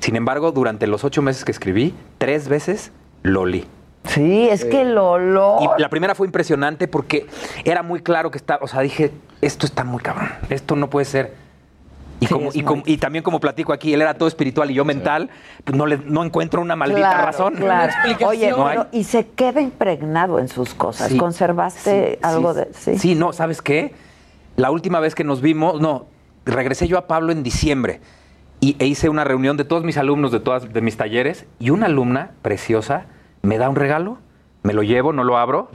[SPEAKER 14] Sin embargo, durante los ocho meses que escribí, tres veces lo olí.
[SPEAKER 3] Sí, es que el olor.
[SPEAKER 14] Y la primera fue impresionante porque era muy claro que estaba, o sea, dije, esto está muy cabrón, esto no puede ser. Y,
[SPEAKER 3] Sí,
[SPEAKER 14] como, y, como- y también como platico aquí, él era todo espiritual y yo mental, pues no, le, no encuentro una maldita
[SPEAKER 3] Claro,
[SPEAKER 14] razón.
[SPEAKER 3] claro.
[SPEAKER 7] explicación.
[SPEAKER 3] Oye,
[SPEAKER 14] No hay.
[SPEAKER 3] pero- y se queda impregnado en sus cosas.
[SPEAKER 14] Sí,
[SPEAKER 3] ¿Conservaste
[SPEAKER 14] sí,
[SPEAKER 3] algo
[SPEAKER 14] sí,
[SPEAKER 3] de.? Sí.
[SPEAKER 14] Sí, no, ¿sabes qué? La última vez que nos vimos, no, regresé yo a Pablo en diciembre y, e hice una reunión de todos mis alumnos de todas de mis talleres y una alumna preciosa me da un regalo, me lo llevo, no lo abro,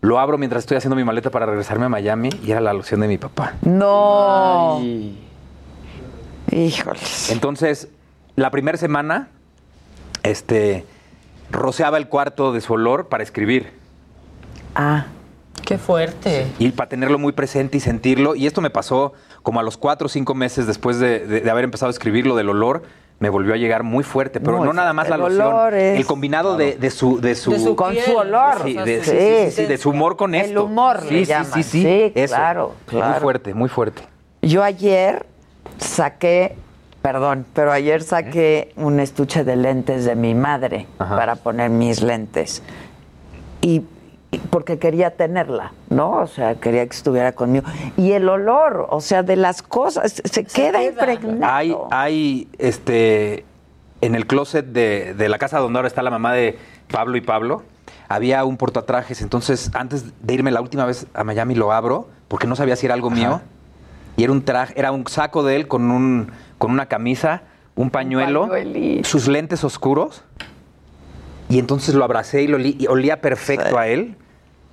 [SPEAKER 14] lo abro mientras estoy haciendo mi maleta para regresarme a Miami y era la loción de mi papá.
[SPEAKER 3] No. Híjoles.
[SPEAKER 14] Entonces, la primera semana, este, roceaba el cuarto de su olor para escribir.
[SPEAKER 3] Ah.
[SPEAKER 7] Qué fuerte.
[SPEAKER 14] y para tenerlo muy presente y sentirlo. Y esto me pasó como a los cuatro o cinco meses después de, de- de haber empezado a escribir lo del olor. Me volvió a llegar muy fuerte, pero no nada más la.
[SPEAKER 3] El
[SPEAKER 14] loción,
[SPEAKER 3] olor es-
[SPEAKER 14] el combinado de, de su, de su,
[SPEAKER 7] De su
[SPEAKER 3] Con
[SPEAKER 7] piel,
[SPEAKER 3] su olor.
[SPEAKER 14] sí, de,
[SPEAKER 7] su
[SPEAKER 14] sí, sí, sí, sí,
[SPEAKER 7] consistencia.
[SPEAKER 14] de su humor con
[SPEAKER 3] El
[SPEAKER 14] esto.
[SPEAKER 3] humor
[SPEAKER 14] sí,
[SPEAKER 3] le
[SPEAKER 14] sí, sí, sí,
[SPEAKER 3] Sí,
[SPEAKER 14] eso.
[SPEAKER 3] claro, claro.
[SPEAKER 14] Muy fuerte, muy fuerte.
[SPEAKER 3] Yo ayer saqué, perdón, pero ayer saqué un estuche de lentes de mi madre
[SPEAKER 14] Ajá.
[SPEAKER 3] para poner mis lentes. Y porque quería tenerla, ¿no? O sea, quería que estuviera conmigo. Y el olor, o sea, de las cosas, se, queda,
[SPEAKER 7] queda.
[SPEAKER 3] impregnado.
[SPEAKER 14] Hay, hay, este, en el closet de, de la casa donde ahora está la mamá de Pablo y Pablo, había un portatrajes. Entonces, antes de irme la última vez a Miami, lo abro, porque no sabía si era algo mío. Y era un traje, era un saco de él con un, con una camisa, un pañuelo, sus lentes oscuros. Y entonces lo abracé y lo olí- y olía perfecto
[SPEAKER 3] Sí.
[SPEAKER 14] a él.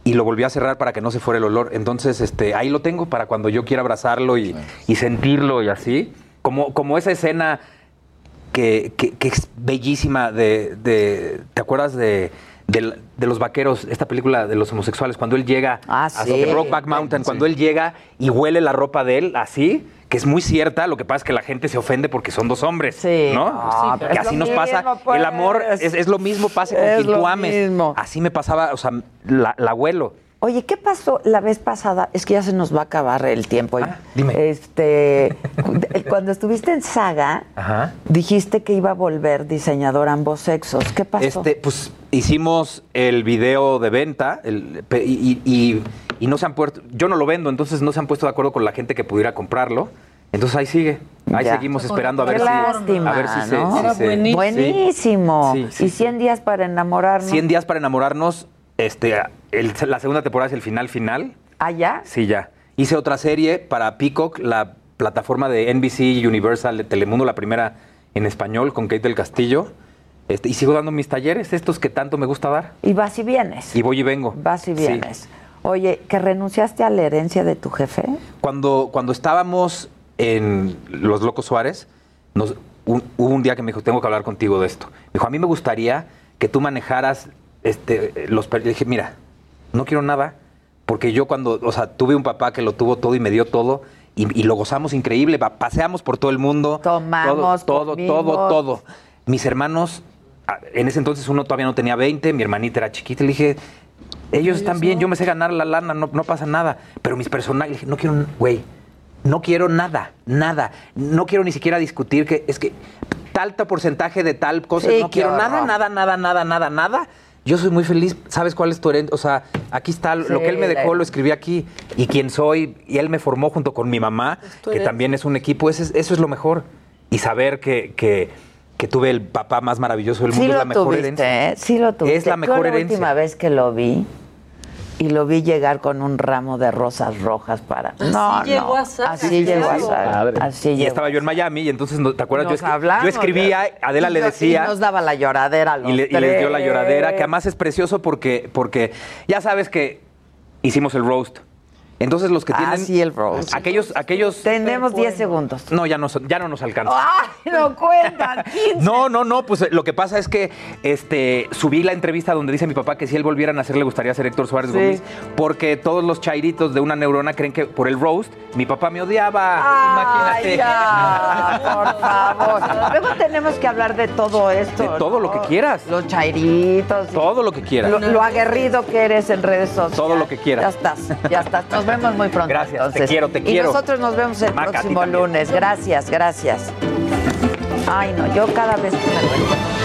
[SPEAKER 14] Y lo volví a cerrar para que no se fuera el olor. Entonces, este, ahí lo tengo para cuando yo quiera abrazarlo y, y sentirlo y así. Como, como esa escena que, que- que es bellísima de, de- ¿te acuerdas de, de, de los vaqueros, esta película de los homosexuales, cuando él llega
[SPEAKER 3] Ah,
[SPEAKER 14] a
[SPEAKER 3] sí.
[SPEAKER 14] Rockback Mountain, cuando él llega y huele la ropa de él así, que es muy cierta, lo que pasa es que la gente se ofende porque son dos hombres,
[SPEAKER 3] Sí.
[SPEAKER 14] ¿no? Que
[SPEAKER 3] es
[SPEAKER 14] así nos pasa.
[SPEAKER 3] mismo, pues.
[SPEAKER 14] El amor es, es lo mismo, pase con
[SPEAKER 3] Es
[SPEAKER 14] quien
[SPEAKER 3] lo
[SPEAKER 14] tú ames.
[SPEAKER 3] mismo.
[SPEAKER 14] Así me pasaba, o sea, la, la abuelo.
[SPEAKER 3] Oye, ¿qué pasó la vez pasada? Es que ya se nos va a acabar el tiempo.
[SPEAKER 14] Ah, dime.
[SPEAKER 3] Este, cuando estuviste en Saga,
[SPEAKER 14] Ajá.
[SPEAKER 3] dijiste que iba a volver diseñador ambos sexos. ¿Qué pasó?
[SPEAKER 14] Este, pues hicimos el video de venta el- y, y- y no se han puesto, yo no lo vendo, entonces no se han puesto de acuerdo con la gente que pudiera comprarlo. Entonces ahí sigue, ahí
[SPEAKER 3] Ya.
[SPEAKER 14] seguimos esperando a ver si,
[SPEAKER 3] lástima,
[SPEAKER 14] a ver si se, si
[SPEAKER 7] Era
[SPEAKER 14] se-
[SPEAKER 7] buenísimo.
[SPEAKER 3] Buenísimo.
[SPEAKER 14] Sí, sí,
[SPEAKER 3] y
[SPEAKER 14] sí.
[SPEAKER 3] 100 días para enamorarnos.
[SPEAKER 14] 100 días para enamorarnos, este, el- la segunda temporada es el final final.
[SPEAKER 3] ¿Allá?
[SPEAKER 14] Sí, ya. Hice otra serie para Peacock, la plataforma de NBC Universal de Telemundo, la primera en español con Kate del Castillo. Este, y sigo dando mis talleres, estos que tanto me gusta dar.
[SPEAKER 3] Y vas y vienes.
[SPEAKER 14] Y voy y vengo.
[SPEAKER 3] Vas y
[SPEAKER 14] Sí.
[SPEAKER 3] vienes. Oye, ¿que renunciaste a la herencia de tu jefe?
[SPEAKER 14] Cuando, cuando estábamos en Los Locos Suárez, nos- un- hubo un día que me dijo, tengo que hablar contigo de esto. Me dijo, a mí me gustaría que tú manejaras este, los... per-". Le dije, mira, no quiero nada, porque yo cuando, o sea, tuve un papá que lo tuvo todo y me dio todo, y, y lo gozamos increíble, paseamos por todo el mundo.
[SPEAKER 3] Tomamos,
[SPEAKER 14] todo, todo, todo, todo. Mis hermanos, ah, en ese entonces uno todavía no tenía 20, mi hermanita era chiquita, le dije, ellos están bien, yo me sé ganar la lana, no, no pasa nada. Pero mis personajes, dije, no quiero, güey, no quiero nada, nada. No quiero ni siquiera discutir que es que tal porcentaje de tal cosa,
[SPEAKER 3] Sí,
[SPEAKER 14] no quiero nada, nada, nada, nada, nada, nada. Yo soy muy feliz, ¿sabes cuál es tu herencia? O sea, aquí está lo que él me dejó,
[SPEAKER 3] la-
[SPEAKER 14] lo escribí aquí, y quién soy, y él me formó junto con mi mamá, que también es un equipo, eso es, eso es lo mejor. Y saber que, que, que tuve el papá más maravilloso del
[SPEAKER 3] Sí
[SPEAKER 14] mundo es la mejor
[SPEAKER 3] tuviste,
[SPEAKER 14] herencia.
[SPEAKER 3] ¿eh? Sí lo tuviste.
[SPEAKER 14] Es la
[SPEAKER 3] Yo
[SPEAKER 14] mejor
[SPEAKER 3] la
[SPEAKER 14] herencia.
[SPEAKER 3] última vez que lo vi y lo vi llegar con un ramo de rosas rojas para... no,
[SPEAKER 7] llegó
[SPEAKER 3] no.
[SPEAKER 7] a
[SPEAKER 3] Así llegó a. Así
[SPEAKER 14] Y estaba yo en Miami y entonces, ¿te acuerdas? Yo,
[SPEAKER 3] Nos
[SPEAKER 14] escri-
[SPEAKER 3] hablamos,
[SPEAKER 14] yo escribía. Adela
[SPEAKER 3] Y
[SPEAKER 14] le decía...
[SPEAKER 3] y nos daba la lloradera a los
[SPEAKER 14] y, le- y les dio la lloradera, que además es precioso porque, porque ya sabes que hicimos el roast. Entonces los que
[SPEAKER 3] Ah,
[SPEAKER 14] tienen...
[SPEAKER 3] sí, el.
[SPEAKER 14] Aquellos, aquellos...
[SPEAKER 3] Tenemos 10 segundos.
[SPEAKER 14] No, ya no, ya no nos alcanza.
[SPEAKER 3] ¡Ay, no cuentan! 15.
[SPEAKER 14] No, no, no, pues eh, lo que pasa es que este, subí la entrevista donde dice mi papá que si él volviera a nacer le gustaría ser Héctor Suárez
[SPEAKER 3] Sí.
[SPEAKER 14] Gómez, porque todos los chairitos de una neurona creen que por el roast mi papá me odiaba.
[SPEAKER 3] Ay,
[SPEAKER 14] Imagínate.
[SPEAKER 3] ya, por favor. Luego tenemos que hablar de todo esto.
[SPEAKER 14] De todo lo que quieras.
[SPEAKER 3] Los chairitos.
[SPEAKER 14] Todo lo que quieras.
[SPEAKER 3] Lo, lo aguerrido que eres en redes sociales.
[SPEAKER 14] Todo lo que quieras.
[SPEAKER 3] Ya estás, ya estás. Nos vemos muy pronto.
[SPEAKER 14] Gracias, te quiero, te
[SPEAKER 3] Y
[SPEAKER 14] quiero.
[SPEAKER 3] nosotros nos vemos el
[SPEAKER 14] Maca,
[SPEAKER 3] próximo lunes. Gracias, gracias. Ay, no, yo cada vez que me encuentro